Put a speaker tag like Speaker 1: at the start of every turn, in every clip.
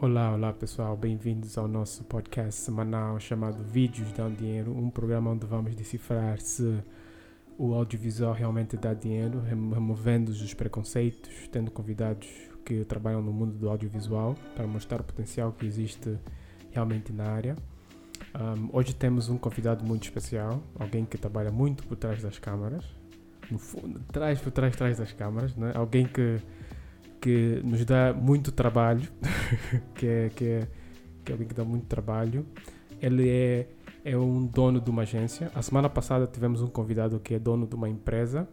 Speaker 1: Olá, olá pessoal, bem-vindos ao nosso podcast semanal chamado Vídeos Dão Dinheiro, um programa onde vamos decifrar se o audiovisual realmente dá dinheiro, removendo os preconceitos, tendo convidados que trabalham no mundo do audiovisual para mostrar o potencial que existe realmente na área. Um, hoje temos um convidado muito especial, alguém que trabalha muito por trás das câmaras, no fundo, trás por trás, trás das câmaras, né? alguém que que nos dá muito trabalho, que, é, que, é, que é alguém que dá muito trabalho. Ele é, é um dono de uma agência. A semana passada tivemos um convidado que é dono de uma empresa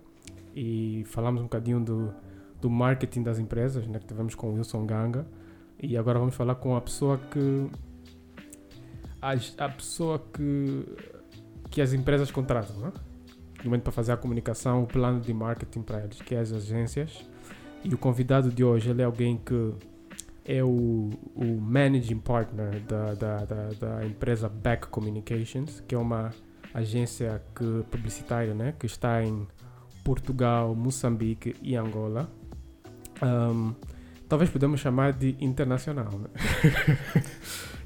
Speaker 1: e falamos um bocadinho do, do marketing das empresas, né, que tivemos com o Wilson Ganga. E agora vamos falar com a pessoa que. A, a pessoa que, que as empresas contratam, né? no momento para fazer a comunicação, o plano de marketing para eles, que é as agências. E o convidado de hoje ele é alguém que é o, o managing partner da, da, da, da, empresa Back Communications, que é uma agência que, publicitária né, que está em Portugal, Moçambique e Angola. Um, talvez podemos chamar de internacional. Né?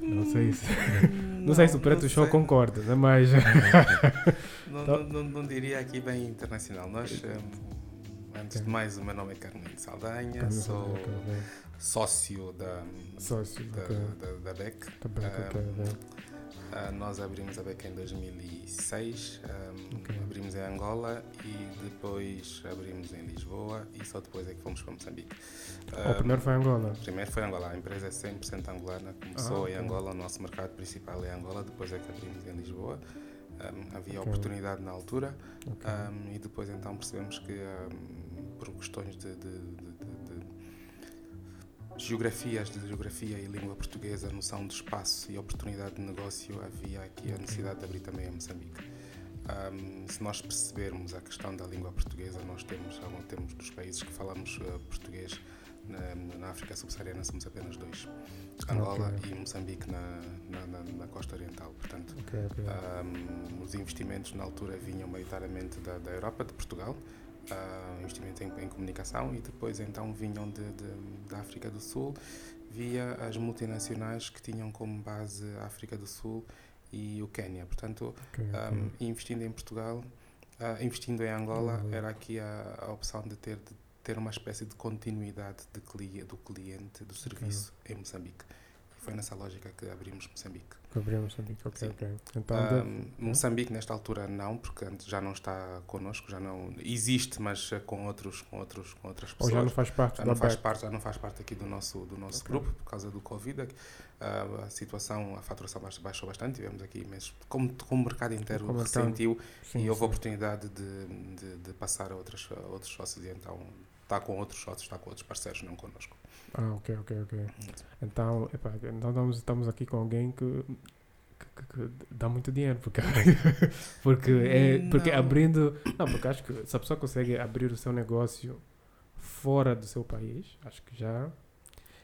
Speaker 1: não sei se, não, não sei se o Preto Show concorda, né? mas.
Speaker 2: não, não, não, não, diria aqui bem internacional. Nós. Um Antes de mais, o meu nome é Carmen Saldanha, sou sócio da,
Speaker 1: sócio,
Speaker 2: da,
Speaker 1: okay.
Speaker 2: da, da, BEC.
Speaker 1: Da BEC um, okay,
Speaker 2: uh, nós abrimos a BEC em 2006, um, okay. abrimos em Angola e depois abrimos em Lisboa e só depois é que fomos para Moçambique.
Speaker 1: Um, primeiro foi Angola?
Speaker 2: Primeiro foi Angola, a empresa é 100% angolana, começou ah, em Angola, o nosso mercado principal é Angola, depois é que abrimos em Lisboa. Havia oportunidade na altura e depois então percebemos que por questões de, de, de, de, geografias de geografia e língua portuguesa noção de espaço e oportunidade de negócio havia aqui a necessidade de abrir também a Moçambique se nós percebermos a questão da língua portuguesa nós temos temos dos países que falamos uh, português na, na África subsaariana somos apenas dois Angola okay. e Moçambique na, na, na, na, costa oriental. Portanto,
Speaker 1: okay, okay.
Speaker 2: Um, os investimentos na altura vinham maioritariamente da, da Europa, de Portugal, uh, investimento em, em, comunicação, e depois então vinham de, de, da África do Sul, via as multinacionais que tinham como base a África do Sul e o Quênia. Portanto, um, investindo em Portugal, uh, investindo em Angola, era aqui a, a opção de ter de ter uma espécie de continuidade de cliente, do cliente, do serviço okay. em Moçambique. E foi nessa lógica que abrimos Moçambique.
Speaker 1: Abrimos Moçambique, ok, Sim. ok.
Speaker 2: Então, um, Moçambique nesta altura não, porque já não está connosco, já não existe, mas com outros, com outros, com outras pessoas.
Speaker 1: Ou já não faz parte
Speaker 2: já não faz parte, já não faz parte aqui do nosso do nosso okay. grupo por causa do Covid. Uh, a situação, a faturação baixou bastante, tivemos aqui meses, como, como o mercado inteiro como ressentiu sim, e houve a oportunidade de, de, de, passar a, outras, a outros sócios e então está com outros sócios, está com outros parceiros, não connosco.
Speaker 1: Ah, ok, ok, ok. Então, epa, então estamos, estamos aqui com alguém que, que, que dá muito dinheiro, porque, porque, é, porque abrindo. Não, porque acho que se a pessoa consegue abrir o seu negócio fora do seu país, acho que já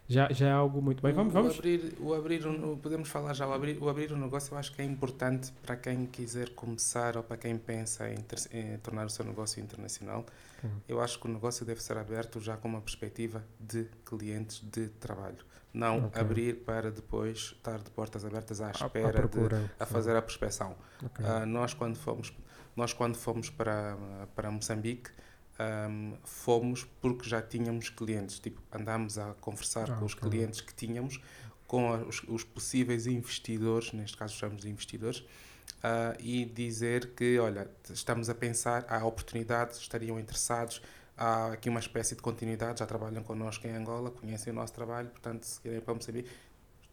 Speaker 1: já, já é algo muito bem. Vamos, vamos.
Speaker 2: O abrir, o abrir um, podemos falar já, o abrir, o abrir um negócio eu acho que é importante para quem quiser começar ou para quem pensa em, ter, em tornar o seu negócio internacional. Uhum. Eu acho que o negócio deve ser aberto já com uma perspectiva de clientes de trabalho. Não okay. abrir para depois estar de portas abertas à espera, a, de, a fazer a prospecção. Okay. Uh, nós, quando fomos, nós, quando fomos para, para Moçambique, um, fomos porque já tínhamos clientes, tipo, andámos a conversar ah, com os clientes que tínhamos, com os, os, possíveis investidores, neste caso chamamos de investidores, uh, e dizer que, olha, estamos a pensar, há oportunidades, estariam interessados, há aqui uma espécie de continuidade, já trabalham connosco em Angola, conhecem o nosso trabalho, portanto, se querem para Moçambique,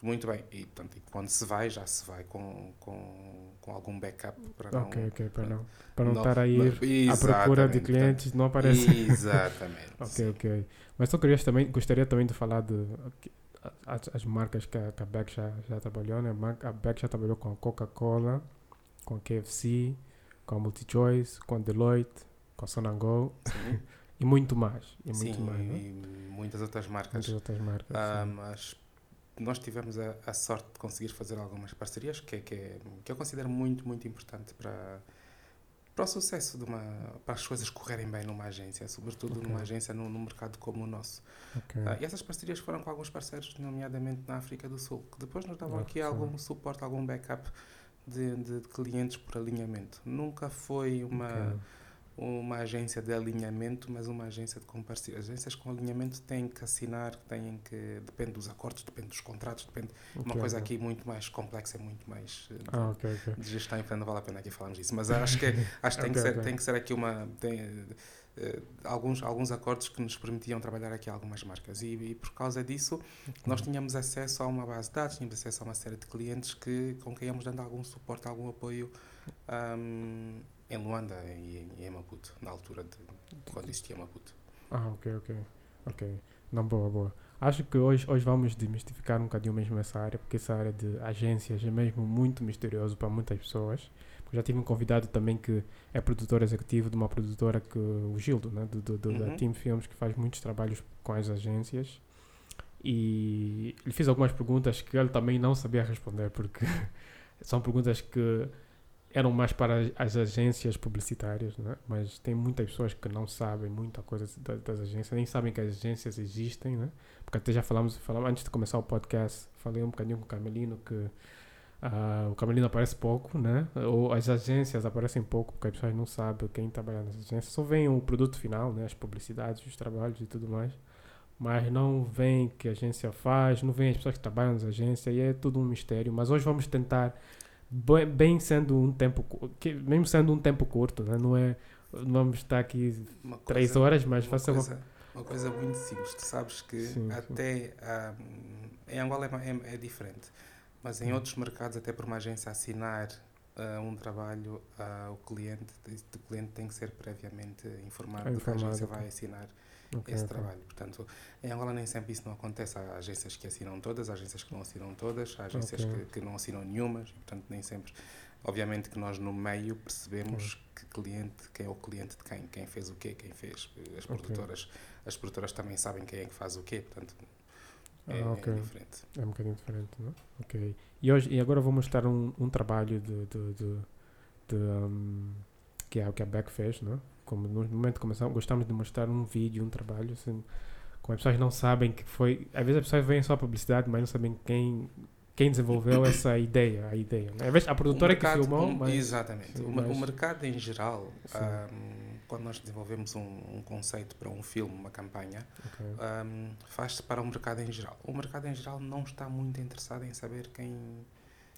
Speaker 2: muito bem. E, portanto, quando se vai, já se vai com, com, com algum backup para não.
Speaker 1: Ok, ok, para não, para não, não estar a ir à procura de clientes, portanto, não aparece.
Speaker 2: Exatamente.
Speaker 1: ok, ok. Mas só queria também, gostaria também de falar de as, as marcas que a, que a Beck já, já trabalhou, né? A Beck já trabalhou com a Coca-Cola, com a KFC, com a MultiChoice, com a Deloitte, com a Sonangol. e muito mais. E muito
Speaker 2: Sim,
Speaker 1: mais, né?
Speaker 2: e muitas outras marcas.
Speaker 1: Muitas outras marcas.
Speaker 2: Ah, mas nós tivemos a, a, sorte de conseguir fazer algumas parcerias que, é, que, é, que eu considero muito, muito importante para, para o sucesso de uma para as coisas correrem bem numa agência, sobretudo okay. numa agência num, num, mercado como o nosso. Okay. Uh, e essas parcerias foram com alguns parceiros, nomeadamente na África do Sul, que depois nos davam aqui algum suporte, algum backup de, de, de, clientes por alinhamento. Nunca foi uma okay uma agência de alinhamento, mas uma agência de compartilhamento. Agências com alinhamento têm que assinar, têm que. Depende dos acordos, depende dos contratos, depende. Okay, uma coisa okay. aqui muito mais complexa, muito mais eh, de, ah, okay, de gestão, então não vale a pena aqui falarmos disso. Mas acho que, acho que tem, que ser, tem que ser aqui uma. Tem, uh, alguns, alguns acordos que nos permitiam trabalhar aqui algumas marcas. E, e por causa disso, nós tínhamos acesso a uma base de dados, tínhamos acesso a uma série de clientes que, com quem íamos dando algum suporte, algum apoio. Um, em Luanda e em, Maputo, na altura de quando existia Maputo.
Speaker 1: Ah, ok, ok. Ok. Não, boa, boa. Acho que hoje, hoje vamos desmistificar um bocadinho mesmo essa área, porque essa área de agências é mesmo muito misterioso para muitas pessoas. já tive um convidado também que é produtor executivo de uma produtora que o Gildo, né, do, do, do uhum. da Team Films, que faz muitos trabalhos com as agências. E ele fez algumas perguntas que ele também não sabia responder, porque são perguntas que eram mais para as agências publicitárias, né? mas tem muitas pessoas que não sabem muita coisa das, das, agências, nem sabem que as agências existem, né? porque até já falamos, falamos, antes de começar o podcast, falei um bocadinho com o Camelino que uh, o Camelino aparece pouco, né? ou as agências aparecem pouco, porque as pessoas não sabem quem trabalha nas agências, só veem o produto final, né? as publicidades, os trabalhos e tudo mais, mas não veem que a agência faz, não veem as pessoas que trabalham nas agências, e é tudo um mistério, mas hoje vamos tentar bem sendo um tempo, mesmo sendo um tempo curto, né? não é, não vamos estar aqui uma três coisa, horas, mas faça
Speaker 2: uma, uma coisa muito simples. Tu sabes que sim, até um, em Angola é, é, é, diferente, mas em hum. outros mercados, até por uma agência assinar uh, um trabalho, uh, o cliente, o cliente tem que ser previamente informado, é informado do que a agência vai assinar okay, esse okay. trabalho. Portanto, em Angola nem sempre isso não acontece. Há agências que assinam todas, há agências que não assinam todas, há agências okay. que, que, não assinam nenhumas, portanto, nem sempre. Obviamente que nós no meio percebemos que cliente, quem é o cliente de quem, quem fez o quê, quem fez. As produtoras, as produtoras também sabem quem é que faz o quê, portanto, é, ah, okay. é, diferente.
Speaker 1: É um bocadinho diferente, não é? Ok. E, hoje, e agora vou mostrar um, um trabalho de, de, de, de um, que é o que a Beck fez, não é? Como no momento começamos, gostamos de mostrar um vídeo, um trabalho, assim, como as pessoas não sabem que foi, às vezes as pessoas veem só a publicidade, mas não sabem quem quem desenvolveu essa ideia, a ideia. Né? Às vezes a produtora mercado, que filmou, mas,
Speaker 2: exatamente. Sim, o, mas... o, mercado em geral, um, quando nós desenvolvemos um, um, conceito para um filme, uma campanha, okay. um, faz-se para o mercado em geral. O mercado em geral não está muito interessado em saber quem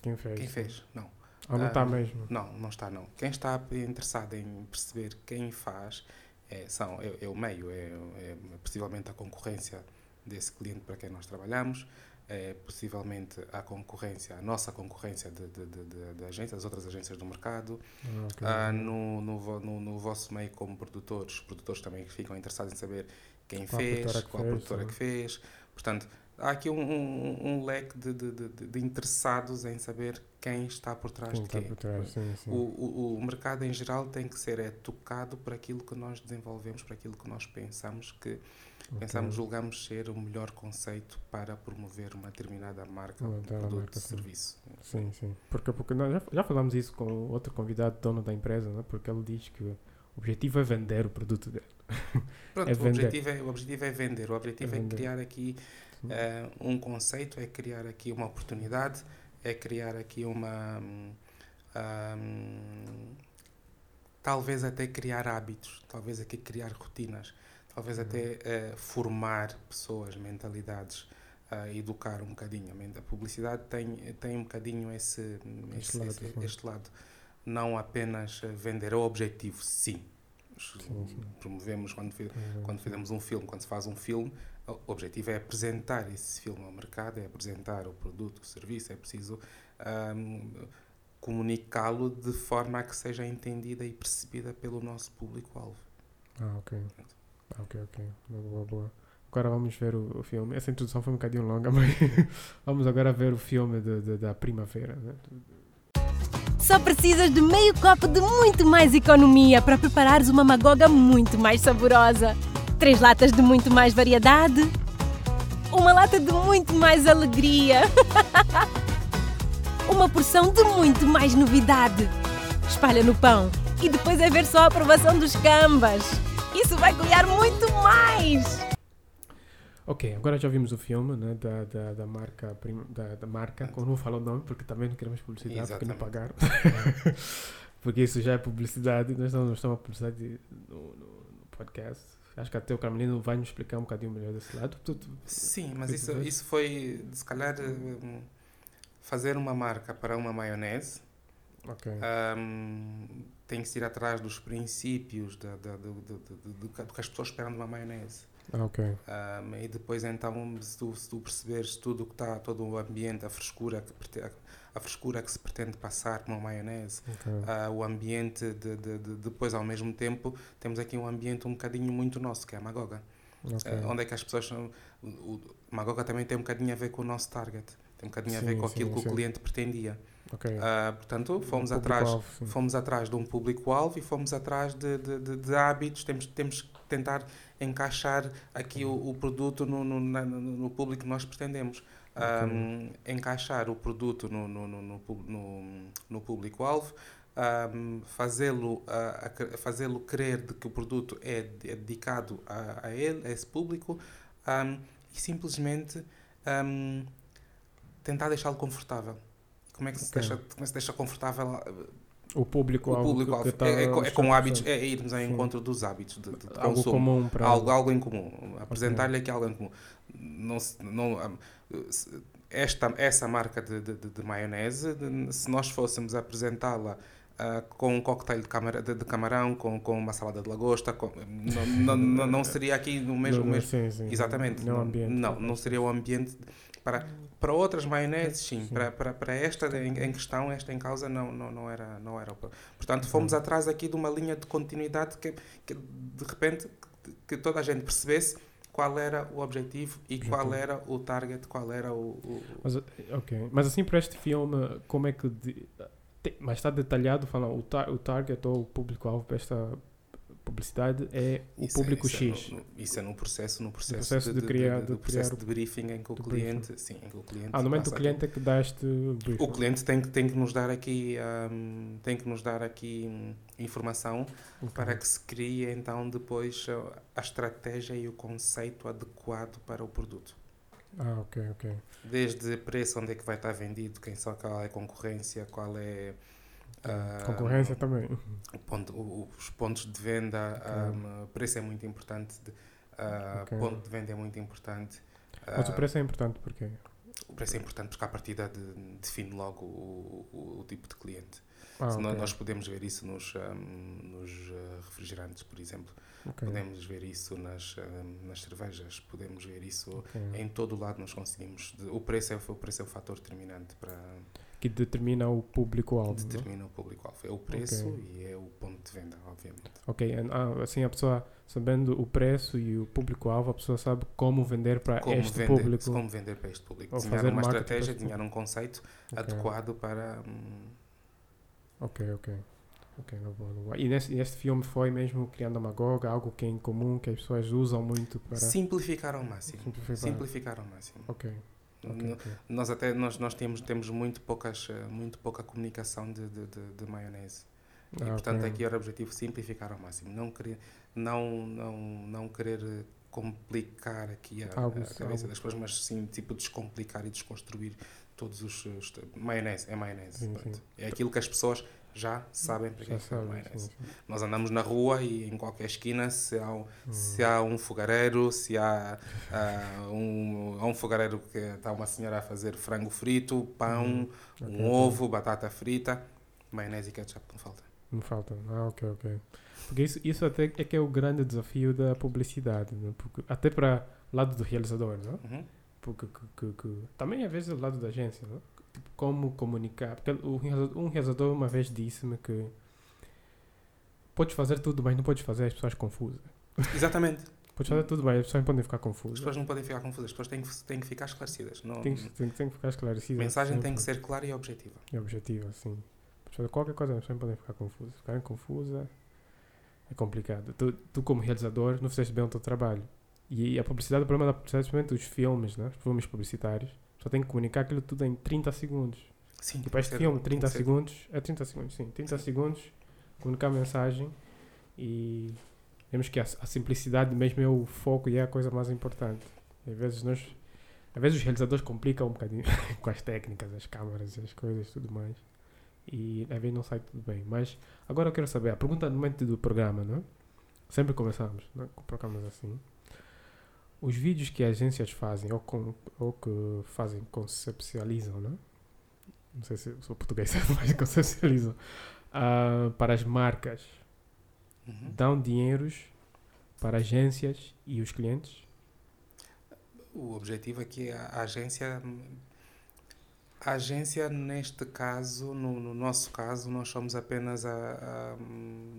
Speaker 1: quem fez.
Speaker 2: Quem fez. Não.
Speaker 1: Ou não está ah, mesmo?
Speaker 2: Não, não está não. Quem está interessado em perceber quem faz é, são, é, é o meio, é, é, possivelmente a concorrência desse cliente para quem nós trabalhamos, é possivelmente a concorrência, a nossa concorrência de, de, de, de, agências, as outras agências do mercado. Ah, okay. Ah, no, no, no, no, vosso meio como produtores, produtores também ficam interessados em saber quem qual fez, qual a produtora que fez. Portanto, há aqui um, um, um leque de, de, de, de, interessados em saber quem está por trás quem de quê. Por trás, sim, sim. O, o, o, mercado em geral tem que ser é, tocado por aquilo que nós desenvolvemos, por aquilo que nós pensamos que okay. pensamos, julgamos ser o melhor conceito para promover uma determinada marca, um produto, marca, serviço.
Speaker 1: Sim, sim. Porque, porque nós já, já falamos isso com outro convidado, dono da empresa, né? porque ele diz que o objetivo é vender o produto dele.
Speaker 2: Pronto, é o, objetivo é, o objetivo é vender, o objetivo é, é criar aqui Uh, um conceito é criar aqui uma oportunidade, é criar aqui uma. Um, talvez até criar hábitos, talvez aqui criar rotinas, talvez até uh, formar pessoas, mentalidades, uh, educar um bocadinho. A publicidade tem, tem um bocadinho esse, este, esse, lado, esse, este lado. Não apenas vender, é o objetivo, sim. sim, sim. Promovemos quando, quando fizemos um filme, quando se faz um filme, o objetivo é apresentar esse filme ao mercado, é apresentar o produto, o serviço, é preciso um, comunicá-lo de forma a que seja entendida e percebida pelo nosso público-alvo.
Speaker 1: Ah, ok. Ah, ok, ok. Boa, boa. Agora vamos ver o, o, filme. Essa introdução foi um bocadinho longa, mas vamos agora ver o filme de, de, da primavera. Né?
Speaker 3: Só precisas de meio copo de muito mais economia para preparares uma magoga muito mais saborosa três latas de muito mais variedade, uma lata de muito mais alegria, uma porção de muito mais novidade. Espalha no pão E depois é ver só a aprovação dos cambas. Isso vai ganhar muito mais!
Speaker 1: Ok, agora já vimos o filme né, da, da, da marca, da, da marca, como não falo o nome, porque também não queremos publicidade, Exatamente. porque não pagaram. porque isso já é publicidade, nós não estamos a publicidade no, no, no, podcast. Acho que até o Carmelino vai nos explicar um bocadinho melhor desse lado.
Speaker 2: Sim, mas isso, isso foi, se calhar, fazer uma marca para uma maionese.
Speaker 1: Okay.
Speaker 2: Um, tem que ir atrás dos princípios da, da, do, do, do, do, que as pessoas esperam de uma maionese.
Speaker 1: Ah, ok.
Speaker 2: Um, e depois então, se tu, se tu perceberes tudo o que está, todo o ambiente, a frescura que, a frescura que se pretende passar com uma maionese, okay. uh, o ambiente de, de, de, depois ao mesmo tempo temos aqui um ambiente um bocadinho muito nosso, que é a Magoga. Okay. Uh, onde é que as pessoas são, o, o Magoga também tem um bocadinho a ver com o nosso target, tem um bocadinho sim, a ver com aquilo sim, que sim. o cliente pretendia.
Speaker 1: Okay.
Speaker 2: Uh, portanto, fomos atrás, fomos atrás de um público-alvo e fomos atrás de, de, de, de, hábitos. Temos, temos que tentar encaixar aqui o, o produto no, no, na, no, público que nós pretendemos. Um, encaixar o produto no, no, no, no, no público-alvo, um, fazê-lo uh, fazê-lo crer de que o produto é, é dedicado a, a, ele, a esse público, um, e simplesmente tentar deixá-lo confortável. Como é que se, okay. deixa, como é se deixa confortável
Speaker 1: o público o
Speaker 2: público alvo tá é, é, é como hábitos é, é irmos ao encontro dos hábitos de, de, de
Speaker 1: algo
Speaker 2: consumo.
Speaker 1: comum para
Speaker 2: algo algo em comum. Apresentar-lhe aqui algo em comum. Não, não esta essa marca de, de, de maionese se nós fôssemos apresentá-la Uh, com um coquetel de, camara, de, de, camarão, com, com uma salada de lagosta, com, não, não, não, seria aqui no mesmo.
Speaker 1: Não,
Speaker 2: mesmo.
Speaker 1: sim, sim,
Speaker 2: exatamente.
Speaker 1: Não, ambiente,
Speaker 2: não, não seria o ambiente para, para outras maioneses, sim. sim. Para, para, para esta em, em, questão, esta em causa, não, não, não, era, não era. Portanto, fomos uhum. atrás aqui de uma linha de continuidade que, que de repente, que, toda a gente percebesse qual era o objetivo e qual era o target, qual era o, o...
Speaker 1: Mas, ok, mas assim para este filme, como é que... De, mas está detalhado, falando o, tar, o target ou o público-alvo para esta publicidade é o isso é- público
Speaker 2: é,
Speaker 1: X.
Speaker 2: É no, isso é no processo, no processo,
Speaker 1: no processo de, de, criar, de,
Speaker 2: de, processo de briefing em que o cliente, briefing. sim, em que o cliente.
Speaker 1: Ah, no momento o cliente
Speaker 2: aqui.
Speaker 1: é que dá este
Speaker 2: briefing. O cliente tem que tem que nos dar aqui um, tem que nos dar aqui um, informação okay. para que se crie então depois a estratégia e o conceito adequado para o produto.
Speaker 1: Ah, ok, ok.
Speaker 2: Desde preço, onde é que vai estar vendido, quem só qual é a concorrência, qual é
Speaker 1: Uh, Concorrência também.
Speaker 2: Ponto, os pontos de venda, okay. um, o preço é muito importante. De, uh, okay. ponto de venda é muito importante.
Speaker 1: Mas o preço é importante porque
Speaker 2: o preço é importante porque a partida de, define logo o, o, o, tipo de cliente.
Speaker 1: Ah, okay.
Speaker 2: Nós podemos ver isso nos, um, nos refrigerantes, por exemplo. Okay. Podemos ver isso nas, um, nas cervejas, podemos ver isso okay. em todo o lado. Nós conseguimos. O preço é, o preço é o fator determinante para
Speaker 1: que determina o público-alvo.
Speaker 2: Determina não? o público-alvo. É o preço okay. e é o ponto de venda, obviamente.
Speaker 1: Ok, ah, assim a pessoa, sabendo o preço e o público-alvo, a pessoa sabe como vender para como este
Speaker 2: vender,
Speaker 1: público.
Speaker 2: Como vender para este público. Ou desenhar fazer uma estratégia, desenhar um conceito okay. adequado para. Hum...
Speaker 1: Ok, ok. Ok, não vou, não vou. E nesse, neste filme foi mesmo criando uma goga, algo que é em comum, que as pessoas usam muito para.
Speaker 2: Simplificar ao máximo. Simplificar, Simplificar ao máximo.
Speaker 1: Ok. Okay, okay.
Speaker 2: Nós até nós, nós temos, temos muito, poucas, eh, muito pouca comunicação de, de, de, de maionese. E, ah, portanto, okay. aqui era o objetivo simplificar ao máximo. Não querer, não, não, não querer complicar aqui a, algo, a cabeça algo. das pessoas, mas sim tipo descomplicar e desconstruir todos os. os maionese, é maionese. Sim, sim. É aquilo que as pessoas já sabem para que é maionese. Nós andamos na rua e em qualquer esquina, se há um, hum. se há um fogareiro, se há uh, um, há um fogareiro que está uma senhora a fazer frango frito, pão, hum. okay, um ovo, batata frita, maionese e ketchup, não falta.
Speaker 1: Não falta. Ah, ok, ok. Porque isso, isso até é que é o grande desafio da publicidade, né? Porque, até para lado do realizador, não? Uhum. Porque que, que, que, também às vezes do lado da agência, não? Como comunicar. Porque um realizador uma vez disse-me que podes fazer tudo, mas não podes fazer as pessoas confusas.
Speaker 2: Exatamente.
Speaker 1: podes fazer tudo bem, as pessoas não podem ficar confusas.
Speaker 2: As pessoas não podem ficar confusas, as pessoas têm que, têm que ficar esclarecidas. Não,
Speaker 1: tem, tem, tem que ficar esclarecidas.
Speaker 2: A mensagem tem que ser clara e objetiva.
Speaker 1: E objetiva, sim. Fazer qualquer coisa, as pessoas não podem ficar confusas. Ficarem confusas é complicado. Tu, tu, como realizador, não fizeste bem o teu trabalho. E a publicidade, o problema da publicidade, principalmente os filmes, né? os filmes publicitários, só tem que comunicar aquilo tudo em 30 segundos.
Speaker 2: Sim.
Speaker 1: Tipo, este filme, 30 segundos. É 30 segundos, sim. 30 sim. segundos comunicar a mensagem e vemos que a, a, simplicidade mesmo é o foco e é a coisa mais importante. Às vezes nós, às vezes os realizadores complicam um bocadinho com as técnicas, as câmaras, as coisas e tudo mais. E às vezes não sai tudo bem. Mas agora eu quero saber, a pergunta no momento do programa, não é? Sempre começamos né, com programas assim. Os vídeos que agências fazem ou, com, ou que fazem conceptualizam, não é? Não sei se sou português, mas conceptualizam uh, para as marcas uhum. dão dinheiros para agências e os clientes?
Speaker 2: O objetivo é a agência. A agência, neste caso, no, no nosso caso, nós somos apenas a, a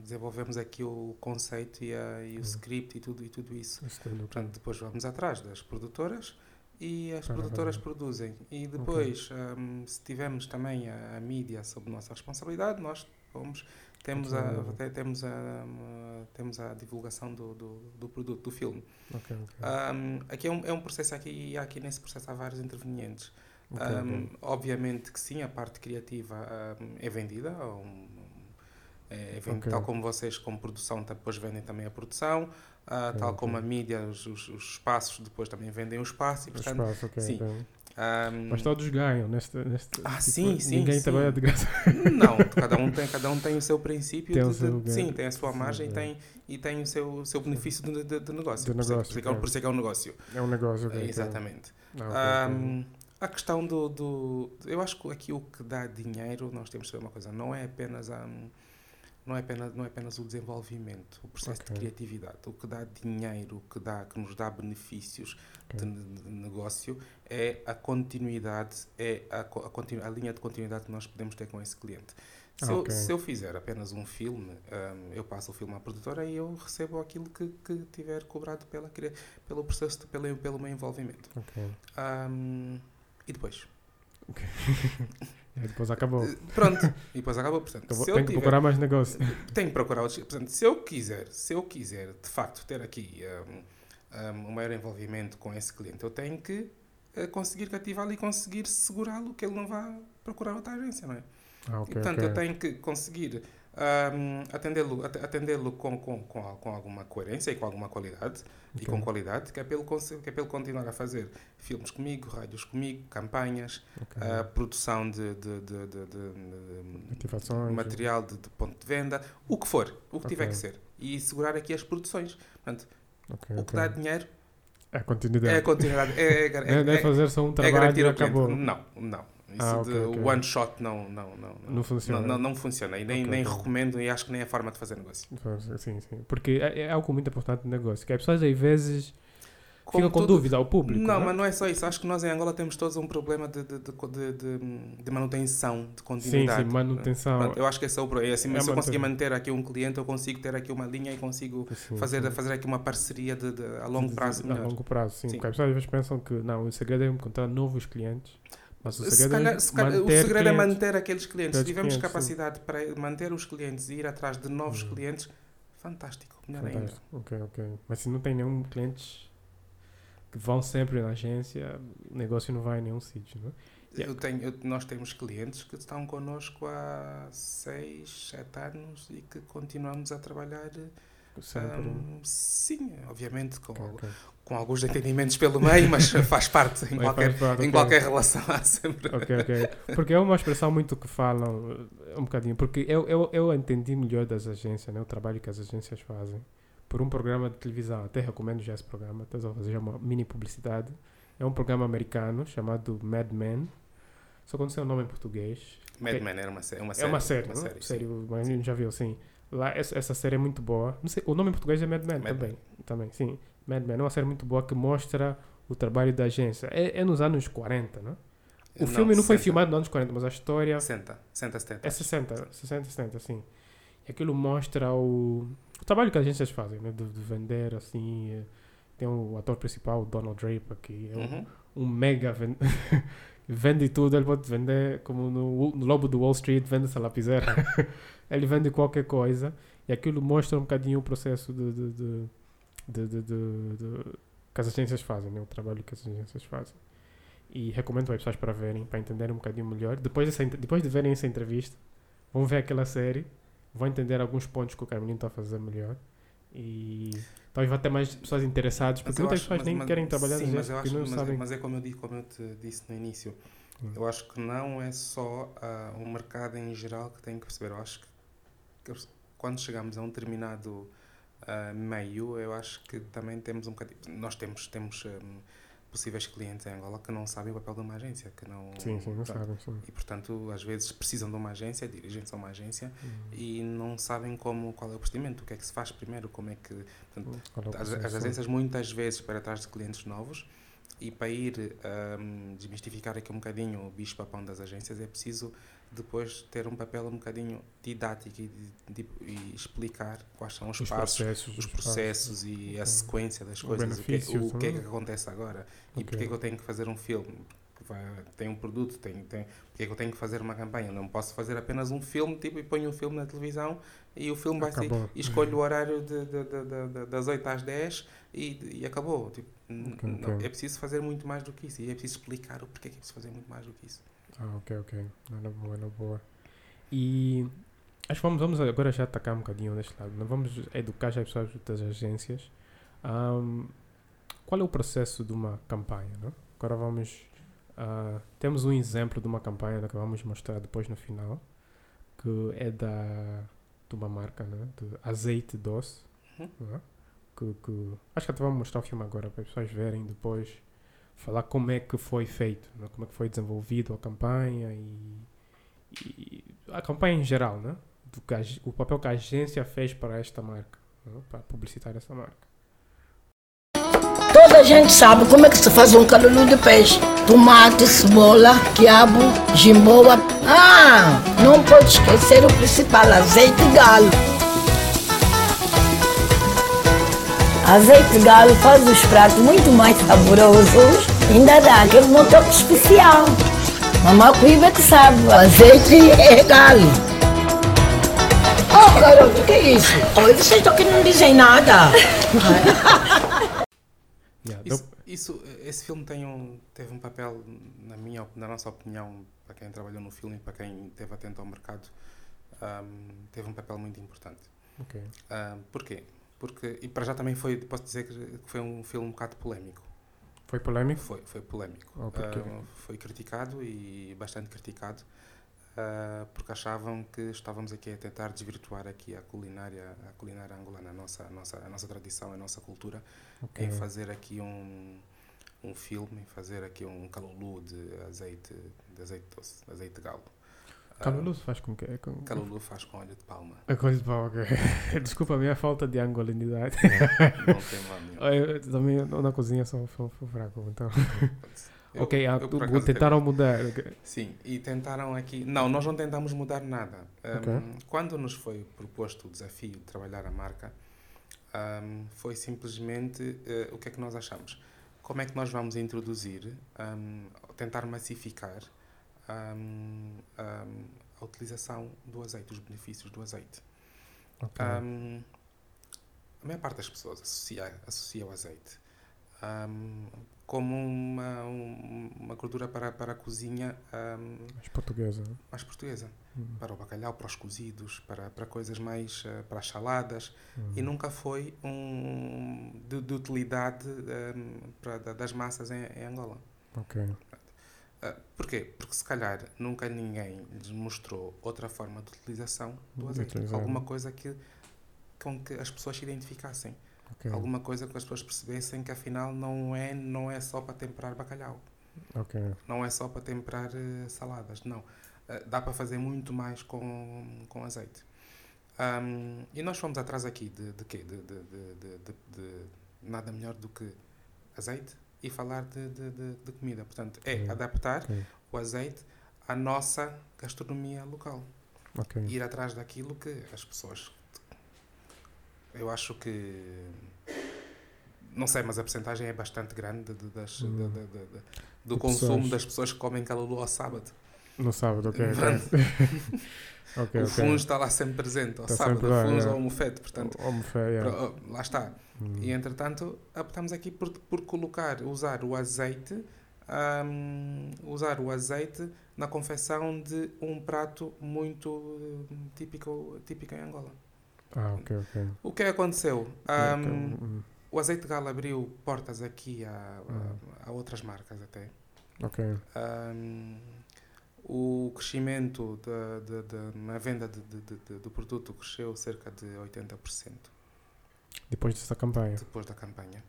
Speaker 2: desenvolvemos aqui o conceito e, a, e o uhum. script e tudo, e tudo isso. Portanto, depois vamos atrás das produtoras e as produtoras produzem. E depois, okay. um, se tivermos também a, a mídia sob nossa responsabilidade, nós vamos temos a, temos a, temos a divulgação do, do, do produto, do filme. Okay, okay. Um, aqui é um, é um processo, aqui, aqui nesse processo há vários intervenientes. Okay, um, obviamente que sim, a parte criativa é vendida, um, é, é tal como vocês, como produção, depois vendem também a produção, uh, tal como a mídia, os, os, os, espaços depois também vendem o espaço. E, portanto, o espaço, sim.
Speaker 1: Um, Mas todos ganham neste. neste
Speaker 2: ah, tipo, sim, sim.
Speaker 1: Ninguém
Speaker 2: sim.
Speaker 1: trabalha de graça.
Speaker 2: Não, cada um tem, cada um tem o seu princípio. Tem de, o seu de, sim, tem a sua margem sim, tem, e tem o seu, seu benefício de, de, de negócio.
Speaker 1: De negócio
Speaker 2: por, isso é, por isso é que é um negócio.
Speaker 1: É um negócio,
Speaker 2: okay, Exatamente. Ah, okay, um, a questão do, do. Eu acho que aqui o que dá dinheiro, nós temos que saber uma coisa, não é apenas. Um, não é apenas, não é apenas o desenvolvimento, o processo okay. de criatividade. O que dá dinheiro, o que, dá, que nos dá benefícios okay. de, de, negócio é a continuidade, é a, a, continu, a, linha de continuidade que nós podemos ter com esse cliente. Se, okay. eu, se eu fizer apenas um filme, um, eu passo o filme à produtora e eu recebo aquilo que, que tiver cobrado pela, pelo processo, de, pelo, pelo meu envolvimento. Um, e depois?
Speaker 1: E depois acabou. Eh,
Speaker 2: pronto, e depois acabou. Portanto,
Speaker 1: então, tem que tiver, procurar mais negócio.
Speaker 2: Tenho que procurar outros. Portanto, se eu quiser, se eu quiser de facto ter aqui um, um, um maior envolvimento com esse cliente, eu tenho que uh, conseguir cativá-lo e conseguir segurá-lo que ele não vá procurar outra agência, não é? Ah, okay, e, portanto, okay. eu tenho que conseguir um, atendê-lo atendê com, com, com, com, alguma coerência e com alguma qualidade okay. e com qualidade que é, pelo, que é pelo continuar a fazer filmes comigo, rádios comigo, campanhas, okay. uh, produção de, de, de, de, de material de, ponto de venda, o que for, o que okay. tiver que ser. E segurar aqui as produções. Portanto, o que dá dinheiro
Speaker 1: é a continuidade. É
Speaker 2: a continuidade. É, é,
Speaker 1: é, é, é fazer só um trabalho e acabou.
Speaker 2: Não, não. Isso ah, okay, de okay. one shot não, não, não, não,
Speaker 1: não funciona.
Speaker 2: Não, não, não funciona. E nem, okay, nem recomendo e acho que nem é a forma de fazer negócio.
Speaker 1: Sim, sim. Porque é, é algo muito importante no negócio. Que as pessoas às vezes como ficam com dúvida ao público.
Speaker 2: Não, é? mas não é só isso. Acho que nós em Angola temos todos um problema de, de, de, de, de manutenção, de continuidade.
Speaker 1: Sim, sim, manutenção.
Speaker 2: Eu acho que esse é o problema. É assim, é se eu conseguir manter aqui um cliente, eu consigo ter aqui uma linha e consigo sim, fazer, sim. fazer aqui uma parceria de, a longo prazo.
Speaker 1: A longo prazo, sim. sim. Porque as pessoas às vezes pensam que não, o segredo é encontrar novos clientes
Speaker 2: mas o segredo, se calhar, se calhar, o segredo é manter aqueles clientes. Se tivermos clientes, capacidade sim. para manter os clientes e ir atrás de novos hum. clientes, fantástico, melhor fantástico.
Speaker 1: ainda. Ok, ok. Mas se não tem nenhum cliente que vão sempre na agência, o negócio não vai em nenhum sítio, não
Speaker 2: é? Eu tenho, eu, nós temos clientes que estão connosco há 6, 7 anos e que continuamos a trabalhar um, sim, obviamente, com, okay, com alguns entendimentos pelo meio, mas faz parte em qualquer, parte, em okay. qualquer relação. Sempre.
Speaker 1: Ok, ok. Porque é uma expressão muito que falam, um bocadinho, porque eu, eu, eu entendi melhor das agências, né, o trabalho que as agências fazem, por um programa de televisão. Até recomendo já esse programa, até vou fazer uma mini publicidade. É um programa americano chamado Mad Men. Só quando sei o nome em português.
Speaker 2: Mad Men era uma, série, uma série.
Speaker 1: É uma série, uma série, série mas já viu, sim. Lá, essa, essa série é muito boa. Sei, o nome em português é Mad Men Mad também. Man. Também, sim. Mad Men é uma série muito boa que mostra o trabalho da agência. É, é nos anos 40, não O não, filme não 60. foi filmado nos anos 40, mas a história.
Speaker 2: 60, 60, 70.
Speaker 1: É 60, 60, 70, sim. E aquilo mostra o, o trabalho que as agências fazem, né? De, de vender, assim. Eh, tem o ator principal, o Donald Draper, que é um, uhum. um mega. Vend... vende tudo, ele pode vender como no, no Lobo do Wall Street, vende essa lapiseira. ele vende qualquer coisa e aquilo mostra um bocadinho o processo de, de, de, de, de que as agências fazem, né? o trabalho que as agências fazem. E recomendo as pessoas para verem, para entenderem um bocadinho melhor. Depois, dessa, depois de verem essa entrevista, vão ver aquela série, vão entender alguns pontos que o Carmelinho está a fazer melhor e talvez vai ter mais pessoas interessadas, porque muitas pessoas nem
Speaker 2: mas,
Speaker 1: querem trabalhar
Speaker 2: sim, mas, acho,
Speaker 1: não
Speaker 2: mas,
Speaker 1: sabem.
Speaker 2: mas é como eu, disse, como eu te disse no início.
Speaker 1: Hum.
Speaker 2: Eu acho que não é só uh, o mercado em geral que tem que perceber. Eu acho que quando chegamos a um determinado uh, meio, eu acho que também temos um bocadinho. Nós temos, temos um, possíveis clientes em Angola que não sabem o papel de uma agência. Que não,
Speaker 1: Sim, sim, não sabem. Sim.
Speaker 2: E portanto, às vezes precisam de uma agência, dirigem-se a uma agência
Speaker 1: Hum.
Speaker 2: e não sabem como, qual é o procedimento, o que é que se faz primeiro, como é que. Portanto,
Speaker 1: é
Speaker 2: as, as agências muitas vezes para atrás de clientes novos e para ir um, desmistificar aqui um bocadinho o bicho papão das agências é preciso depois ter um papel um bocadinho didático e, de- e explicar quais são os,
Speaker 1: Os
Speaker 2: passos,
Speaker 1: processos.
Speaker 2: os processos e a sequência das coisas, o que, o que é que
Speaker 1: né?
Speaker 2: acontece agora e
Speaker 1: Ok.
Speaker 2: porque é que eu tenho que fazer um filme. Tem um produto, tem, tem, porque é que eu tenho que fazer uma campanha? Não posso fazer apenas um filme tipo, e ponho um filme na televisão e o filme vai
Speaker 1: Acabou.
Speaker 2: e escolho o horário de, de- de- das 8 às 10 e, e acabou. Tipo, n-
Speaker 1: Ok,
Speaker 2: não,
Speaker 1: ok.
Speaker 2: é preciso fazer muito mais do que isso e é preciso explicar o porquê que é preciso fazer muito mais do que isso.
Speaker 1: Ah, ok, ok. Não, na boa, na boa. E acho que vamos, vamos agora já atacar um bocadinho neste lado. Não vamos educar já as pessoas das agências. Ahm, qual é o processo de uma campanha? Não? Agora vamos. ah, temos um exemplo de uma campanha que vamos mostrar depois no final, que é da de uma marca, né? de azeite doce.
Speaker 2: Uhum.
Speaker 1: não é? Que, que- acho que até vamos mostrar o filme agora para as pessoas verem depois falar como é que foi feito, né? como é que foi desenvolvido a campanha e, e a campanha em geral, né? Do que a o papel que a agência fez para esta marca, né? para publicitar essa marca.
Speaker 4: Toda a gente sabe como é que se faz um calulu de peixe. Tomate, cebola, quiabo, jimboa. Ah, não pode esquecer o principal, azeite de galo. Azeite de galo faz os pratos muito mais saborosos. Ainda dá aquele um toque especial. Mamãe Cuiva que sabe, o azeite é galo. Oh, garoto, que é isso? Oh, vocês estão aqui não dizem nada.
Speaker 1: Yeah,
Speaker 2: Isso,
Speaker 1: deu-
Speaker 2: isso, esse filme tem um, teve um papel, na, minha, na nossa opinião, para quem trabalhou no filme e para quem esteve atento ao mercado, ahm, teve um papel muito importante.
Speaker 1: ok.
Speaker 2: Ahm, porquê? Porque, e para já também foi, posso dizer que foi um filme um bocado polémico.
Speaker 1: Foi polêmico?
Speaker 2: Foi, foi polémico.
Speaker 1: Oh,
Speaker 2: foi criticado e bastante criticado ah, porque achavam que estávamos aqui a tentar desvirtuar aqui a culinária, a culinária angolana, a nossa, a nossa, a nossa tradição, a nossa cultura,
Speaker 1: Ok.
Speaker 2: em fazer aqui um, um filme, em fazer aqui um calulu de azeite, de azeite doce, de azeite de galo. Ah,
Speaker 1: Calulu faz com que? Com...
Speaker 2: calulu faz com óleo de palma.
Speaker 1: A coisa de pau, ok. Desculpa a minha falta de angolanidade.
Speaker 2: Não tem mal nenhum.
Speaker 1: Eu também na cozinha sou, sou, sou fraco, então.
Speaker 2: Eu-
Speaker 1: ok, ah,
Speaker 2: eu,
Speaker 1: tentaram mudar. ok.
Speaker 2: Sim, e tentaram aqui. Não, nós não tentamos mudar nada. Um,
Speaker 1: Ok.
Speaker 2: Quando nos foi proposto o desafio de trabalhar a marca, um, foi simplesmente eh, o que é que nós achamos? Como é que nós vamos introduzir, um, tentar massificar um, a utilização do azeite, os benefícios do azeite?
Speaker 1: Ok.
Speaker 2: Um, a maior parte das pessoas associa, associa o azeite um, como uma, um- uma gordura para, para a cozinha um,
Speaker 1: Mais portuguesa. né?
Speaker 2: mais portuguesa.
Speaker 1: Hum,
Speaker 2: Para o bacalhau, para os cozidos, para, para coisas mais. eh, para as saladas.
Speaker 1: hum.
Speaker 2: E nunca foi um, de, de utilidade um, para, da- das massas em, em Angola.
Speaker 1: Ok.
Speaker 2: Uh, porquê? Porque se calhar nunca ninguém lhes mostrou outra forma de utilização do azeite. Alguma coisa que, com que as pessoas se identificassem.
Speaker 1: Ok.
Speaker 2: Alguma coisa que as pessoas percebessem que afinal não é, não é só para temperar bacalhau.
Speaker 1: Ok.
Speaker 2: Não é só para temperar eh, saladas. Não. Eh, dá para fazer muito mais com, com azeite. Ahm, e nós fomos atrás aqui de, de quê? De, de, de, nada melhor do que azeite e falar de, de, de- de comida. Portanto, é
Speaker 1: Ok.
Speaker 2: adaptar
Speaker 1: Ok.
Speaker 2: o azeite à nossa gastronomia local. Ir atrás daquilo que as pessoas. Eu acho que. Não sei, mas a porcentagem é bastante grande de- das,
Speaker 1: Hum.
Speaker 2: de- de- do consumo
Speaker 1: pessoas.
Speaker 2: das pessoas que comem calulu ao sábado.
Speaker 1: No sábado, ok. Ok, ok.
Speaker 2: o fungo está lá sempre presente, ao
Speaker 1: Está
Speaker 2: sábado,
Speaker 1: lá,
Speaker 2: o fungo
Speaker 1: yeah.
Speaker 2: ou o mofete, portanto,
Speaker 1: Homem feio, yeah.
Speaker 2: oh, lá está.
Speaker 1: Hum.
Speaker 2: E entretanto, optamos aqui por, por colocar, usar o azeite um, usar o azeite na confecção de um prato muito uh, típico, típico em Angola.
Speaker 1: Ah, ok, ok.
Speaker 2: O que aconteceu?
Speaker 1: Ok,
Speaker 2: Um,
Speaker 1: hum,
Speaker 2: o azeite de galo abriu portas aqui a,
Speaker 1: Hum.
Speaker 2: a, a outras marcas até.
Speaker 1: Ok.
Speaker 2: Um, o crescimento da, da, da- na venda de, de- de- do produto cresceu cerca de 80%
Speaker 1: Depois dessa campanha.
Speaker 2: depois da campanha.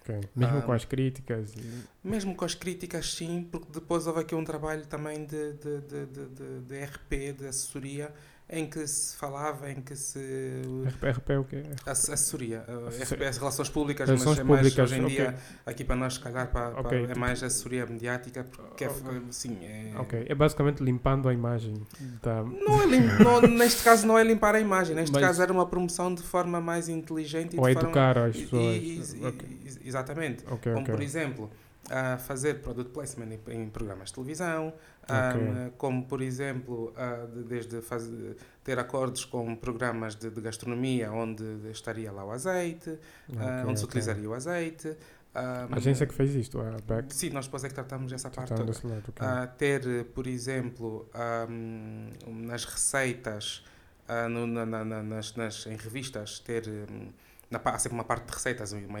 Speaker 1: Ok. Mesmo
Speaker 2: Ah,
Speaker 1: com as críticas.
Speaker 2: Mesmo com as críticas, sim, porque depois houve aqui um trabalho também de, de, de, de- de RP, de assessoria, em que se falava, em que se.
Speaker 1: RP, é o quê?
Speaker 2: ass- Assessoria, uh,
Speaker 1: Assessor-
Speaker 2: RP, Relações Públicas,
Speaker 1: Relações
Speaker 2: mas é mais
Speaker 1: públicas,
Speaker 2: hoje em
Speaker 1: ok.
Speaker 2: dia, aqui para nós, se calhar, para, para-
Speaker 1: Ok,
Speaker 2: é
Speaker 1: tipo-
Speaker 2: mais assessoria mediática, porque é, sim, é.
Speaker 1: Ok. É basicamente limpando a imagem da.
Speaker 2: Não é lim- não- neste caso não é limpar a imagem, neste
Speaker 1: Mas-
Speaker 2: caso era uma promoção de forma mais inteligente e
Speaker 1: Ou
Speaker 2: de forma,
Speaker 1: educar as pessoas.
Speaker 2: e- e- e- exatamente. Como por exemplo, a fazer product placement em, em programas de televisão,
Speaker 1: Ok.
Speaker 2: ah, como por exemplo, de- desde faz- ter acordos com programas de, de gastronomia onde estaria lá o azeite, ah,
Speaker 1: Ok,
Speaker 2: onde se utilizaria o azeite. ah,
Speaker 1: A agência que fez isto, a Beck.
Speaker 2: Sim, nós depois é que tratamos essa parte toda.
Speaker 1: lado, ok.
Speaker 2: Ah, ter, por exemplo, ahm, nas receitas, ah, no- na- na- na- nas, nas- em revistas, ter hum, na, há sempre uma parte de receitas, uma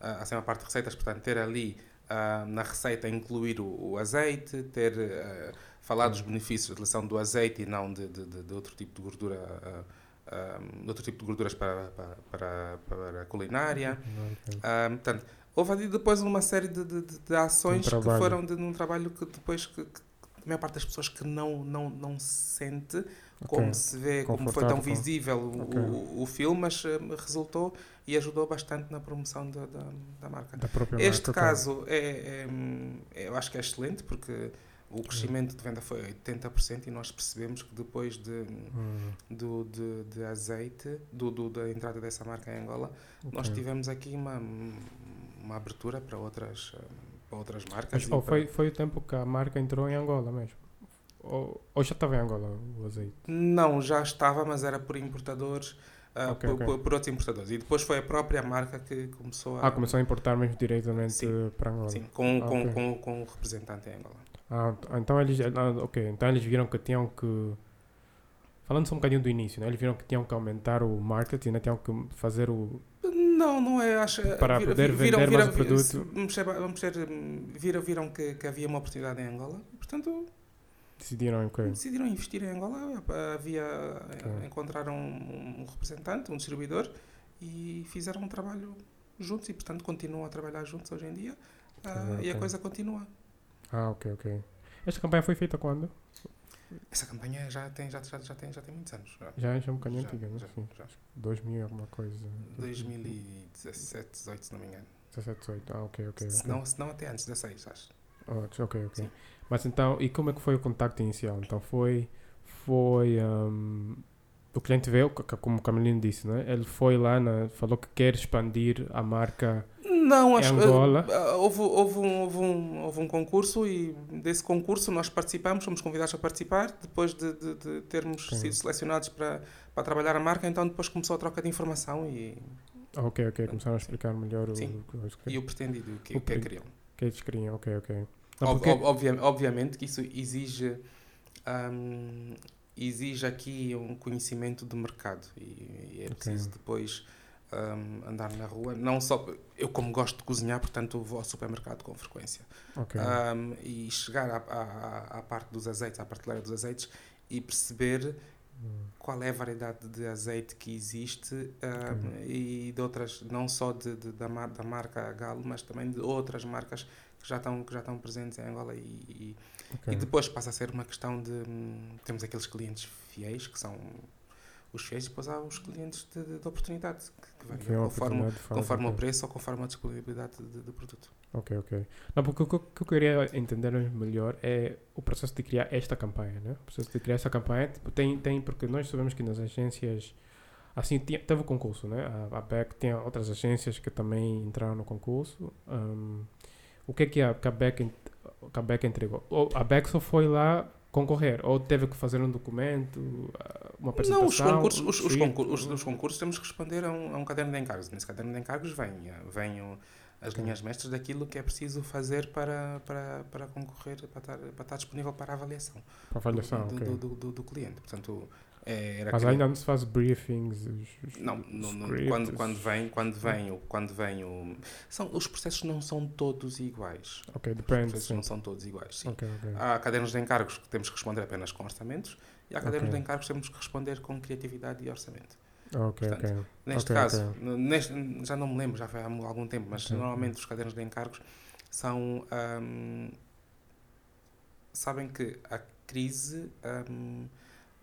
Speaker 2: há sempre uma parte de receitas, portanto, ter ali ah, na receita incluir o, o azeite, ter ah, falar dos benefícios da utilização do azeite e não de, de- de- de outro tipo de gordura. ah, ah, outro tipo de gorduras para, para, para, para a culinária.
Speaker 1: Ok.
Speaker 2: Ah, portanto, houve ali depois uma série de, de, de- ações
Speaker 1: Um
Speaker 2: que foram de, num trabalho que depois que, que a maior parte das pessoas que não, não, não se sente como se vê, como foi tão visível o,
Speaker 1: Ok.
Speaker 2: o, o filme, mas eh, resultou e ajudou bastante na promoção da, da, da marca.
Speaker 1: Da
Speaker 2: Este
Speaker 1: marca,
Speaker 2: caso é, é, hum, é- eu acho que é excelente porque o crescimento de venda foi 80% e nós percebemos que depois de,
Speaker 1: Hum,
Speaker 2: do, de, de azeite, do, do- da entrada dessa marca em Angola, nós
Speaker 1: ok.
Speaker 2: tivemos aqui uma, uma abertura para outras, eh, para outras marcas.
Speaker 1: Mas oh,
Speaker 2: para-
Speaker 1: foi, foi o tempo que a marca entrou em Angola mesmo? Ou, ou já estava em Angola o azeite?
Speaker 2: Não, já estava, mas era por importadores, ah,
Speaker 1: Ok,
Speaker 2: por,
Speaker 1: ok.
Speaker 2: por- por outros importadores. E depois foi a própria marca que começou a.
Speaker 1: Ah, começou a importar mesmo diretamente
Speaker 2: Sim.
Speaker 1: para Angola?
Speaker 2: Sim, com,
Speaker 1: Ah,
Speaker 2: com,
Speaker 1: ok.
Speaker 2: com, com o representante em Angola.
Speaker 1: Ah, t- então eles, ah, ok, então eles viram que tinham que, falando só um bocadinho do início, né? eles viram que tinham que aumentar o marketing, né? tinham que fazer o,
Speaker 2: Não, não é. Acho,
Speaker 1: Para
Speaker 2: vi-
Speaker 1: poder
Speaker 2: viram,
Speaker 1: vender
Speaker 2: viram,
Speaker 1: mais o produto.
Speaker 2: Vamos ter, hum, viram, viram que, que havia uma oportunidade em Angola portanto,
Speaker 1: decidiram que
Speaker 2: decidiram investir em Angola. Havia,
Speaker 1: Ok.
Speaker 2: encontraram um, um representante, um distribuidor e fizeram um trabalho juntos e, portanto, continuam a trabalhar juntos hoje em dia ah,
Speaker 1: Ok,
Speaker 2: e a coisa continua.
Speaker 1: Ah, ok, ok. Esta campanha foi feita quando?
Speaker 2: Essa campanha já tem, já, já, já tem, já tem muitos anos. Já.
Speaker 1: Já é um bocadinho
Speaker 2: Já,
Speaker 1: antiga, né?
Speaker 2: já,
Speaker 1: Sim.
Speaker 2: já.
Speaker 1: 2000 e alguma coisa.
Speaker 2: 2017, 18, se não me engano.
Speaker 1: 17, 18. Ah, ok, ok.
Speaker 2: Se
Speaker 1: ok.
Speaker 2: não, se não até antes, 16, acho.
Speaker 1: Oh, ok, ok.
Speaker 2: Sim.
Speaker 1: Mas então, e como é que foi o contacto inicial? Então foi, foi, um, o cliente veio, como o Camelino disse, né? Ele foi lá, na, falou que quer expandir a marca.
Speaker 2: Não, acho
Speaker 1: Angola?
Speaker 2: ah, houve, houve, um, houve, um, houve um concurso e desse concurso nós participamos, fomos convidados a participar. Depois de, de, de termos
Speaker 1: Ok.
Speaker 2: sido selecionados para, para trabalhar a marca, então depois começou a troca de informação e,
Speaker 1: ok, ok, começaram a explicar melhor o,
Speaker 2: Sim.
Speaker 1: o, os
Speaker 2: e o pretendido que,
Speaker 1: O
Speaker 2: que
Speaker 1: pre-
Speaker 2: queriam.
Speaker 1: que eles queriam. Ok, ok.
Speaker 2: Ob-
Speaker 1: porque-
Speaker 2: ob- obvia- obviamente que isso exige, hum, exige aqui um conhecimento de mercado e, e é preciso depois hum, andar na rua. Não só eu como gosto de cozinhar, portanto vou ao supermercado com frequência.
Speaker 1: ok.
Speaker 2: Um, e chegar à, à, à- à parte dos azeites, à prateleira dos azeites e perceber
Speaker 1: Hum,
Speaker 2: qual é a variedade de azeite que existe um, e de outras, não só de, de- da, mar- da marca Galo, mas também de outras marcas que já estão, que já estão presentes em Angola e, e,
Speaker 1: ok.
Speaker 2: e depois passa a ser uma questão de hum, temos aqueles clientes fiéis que são os fiéis e depois há os clientes de, de- de oportunidade que, que
Speaker 1: Foi uma
Speaker 2: conforme,
Speaker 1: oportunidade
Speaker 2: conforme o preço ou conforme a disponibilidade de- de- do produto.
Speaker 1: Ok, ok. Não, porque o que eu- que eu queria entender melhor é o processo de criar esta campanha, né? O processo de criar esta campanha, tipo, tem, tem, porque nós sabemos que nas agências, assim, tinha, teve o concurso, né? A, a Beck tinha outras agências que também entraram no concurso. Ahm, o que é que a, que a, ent- que a entregou? Ou a Beck só foi lá concorrer, ou teve que fazer um documento, uma apresentação?
Speaker 2: Não, os concursos, os, os concursos, os, os concursos temos que responder a um, a um caderno de encargos. Nesse caderno de encargos vem, eh, vem o- as linhas mestras daquilo que é preciso fazer para, para, para concorrer, para estar, para estar disponível para a avaliação,
Speaker 1: Para avaliação,
Speaker 2: do, do, do- do cliente. Portanto, é, era
Speaker 1: Mas ainda não se faz briefings. os- os-
Speaker 2: não,
Speaker 1: os
Speaker 2: no- no- quando, quando vem, quando vem, o, quando vem o, são, os processos não são todos iguais.
Speaker 1: Ok,
Speaker 2: Os
Speaker 1: depende.
Speaker 2: processos
Speaker 1: Sim.
Speaker 2: não são todos iguais, sim.
Speaker 1: Ok, ok.
Speaker 2: Há cadernos de encargos que temos que responder apenas com orçamentos e há cadernos
Speaker 1: Ok.
Speaker 2: de encargos que temos que responder com criatividade e orçamento.
Speaker 1: Ok,
Speaker 2: portanto,
Speaker 1: ok.
Speaker 2: Neste
Speaker 1: Ok,
Speaker 2: caso, neste- já não me lembro, já foi há algum tempo, mas normalmente os cadernos de encargos são. ahm, sabem que a crise, ahm,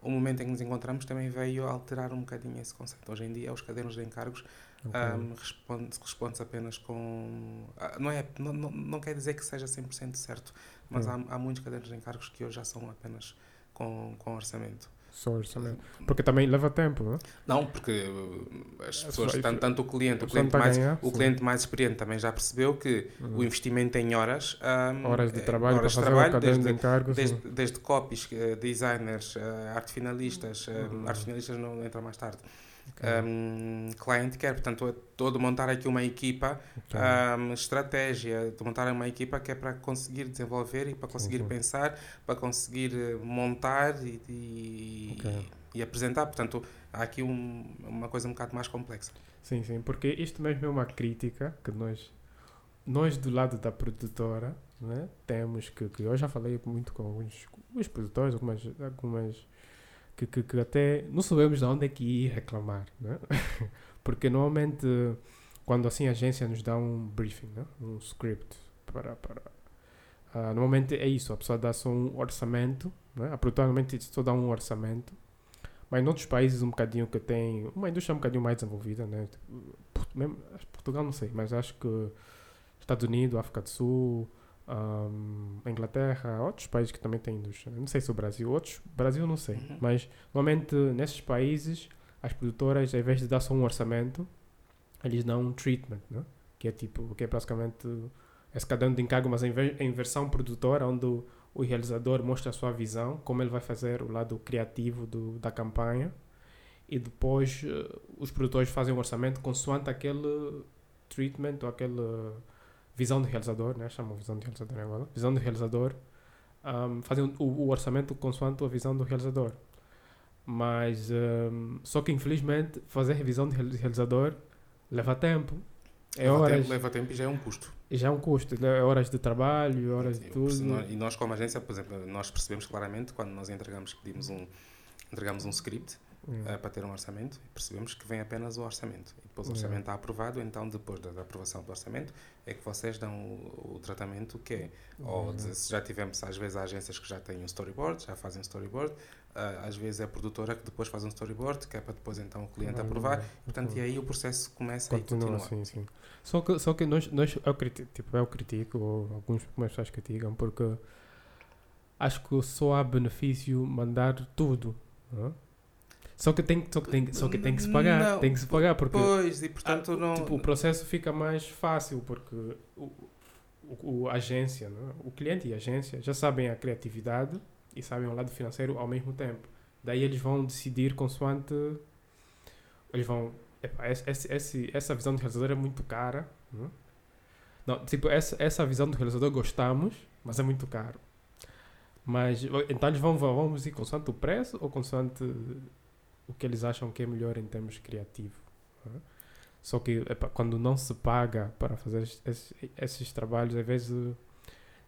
Speaker 2: o momento em que nos encontramos, também veio alterar um bocadinho esse conceito. Hoje em dia, os cadernos de encargos
Speaker 1: ok.
Speaker 2: ahm, responde, responde apenas com. ah, Não, é, não, não, não quer dizer que seja 100% certo, mas
Speaker 1: Hum.
Speaker 2: há, há muitos cadernos de encargos que hoje já são apenas com, com orçamento.
Speaker 1: Só orçamento. Porque também leva tempo, não é?
Speaker 2: Não, porque uh, as
Speaker 1: É
Speaker 2: pessoas, tanto, tanto o cliente, o cliente,
Speaker 1: tá
Speaker 2: mais,
Speaker 1: ganhar,
Speaker 2: o cliente mais experiente também já percebeu que
Speaker 1: Uhum.
Speaker 2: o investimento em horas, um,
Speaker 1: Horas de
Speaker 2: é-
Speaker 1: trabalho
Speaker 2: horas
Speaker 1: para
Speaker 2: de
Speaker 1: fazer o
Speaker 2: trabalho,
Speaker 1: caderno de
Speaker 2: desde,
Speaker 1: encargos.
Speaker 2: desde, desde copies, eh, designers, eh, arte finalistas, eh,
Speaker 1: Uhum.
Speaker 2: arte finalistas não entra mais tarde, Um, client care, portanto, é todo montar aqui uma equipa,
Speaker 1: ok.
Speaker 2: um, estratégia, de montar uma equipa que é para conseguir desenvolver e para conseguir
Speaker 1: sim.
Speaker 2: pensar, para conseguir eh, montar e, e, e apresentar. Portanto, há aqui um- uma coisa um bocado mais complexa.
Speaker 1: Sim, sim, porque isto mesmo é uma crítica que nós, nós do lado da produtora, né, temos que, que eu já falei muito com alguns, alguns produtores, algumas, algumas que, que, que até não sabemos de onde é que ir reclamar, né? porque normalmente quando assim a agência nos dá um briefing, né, um script para, para ah, normalmente é isso, a pessoa dá só um orçamento, né? a produtora normalmente só dá um orçamento mas em outros países um bocadinho que tem uma indústria um bocadinho mais desenvolvida, né? Tipo, Portugal não sei, mas acho que Estados Unidos, África do Sul, ahm, Inglaterra, outros países que também têm indústria. Não sei se o Brasil, outros, Brasil não sei,
Speaker 2: Uhum.
Speaker 1: mas normalmente nesses países as produtoras, ao invés de dar só um orçamento, eles dão um treatment, né? que é tipo, que é basicamente esse caderno de encargo, mas em, ve- em versão produtora, onde o, o realizador mostra a sua visão, como ele vai fazer o lado criativo do, da campanha, e depois eh, os produtores fazem um orçamento consoante aquele treatment ou aquela visão do realizador, né? chamam visão do realizador em Angola, visão do realizador, ahm, fazem o, o orçamento consoante a visão do realizador. Mas, ahm, só que infelizmente, fazer revisão do reali- realizador leva tempo. É
Speaker 2: leva,
Speaker 1: horas,
Speaker 2: tempo, leva tempo e já é um custo.
Speaker 1: já é um custo, é horas de trabalho, horas de tudo.
Speaker 2: E nós, como agência, por exemplo, nós percebemos claramente quando nós entregamos, pedimos um, entregamos um script
Speaker 1: Hum.
Speaker 2: eh, para ter um orçamento, percebemos que vem apenas o orçamento. E depois o
Speaker 1: Yeah.
Speaker 2: orçamento está aprovado, então depois da, da aprovação do orçamento é que vocês dão o, o tratamento que é. Ou de- se já tivemos, às vezes, há agências que já têm um storyboard, já fazem um storyboard, ah, às vezes é a produtora que depois faz um storyboard, que é para depois então o cliente aprovar.
Speaker 1: vai.
Speaker 2: Portanto, e aí o processo começa
Speaker 1: Continua,
Speaker 2: e continua.
Speaker 1: sim, sim. Só que, só que nós, nós eu, critico, tipo, eu critico, ou algumas algumas pessoas criticam, porque acho que só há benefício mandar tudo. não é? Só que tem, só que tem, só que, tem que se pagar.
Speaker 2: Não,
Speaker 1: tem que se pagar, porque
Speaker 2: Pois, e portanto
Speaker 1: ah,
Speaker 2: não.
Speaker 1: tipo, o processo fica mais fácil, porque o, o, o- a agência, não é? o cliente e a agência já sabem a criatividade e sabem o lado financeiro ao mesmo tempo. Daí eles vão decidir consoante. Eles vão. Epá, esse, esse, essa visão do realizador é muito cara. Não, é? não tipo, essa, essa visão do realizador gostamos, mas é muito caro. Mas então eles vão, vão vamos ir consoante o preço ou consoante o que eles acham que é melhor em termos criativos. não é? Só que epá, quando não se paga para fazer es- esses, esses trabalhos, às vezes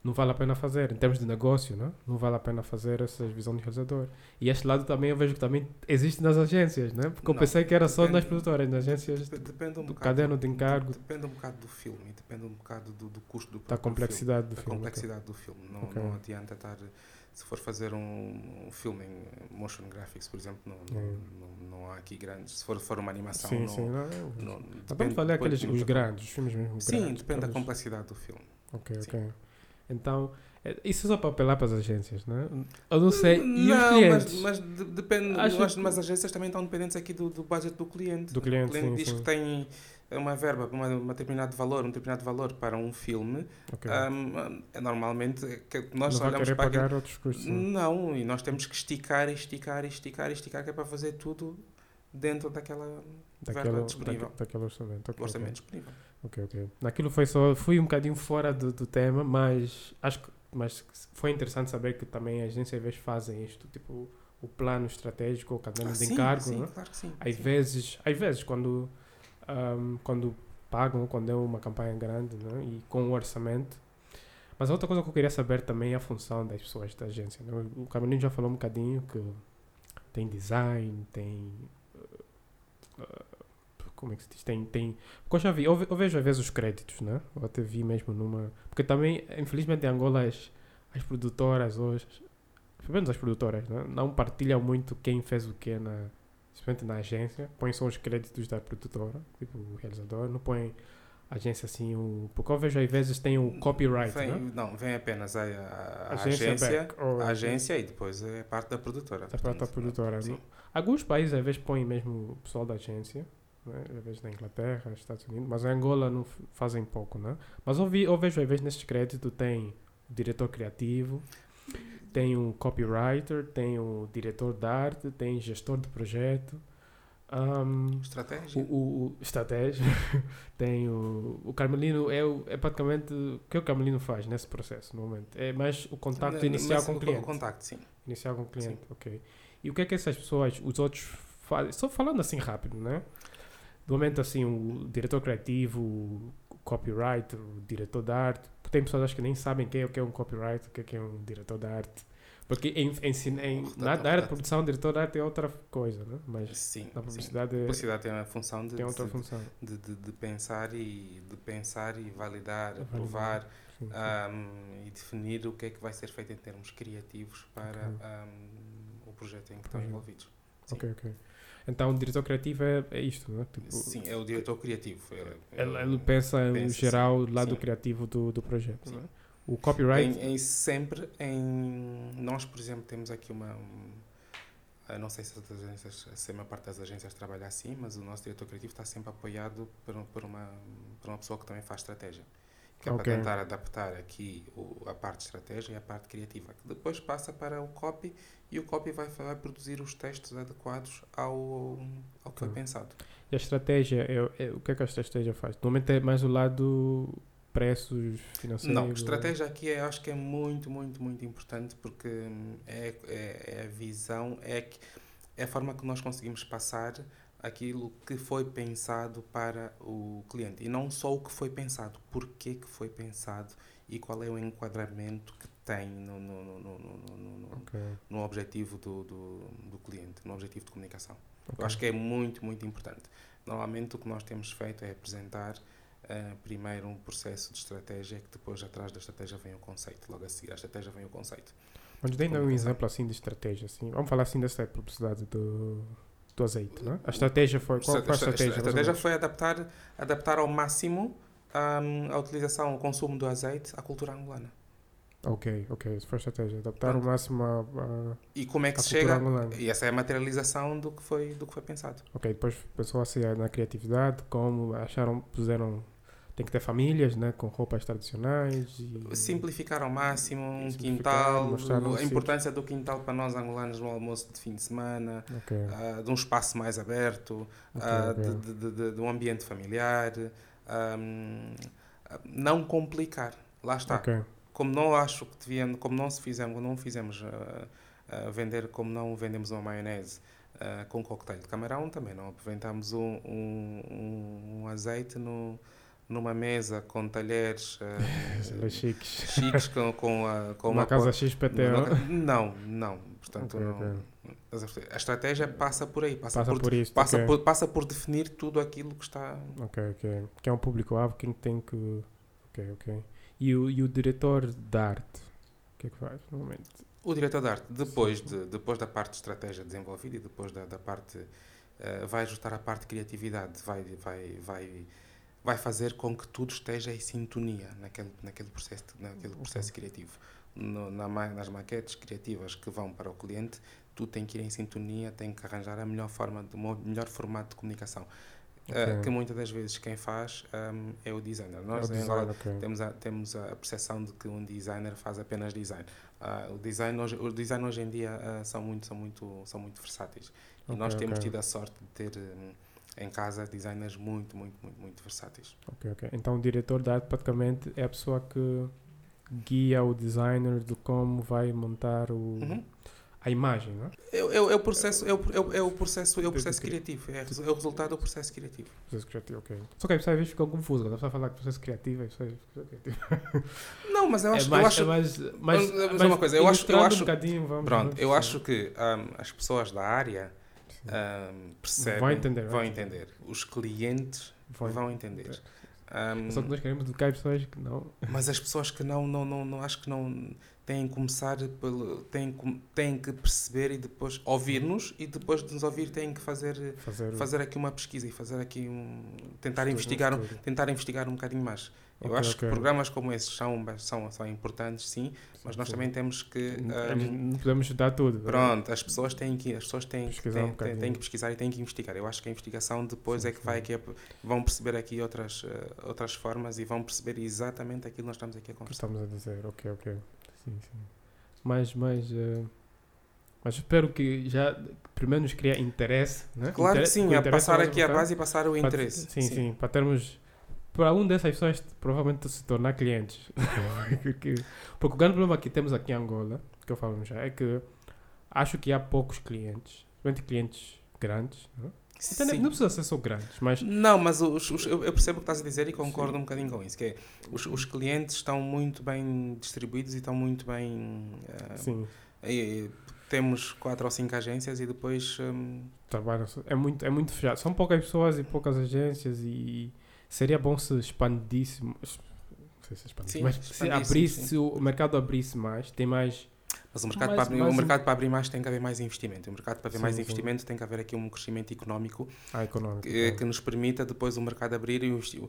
Speaker 1: não vale a pena fazer. Em termos de negócio, não, não vale a pena fazer essa visão de realizador. E este lado também eu vejo que também existe nas agências, né? porque eu
Speaker 2: Não,
Speaker 1: pensei que era só
Speaker 2: depende-
Speaker 1: nas produtoras, nas agências
Speaker 2: Dep- Depende um
Speaker 1: do
Speaker 2: bocado
Speaker 1: caderno de encargo.
Speaker 2: Depende um bocado do filme, depende um bocado do, do custo do
Speaker 1: da complexidade do
Speaker 2: filme. Da
Speaker 1: filme.
Speaker 2: complexidade do filme. Não,
Speaker 1: Ok.
Speaker 2: não adianta estar. Se for fazer um, um filme em motion graphics, por exemplo, não, não,
Speaker 1: É.
Speaker 2: não, não há aqui grandes. Se for, for uma animação,
Speaker 1: Sim,
Speaker 2: não.
Speaker 1: sim. Não,
Speaker 2: não-
Speaker 1: não,
Speaker 2: depende- depois
Speaker 1: aqueles os grandes, os filmes mesmo
Speaker 2: Sim,
Speaker 1: grandes,
Speaker 2: depende da complexidade do filme.
Speaker 1: Ok,
Speaker 2: Sim.
Speaker 1: ok. Então, é- isso é só para apelar para as agências, né? Eu não sei. E os
Speaker 2: não,
Speaker 1: clientes?
Speaker 2: mas, mas de- depende.
Speaker 1: Acho
Speaker 2: Mas,
Speaker 1: que-
Speaker 2: mas as agências também estão dependentes aqui do, do budget do cliente.
Speaker 1: Do cliente,
Speaker 2: o cliente
Speaker 1: sim,
Speaker 2: diz
Speaker 1: sim.
Speaker 2: que tem uma verba, uma, uma determinado valor, um determinado valor para um filme.
Speaker 1: Ok.
Speaker 2: Ahm, é normalmente que nós
Speaker 1: não
Speaker 2: olhamos para
Speaker 1: pagar outros custos. sim.
Speaker 2: Não, e nós temos que esticar, esticar, esticar, esticar, que é para fazer tudo dentro daquela
Speaker 1: Daquele,
Speaker 2: verba disponível.
Speaker 1: daquele, daquele orçamento. ok,
Speaker 2: orçamento
Speaker 1: ok.
Speaker 2: disponível.
Speaker 1: ok, ok. Naquilo foi só, fui um bocadinho fora do, do tema, mas acho que mas foi interessante saber que também as agências às vezes fazem isto, tipo o plano estratégico, o caderno
Speaker 2: Ah,
Speaker 1: de encargo,
Speaker 2: sim,
Speaker 1: né?
Speaker 2: claro que sim.
Speaker 1: Às
Speaker 2: sim.
Speaker 1: vezes, às vezes quando, ahm, quando pagam, quando é uma campanha grande né? e com o orçamento. Mas a outra coisa que eu queria saber também é a função das pessoas da agência. Né? O Camelinho já falou um bocadinho que tem design, tem. uh, como é que se diz? Tem. tem porque eu já vi, eu vejo às vezes os créditos, né? Eu até vi mesmo numa. Porque também, infelizmente, em Angola, as, as produtoras hoje, pelo menos as produtoras, né? não partilham muito quem fez o que na, principalmente na agência, põem só os créditos da produtora, tipo o realizador, não põem a agência assim, o, porque eu vejo às vezes tem o copyright,
Speaker 2: Vem,
Speaker 1: né?
Speaker 2: Não, vem apenas a, a-
Speaker 1: Agência
Speaker 2: agência,
Speaker 1: back, ou
Speaker 2: a agência e depois é parte da produtora.
Speaker 1: Da parte da produtora, não? Alguns países às vezes põem mesmo o pessoal da agência, né? às vezes na Inglaterra, Estados Unidos, mas em Angola não fazem pouco, né? Mas eu, vi, eu vejo às vezes nesses créditos tem o diretor criativo, tem o copywriter, tem o diretor de arte, tem gestor de projeto, o,
Speaker 2: Estratégia.
Speaker 1: o, o estratégia, tem o, o Carmelino, é, o, é praticamente o que o Carmelino faz nesse processo no momento. É mais o contacto inicial com o cliente.
Speaker 2: contacto, sim.
Speaker 1: Iniciar com o cliente, ok. E o que é que essas pessoas, os outros fazem? Só falando assim rápido, né? Do momento assim, o diretor criativo, o copywriter, o diretor de arte. Tem pessoas acho que nem sabem quem é o que é um copywriter, o que é que é um diretor de arte. Porque em, em, em-
Speaker 2: Redator,
Speaker 1: na, área de produção, diretor de arte é outra coisa, né? Mas
Speaker 2: Sim,
Speaker 1: na
Speaker 2: sim.
Speaker 1: publicidade,
Speaker 2: A
Speaker 1: é-
Speaker 2: publicidade tem a função de,
Speaker 1: tem outra
Speaker 2: de,
Speaker 1: função.
Speaker 2: de, de, de pensar e de pensar e validar,
Speaker 1: Validar,
Speaker 2: aprovar
Speaker 1: Sim, sim.
Speaker 2: ahm, e definir o que é que vai ser feito em termos criativos para
Speaker 1: Ok.
Speaker 2: ahm, o projeto em que estão envolvidos. sim.
Speaker 1: Ok, ok. Então, o diretor criativo é, é isto, né? Tipo,
Speaker 2: Sim, é o diretor criativo. Ele,
Speaker 1: ele, ele pensa
Speaker 2: pensa,
Speaker 1: geral, o
Speaker 2: sim,
Speaker 1: lado
Speaker 2: sim.
Speaker 1: criativo do, do projeto,
Speaker 2: Sim.
Speaker 1: né? O copyright...
Speaker 2: Em, em sempre em nós por exemplo temos aqui uma um, não sei se as agências se a maior parte das agências trabalha assim mas o nosso diretor criativo está sempre apoiado por, por uma por uma pessoa que também faz estratégia que é
Speaker 1: Ok.
Speaker 2: para tentar adaptar aqui o, a parte estratégia e a parte criativa que depois passa para o copy e o copy vai, vai produzir os textos adequados ao ao que foi
Speaker 1: Ok.
Speaker 2: pensado
Speaker 1: E a estratégia, é, é- o que é que a estratégia faz? Normalmente é mais o lado preços financeiros?
Speaker 2: Não, estratégia aqui eu acho que é muito, muito, muito importante porque hum, é, é, é a visão, é, que- é a forma que nós conseguimos passar aquilo que foi pensado para o cliente. E não só o que foi pensado, porquê que foi pensado e qual é o enquadramento que tem no, no, no, no, no, no- no- objetivo do, do, do cliente, no objetivo de comunicação.
Speaker 1: ok.
Speaker 2: Eu acho que é muito, muito importante. Normalmente o que nós temos feito é apresentar eh, primeiro um processo de estratégia que depois atrás da estratégia vem o conceito. Logo a seguir à estratégia vem o conceito.
Speaker 1: Mas dê um exemplo assim de estratégia. Assim. Vamos falar assim dessa publicidade do, do azeite, né? A estratégia foi... Qual foi a
Speaker 2: Estra- estra-
Speaker 1: estratégia?
Speaker 2: A estratégia foi adaptar, adaptar ao máximo ahm, a utilização, o consumo do azeite à cultura angolana.
Speaker 1: Ok, ok. Essa foi a estratégia. Adaptar
Speaker 2: Pronto.
Speaker 1: máximo a... a-
Speaker 2: E como é que se chega... E essa é a materialização do que foi, do que foi pensado.
Speaker 1: Ok, depois pensou assim na criatividade, como acharam, puseram... Tem que ter famílias, né? Com roupas tradicionais e...
Speaker 2: Simplificar ao máximo um quintal, o- a
Speaker 1: sítio.
Speaker 2: importância do quintal para nós angolanos no almoço de fim de semana,
Speaker 1: Ok,
Speaker 2: ah, de um espaço mais aberto,
Speaker 1: ok,
Speaker 2: ah,
Speaker 1: ok.
Speaker 2: de, de, de- de- um ambiente familiar, ah, não complicar. Lá está. Como não acho que devíamos, como não se fizemos, não fizemos ah, ah, vender, como não vendemos uma maionese ah, com coquetel de camarão, também não aproveitamos um, um, um- azeite no, numa mesa com talheres
Speaker 1: Elas chiques.
Speaker 2: chiques com, com, a, com
Speaker 1: uma
Speaker 2: uma
Speaker 1: casa XPTO.
Speaker 2: Não, não. Portanto,
Speaker 1: Ok,
Speaker 2: não.
Speaker 1: ok.
Speaker 2: A estratégia passa por aí, passa,
Speaker 1: Passa
Speaker 2: por,
Speaker 1: por isto.
Speaker 2: passa,
Speaker 1: ok.
Speaker 2: por, passa por definir tudo aquilo que está.
Speaker 1: Ok, ok. Que é um público-alvo que tem que. Ok, ok. E o, e o diretor de arte? O que é que faz normalmente?
Speaker 2: O diretor de arte, depois, de, depois da parte de estratégia desenvolvida e depois da, da parte. eh, vai ajustar a parte de criatividade, vai, vai, vai, vai fazer com que tudo esteja em sintonia naquele, naquele, processo, naquele processo criativo. No- na nas maquetes criativas que vão para o cliente, tudo tem que ir em sintonia, tem que arranjar a melhor forma, o melhor formato de comunicação. Eh,
Speaker 1: Ok.
Speaker 2: que muitas das vezes quem faz ehm, é o designer.
Speaker 1: É
Speaker 2: Nós
Speaker 1: o
Speaker 2: em
Speaker 1: design,
Speaker 2: Angola
Speaker 1: ok.
Speaker 2: temos a, temos a percepção de que um designer faz apenas design. Ah, o design hoje, o design hoje em dia ah, são, muito, são, muito, são muito versáteis. E
Speaker 1: Ok,
Speaker 2: nós temos tido a sorte de ter hum, em casa designers muito, muito, muito, muito versáteis.
Speaker 1: Ok, ok. Então o diretor de arte praticamente é a pessoa que guia o designer de como vai montar o,
Speaker 2: Uhum.
Speaker 1: A imagem, não é?
Speaker 2: É, é, é o processo, é o, é é o processo, é o processo criativo, é, é o resultado do processo criativo.
Speaker 1: Processo criativo, ok. Só que aí pessoas às vezes ficam confusas. Quando a pessoa fala que processo criativo, aí pessoas criativo.
Speaker 2: Não, mas eu acho,
Speaker 1: é mais,
Speaker 2: eu acho
Speaker 1: é mais, mais,
Speaker 2: dizer
Speaker 1: mais
Speaker 2: uma coisa, eu acho- eu acho-
Speaker 1: um bocadinho, vamos,
Speaker 2: Pronto,
Speaker 1: vamos,
Speaker 2: eu
Speaker 1: sim.
Speaker 2: acho que ahm, as pessoas da área ahm, percebem,
Speaker 1: Vão entender,
Speaker 2: vão entender. Os clientes
Speaker 1: Vão
Speaker 2: vão, entender. Ahm,
Speaker 1: Só que nós queremos educar pessoas que não.
Speaker 2: mas as pessoas que não, não, não, não acho que não têm que começar pelo, têm, que- têm que perceber e depois ouvir-nos e depois de nos ouvir têm que fazer
Speaker 1: Fazer,
Speaker 2: fazer aqui uma pesquisa e fazer aqui um tentar
Speaker 1: Estudo,
Speaker 2: investigar um-
Speaker 1: estudo.
Speaker 2: tentar investigar um bocadinho mais. Eu acho
Speaker 1: ok.
Speaker 2: que programas como esses são, são, são importantes, sim, mas nós
Speaker 1: sim.
Speaker 2: também temos que ahm,
Speaker 1: não podemos estudar tudo. né?
Speaker 2: Pronto, as pessoas têm que, as pessoas têm,
Speaker 1: Pesquisar um
Speaker 2: têm, têm, têm que pesquisar e têm que investigar. Eu acho que a investigação depois
Speaker 1: Sim,
Speaker 2: é que
Speaker 1: sim.
Speaker 2: vai aqui, vão perceber aqui outras, eh, outras formas e vão perceber exatamente aquilo que nós estamos aqui a
Speaker 1: que
Speaker 2: conversar.
Speaker 1: estamos a dizer, ok, ok. Sim, sim. Mas, mas, eh, mas espero que já, primeiro nos criar interesse, né?
Speaker 2: Claro que
Speaker 1: Interesse-
Speaker 2: sim, a
Speaker 1: interesse
Speaker 2: passar aqui a base e passar o
Speaker 1: para-
Speaker 2: interesse.
Speaker 1: Sim, sim, para termos, para um dessas pessoas provavelmente se tornar clientes. porque, porque o grande problema que temos aqui em Angola, que eu falo já, é que acho que há poucos clientes, principalmente clientes grandes, né?
Speaker 2: Sim.
Speaker 1: não precisa ser só grandes, mas
Speaker 2: Não, mas os, os- eu percebo o que estás a dizer e concordo um bocadinho com isso. Que é, os, os clientes estão muito bem distribuídos e estão muito bem. eh,
Speaker 1: sim,
Speaker 2: e- e temos quatro ou cinco agências e depois.
Speaker 1: trabalham, é muito, é muito fechado. São poucas pessoas e poucas agências e seria bom se expandisse, não sei se expandisse,
Speaker 2: Sim,
Speaker 1: mas se
Speaker 2: sim,
Speaker 1: abrisse,
Speaker 2: sim.
Speaker 1: se o mercado abrisse mais, tem mais,
Speaker 2: mas o mercado,
Speaker 1: Mais-
Speaker 2: para abrir,
Speaker 1: mais
Speaker 2: o
Speaker 1: um-
Speaker 2: mercado para abrir mais tem que haver mais investimento. O mercado para haver
Speaker 1: Sim,
Speaker 2: mais
Speaker 1: sim.
Speaker 2: investimento tem que haver aqui um crescimento económico
Speaker 1: a económica.
Speaker 2: que, que nos permita depois o mercado abrir e o, investi-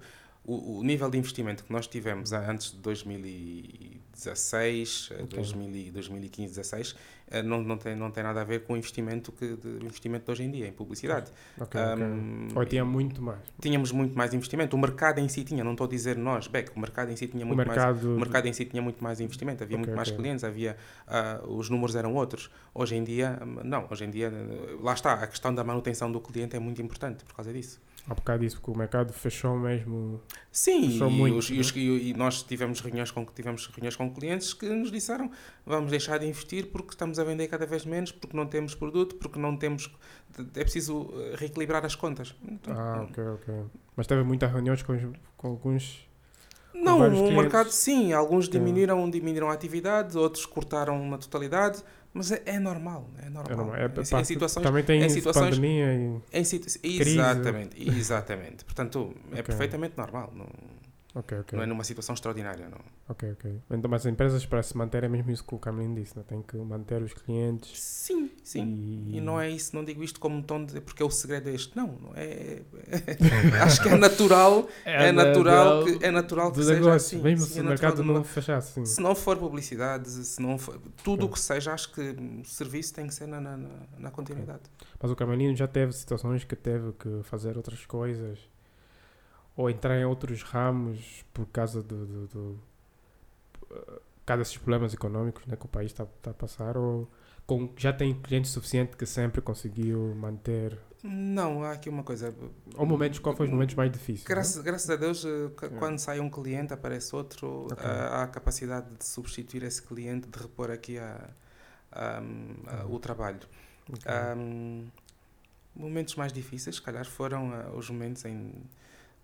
Speaker 2: o, o nível de investimento que nós tivemos antes de 2016, eh,
Speaker 1: Ok.
Speaker 2: 2000 e 2015, 16, eh, não, não, tem, não tem nada a ver com o investimento, que, de, o investimento de hoje em dia, em publicidade.
Speaker 1: Ok, ok.
Speaker 2: Ahm,
Speaker 1: Ou tinha muito mais.
Speaker 2: tínhamos muito mais investimento. O mercado em si tinha, não estou a dizer nós, Beck, o mercado em si tinha
Speaker 1: O
Speaker 2: muito mais
Speaker 1: mercado,
Speaker 2: o mercado em si tinha muito mais investimento, havia muito mais clientes, havia ah, os números eram outros. Hoje em dia, hum, não, hoje em dia, eh, lá está, a questão da manutenção do cliente é muito importante por causa disso.
Speaker 1: Há bocado disse que o mercado fechou mesmo.
Speaker 2: Sim,
Speaker 1: Fechou
Speaker 2: e,
Speaker 1: muito,
Speaker 2: os- e
Speaker 1: né?
Speaker 2: os- e- e nós tivemos reuniões, com, tivemos reuniões com clientes que nos disseram vamos deixar de investir porque estamos a vender cada vez menos, porque não temos produto, porque não temos. É preciso eh, reequilibrar as contas. Então,
Speaker 1: Ah, ok, ok. Mas teve muitas reuniões com, com alguns.
Speaker 2: Não,
Speaker 1: vários
Speaker 2: o
Speaker 1: clientes.
Speaker 2: mercado sim, alguns diminuíram, diminuíram a atividade, outros cortaram na totalidade, mas é, é normal, é normal.
Speaker 1: É normal. É,
Speaker 2: em,
Speaker 1: pá,
Speaker 2: em situações,
Speaker 1: também tem
Speaker 2: em situações-
Speaker 1: pandemia e.
Speaker 2: em situ-
Speaker 1: crise.
Speaker 2: exatamente, exatamente. Portanto, é
Speaker 1: Ok.
Speaker 2: perfeitamente normal, não, Não é numa situação extraordinária, não.
Speaker 1: Ok, ok. Então, mas as empresas para se manter é mesmo isso que o Cameron disse, né? tem que manter os clientes.
Speaker 2: Sim, sim.
Speaker 1: E,
Speaker 2: E não é isso, não digo isto como um tom de porque é o segredo é este. Não, não é. acho que é natural, é,
Speaker 1: da-
Speaker 2: natural que é natural que seja
Speaker 1: negócio,
Speaker 2: assim.
Speaker 1: mesmo
Speaker 2: Sim,
Speaker 1: se
Speaker 2: é
Speaker 1: o mercado
Speaker 2: do
Speaker 1: não fechasse. Sim.
Speaker 2: Se não for publicidade, se não for tudo o
Speaker 1: Ok.
Speaker 2: que seja, acho que o serviço tem que ser na, na, na- continuidade.
Speaker 1: Mas o Camelino já teve situações que teve que fazer outras coisas ou entrar em outros ramos por causa do, do, do por causa desses problemas econômicos né, que o país está tá a passar ou com, já tem cliente suficiente que sempre conseguiu manter
Speaker 2: Não, há aqui uma coisa.
Speaker 1: ou momentos qual foi os momentos mais difíceis né?
Speaker 2: Graças, graças a Deus, eh,
Speaker 1: É.
Speaker 2: quando sai um cliente, aparece outro,
Speaker 1: Ok.
Speaker 2: ah, há a capacidade de substituir esse cliente, de repor aqui a, a- a- o trabalho.
Speaker 1: Ok.
Speaker 2: Ahm, momentos mais difíceis, se calhar, foram ah, os momentos em.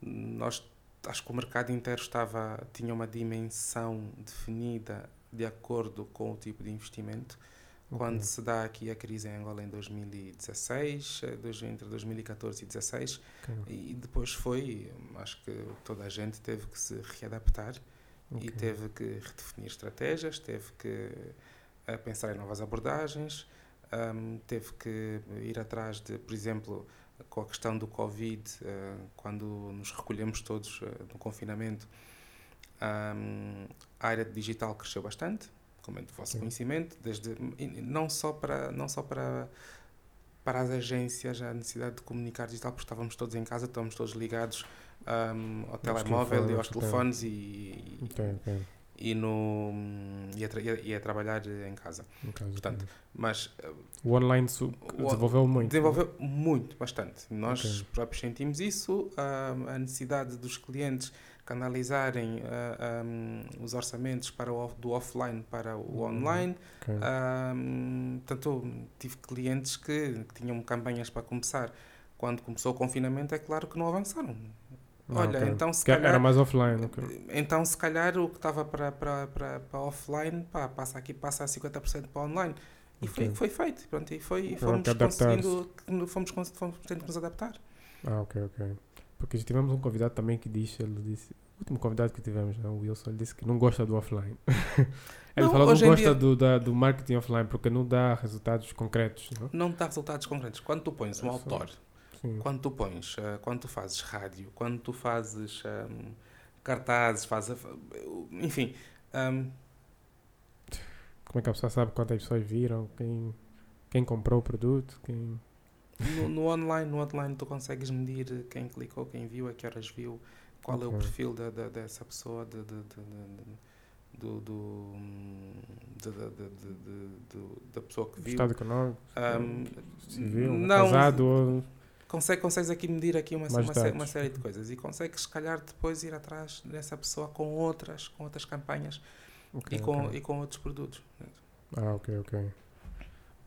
Speaker 2: Nós, acho que o mercado inteiro estava, tinha uma dimensão definida de acordo com o tipo de investimento.
Speaker 1: Ok.
Speaker 2: Quando se dá aqui a crise em Angola em 2016, eh, dois- entre 2014 e 2016,
Speaker 1: Ok.
Speaker 2: e depois foi, acho que toda a gente teve que se readaptar e
Speaker 1: Ok.
Speaker 2: teve que redefinir estratégias, teve que eh, pensar em novas abordagens, ahm, teve que ir atrás de, por exemplo, com a questão do Covid, eh, quando nos recolhemos todos eh, no confinamento, ahm, a área digital cresceu bastante, como é do vosso
Speaker 1: Sim.
Speaker 2: conhecimento, desde, não só para, não só para para as agências a necessidade de comunicar digital, porque estávamos todos em casa, estávamos todos ligados ahm, ao telemóvel e aos telefones e,
Speaker 1: Ok, ok.
Speaker 2: E, no, e, a, e a trabalhar em casa.
Speaker 1: No caso,
Speaker 2: Portanto. Mas eh,
Speaker 1: o online desenvolveu muito.
Speaker 2: desenvolveu muito, bastante. Nós
Speaker 1: Ok.
Speaker 2: próprios sentimos isso, ah, a necessidade dos clientes canalizarem ah, ah, os orçamentos para o, do offline para o
Speaker 1: Uhum.
Speaker 2: online.
Speaker 1: Ok.
Speaker 2: Ah, portanto, tive clientes que, que tinham campanhas para começar. Quando começou o confinamento, é claro que não avançaram. Olha, então se
Speaker 1: Que Era
Speaker 2: calhar,
Speaker 1: mais offline. ok.
Speaker 2: então se calhar o que estava para, para, para, para offline, pá, passa aqui, passa a 50% para online. E foi,
Speaker 1: Ok.
Speaker 2: foi feito, pronto, e foi, e fomos conseguindo, fomos, cons- fomos tendo que nos adaptar.
Speaker 1: Ah, ok, ok. Porque já tivemos um convidado também que disse, ele disse, o último convidado que tivemos, né, o Wilson, ele disse que não gosta do offline. ele
Speaker 2: Não,
Speaker 1: falou que não gosta
Speaker 2: dia-
Speaker 1: do, da, do marketing offline porque não dá resultados concretos. Não?
Speaker 2: Não dá resultados concretos. Quando tu pões um
Speaker 1: É
Speaker 2: autor,
Speaker 1: Sim.
Speaker 2: quando tu pões, ah, quando tu fazes rádio, quando tu fazes ahm, cartazes, fazes, enfim, ahm,
Speaker 1: Como é que a pessoa sabe quantas pessoas viram, quem, quem comprou o produto, quem...
Speaker 2: No, no online, no online tu consegues medir quem clicou, quem viu, a que horas viu, qual é o perfil da, da- dessa pessoa, de, de- de- do, do, de- de- de- da pessoa que viu.
Speaker 1: Estado econômico,
Speaker 2: Ahm,
Speaker 1: civil,
Speaker 2: não,
Speaker 1: casado ou...
Speaker 2: Consegue, consegues aqui medir aqui uma, uma, sé- uma série de coisas e consegues se calhar depois ir atrás dessa pessoa com outras, com outras campanhas
Speaker 1: Ok,
Speaker 2: e, com,
Speaker 1: ok.
Speaker 2: e com outros produtos.
Speaker 1: Ah, ok, ok.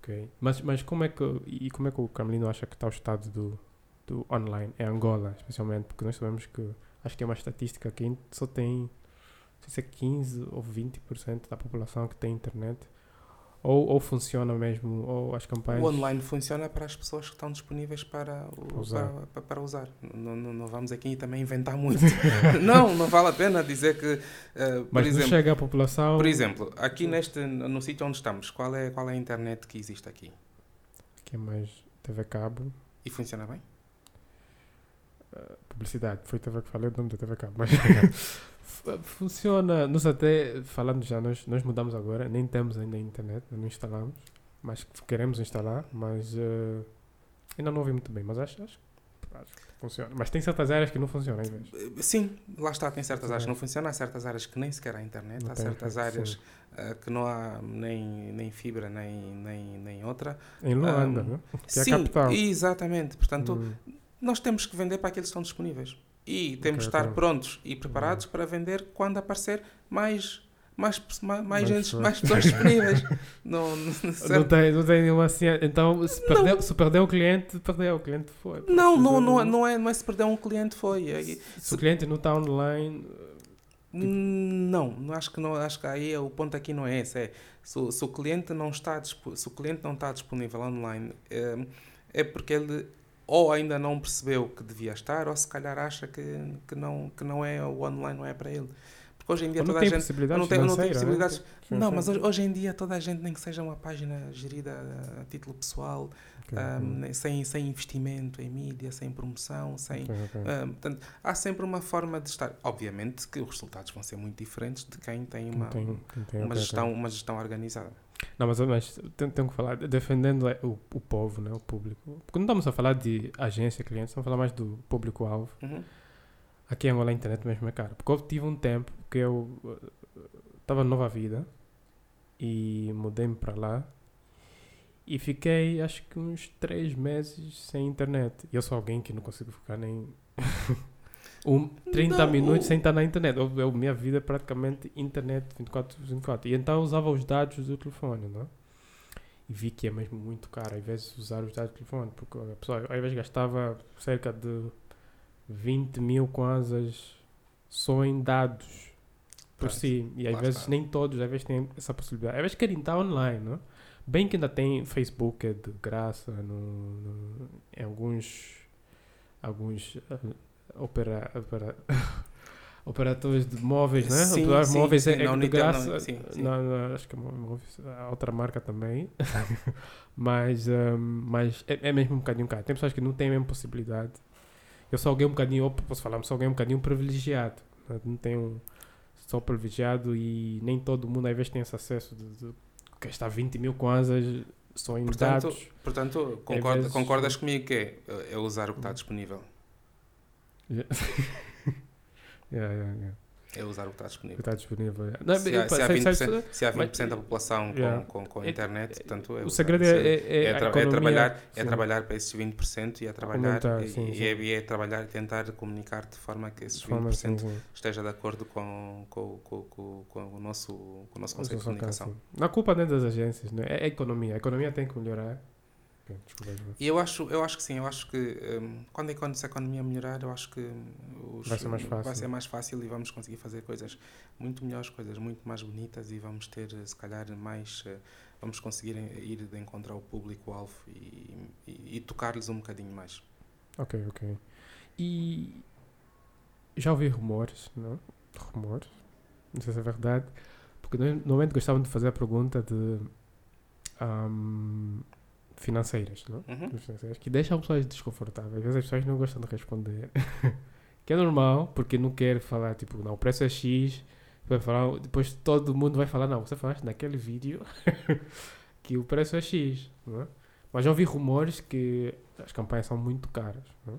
Speaker 1: Ok. Mas, mas como é que e como é que o Carmelino acha que está o estado do, do online em Angola, especialmente? Porque nós sabemos que acho que é uma estatística que só tem não sei se é 15 ou 20% da população que tem internet. Ou, ou funciona mesmo, ou as campanhas.
Speaker 2: O online funciona para as pessoas que estão disponíveis para, o-
Speaker 1: usar.
Speaker 2: para, para- para usar. Não, não, não vamos aqui também inventar muito. não, não vale a pena dizer que, por,
Speaker 1: Mas
Speaker 2: exemplo,
Speaker 1: chega à população.
Speaker 2: por exemplo, aqui neste, no sítio onde estamos, qual é, qual é a internet que existe aqui?
Speaker 1: Que é mais TV Cabo.
Speaker 2: E funciona bem?
Speaker 1: Uh, publicidade, foi TV que falei o nome da TV Cabo, mas funciona, nós até, falando já, nós, nós mudamos agora, nem temos ainda a internet, não instalamos, mas queremos instalar, mas uh, ainda não ouvi muito bem, mas acho, acho, acho que funciona. Mas tem certas áreas que não funcionam.
Speaker 2: Eh, Sim, lá está, tem certas
Speaker 1: Sim.
Speaker 2: áreas que não funcionam, há certas áreas que nem sequer há internet,
Speaker 1: Não
Speaker 2: há certas
Speaker 1: sim.
Speaker 2: áreas eh, que não há nem, nem fibra, nem, nem, nem outra.
Speaker 1: Em Luanda,
Speaker 2: Ah,
Speaker 1: né? que é a
Speaker 2: Sim,
Speaker 1: capital.
Speaker 2: exatamente. Portanto,
Speaker 1: Hum,
Speaker 2: nós temos que vender para aqueles que estão disponíveis. E temos de estar prontos e preparados para vender quando aparecer mais, mais, mais, mais, gente,
Speaker 1: pessoas.
Speaker 2: mais pessoas disponíveis. não, não,
Speaker 1: não, tem, não tem nenhuma assim. Então, se perdeu, se perdeu o cliente, perdeu. O cliente foi.
Speaker 2: não, não, não, é, não, é, não é se perder um cliente, foi. É-
Speaker 1: Se o cliente não está online,
Speaker 2: Não, não acho que não, acho que aí é- o ponto aqui não é esse, é se, o- se o cliente não está se o cliente não está disponível online, é, é porque ele ou ainda não percebeu que devia estar, ou se calhar acha que, que não que não é o online não é para ele. Hoje em dia
Speaker 1: ou não
Speaker 2: toda a
Speaker 1: tem
Speaker 2: gente
Speaker 1: possibilidades
Speaker 2: não tem, não tem
Speaker 1: né?
Speaker 2: possibilidades. Não, mas hoje, em dia toda a gente nem que seja uma página gerida a título pessoal,
Speaker 1: Ok,
Speaker 2: ah,
Speaker 1: ok.
Speaker 2: nem- sem sem investimento em mídia, sem promoção, sem
Speaker 1: Ok, ok.
Speaker 2: ah, portanto, há sempre uma forma de estar. Obviamente que os resultados vão ser muito diferentes de quem tem
Speaker 1: Quem
Speaker 2: uma,
Speaker 1: tem- quem tem,
Speaker 2: uma,
Speaker 1: ok, ok.
Speaker 2: gestão, uma gestão organizada.
Speaker 1: Não, mas, mas tenho, tenho que falar, defendendo é, o, o povo, né, o público. Porque não estamos a falar de agência, cliente, estamos a falar mais do público-alvo.
Speaker 2: Uhum.
Speaker 1: Aqui em Angola a internet mesmo é caro. Porque eu tive um tempo que eu estava nova vida e mudei-me para lá e fiquei acho que uns três meses sem internet. E eu sou alguém que não consigo ficar nem um, 30
Speaker 2: Não,
Speaker 1: minutos sem estar na internet. Eu, eu- minha vida é praticamente internet 24 por 24. E então eu usava os dados do telefone, não é? E vi que é mesmo muito caro, às vezes, usar os dados do telefone. Porque a pessoa, às vezes, gastava cerca de 20 mil kwanzas só em dados por
Speaker 2: Pronto,
Speaker 1: si. E às
Speaker 2: lá
Speaker 1: vezes
Speaker 2: está.
Speaker 1: nem todos, às vezes têm essa possibilidade. Às vezes querem estar online, não é? Bem que ainda tem Facebook é de graça no, no- em alguns alguns eh, opera, opera, operadores de móveis, né?
Speaker 2: Sim,
Speaker 1: Operadores
Speaker 2: sim,
Speaker 1: móveis é,
Speaker 2: sim,
Speaker 1: é
Speaker 2: na
Speaker 1: de
Speaker 2: Unitel, não,
Speaker 1: graça.
Speaker 2: sim, sim.
Speaker 1: Na- na- acho que é mó- móveis, outra marca também. mas ehm, mas é, é mesmo um bocadinho caro. Tem pessoas que não têm a mesma possibilidade. Eu sou alguém um bocadinho, posso falar, sou alguém um bocadinho privilegiado. Não tenho, sou privilegiado e nem todo mundo às vezes tem esse acesso de, de gastar 20 mil kwanzas só em
Speaker 2: Portanto,
Speaker 1: dados.
Speaker 2: portanto concorda-
Speaker 1: vezes-
Speaker 2: concordas comigo que é, é usar o que está disponível?
Speaker 1: Yeah. yeah, yeah, yeah.
Speaker 2: É usar o que está
Speaker 1: que
Speaker 2: disponível.
Speaker 1: está disponível. Não,
Speaker 2: Se há, se há
Speaker 1: sei-
Speaker 2: 20%,
Speaker 1: sei-
Speaker 2: se há 20
Speaker 1: mas-
Speaker 2: da população com,
Speaker 1: Yeah.
Speaker 2: com, com a
Speaker 1: É-
Speaker 2: internet, portanto, é
Speaker 1: o segredo é, é, é,
Speaker 2: É, tra- é
Speaker 1: economia,
Speaker 2: trabalhar, é
Speaker 1: sim.
Speaker 2: trabalhar para esses 20% e é trabalhar,
Speaker 1: Aumentar,
Speaker 2: e,
Speaker 1: sim,
Speaker 2: e
Speaker 1: sim.
Speaker 2: é, e é trabalhar e tentar comunicar de forma que esses
Speaker 1: De forma
Speaker 2: 20%
Speaker 1: assim, sim.
Speaker 2: esteja de acordo com, com, com, com, com o, nosso, com o nosso conceito de comunicação.
Speaker 1: Não há culpa dentro das agências, né? é a economia. A economia tem que melhorar. Desculpa.
Speaker 2: E eu acho, eu acho que sim, eu acho que hum, quando se a economia melhorar, eu acho que os-
Speaker 1: Vai ser mais fácil.
Speaker 2: vai ser mais fácil e vamos conseguir fazer coisas muito melhores, coisas muito mais bonitas e vamos ter, eh, se calhar, mais. eh, Vamos conseguir ir de encontrar o público-alvo e, e, e tocar-lhes um bocadinho mais.
Speaker 1: Ok, ok. E já ouvi rumores, não? Rumores? Não sei se é verdade. Porque normalmente gostavam de fazer a pergunta de ahm, financeiras, não?
Speaker 2: Uhum.
Speaker 1: Financeiras, que deixam as pessoas desconfortáveis. Às vezes as pessoas não gostam de responder. que é normal, porque não quer falar, tipo, não, o preço é X. Vai falar, depois todo mundo vai falar, não, você falaste naquele vídeo que o preço é X, não é? Mas já ouvi rumores que as campanhas são muito caras. não é?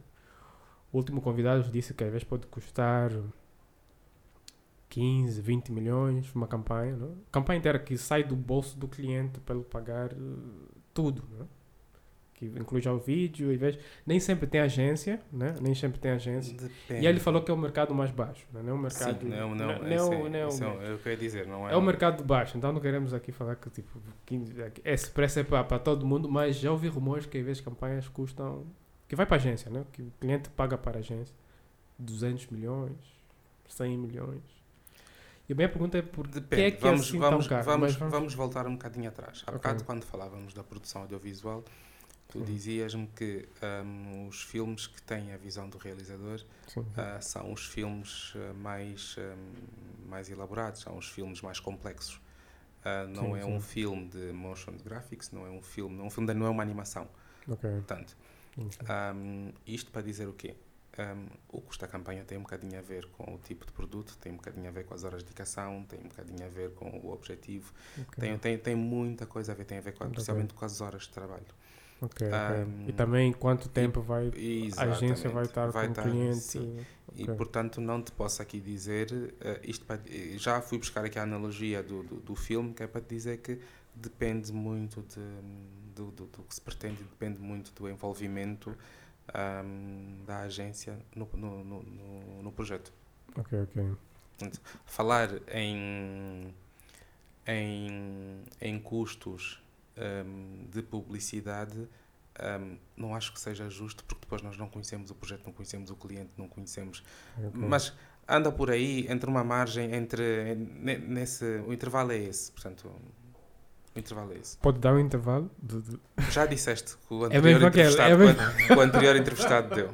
Speaker 1: O último convidado disse que às vezes pode custar 15, 20 milhões uma campanha. Não é? Campanha inteira que sai do bolso do cliente para ele pagar eh, tudo. não é? Que inclui já o vídeo, às vezes nem sempre tem agência, né? nem sempre tem agência.
Speaker 2: Depende.
Speaker 1: E ele falou que é o mercado mais baixo, né? não é o mercado.
Speaker 2: Sim, não, não,
Speaker 1: não, é
Speaker 2: é,
Speaker 1: não é
Speaker 2: é o-
Speaker 1: médio.
Speaker 2: é que eu dizer, não é?
Speaker 1: É o mercado baixo, então não queremos aqui falar que tipo 15, esse preço é para todo mundo, mas já ouvi rumores que às vezes campanhas custam que vai para a agência, né? Que o cliente paga para a agência 200 milhões, 100 milhões. E a minha pergunta é por que
Speaker 2: Depende.
Speaker 1: é que
Speaker 2: vamos,
Speaker 1: é assim
Speaker 2: vamos,
Speaker 1: tão caro?
Speaker 2: vamos,
Speaker 1: Mas
Speaker 2: vamos voltar um bocadinho atrás. Há
Speaker 1: Ok.
Speaker 2: bocado, quando falávamos da produção audiovisual, tu
Speaker 1: Sim.
Speaker 2: dizias-me que hum, os filmes que têm a visão do realizador ah, são os filmes ah, mais, hum, mais elaborados, são os filmes mais complexos. Ah, não
Speaker 1: Sim,
Speaker 2: é
Speaker 1: sim.
Speaker 2: um filme de motion graphics, não é um filme, não é um filme, de- não é uma animação.
Speaker 1: ok.
Speaker 2: Portanto, um, isto para dizer o quê? Um, o custo da campanha tem um bocadinho a ver com o tipo de produto, tem um bocadinho a ver com as horas de dedicação, tem um bocadinho a ver com o objetivo,
Speaker 1: Ok.
Speaker 2: tem, tem, tem muita coisa a ver, tem a ver com,
Speaker 1: Ok.
Speaker 2: principalmente com as horas de trabalho.
Speaker 1: Ok.
Speaker 2: Ahm,
Speaker 1: e também quanto tempo vai a agência vai estar
Speaker 2: Vai
Speaker 1: com
Speaker 2: estar,
Speaker 1: o cliente?
Speaker 2: E portanto não te posso aqui dizer, eh, isto para- eh, já fui buscar aqui a analogia do, do, do filme, que é para te dizer que depende muito de, do, do, do que se pretende, depende muito do envolvimento ahm, da agência no, no, no, no, projeto.
Speaker 1: Ok, ok.
Speaker 2: Falar em, em, em custos ahm, de publicidade ahm, não acho que seja justo, porque depois nós não conhecemos o projeto, não conhecemos o cliente, não conhecemos
Speaker 1: ok.
Speaker 2: mas anda por aí entre uma margem entre ne- nesse o intervalo é esse portanto o intervalo é esse
Speaker 1: Pode dar um intervalo? De, de...
Speaker 2: já disseste que o
Speaker 1: É
Speaker 2: anterior
Speaker 1: aquele,
Speaker 2: entrevistado
Speaker 1: é mesmo.
Speaker 2: o anterior entrevistado deu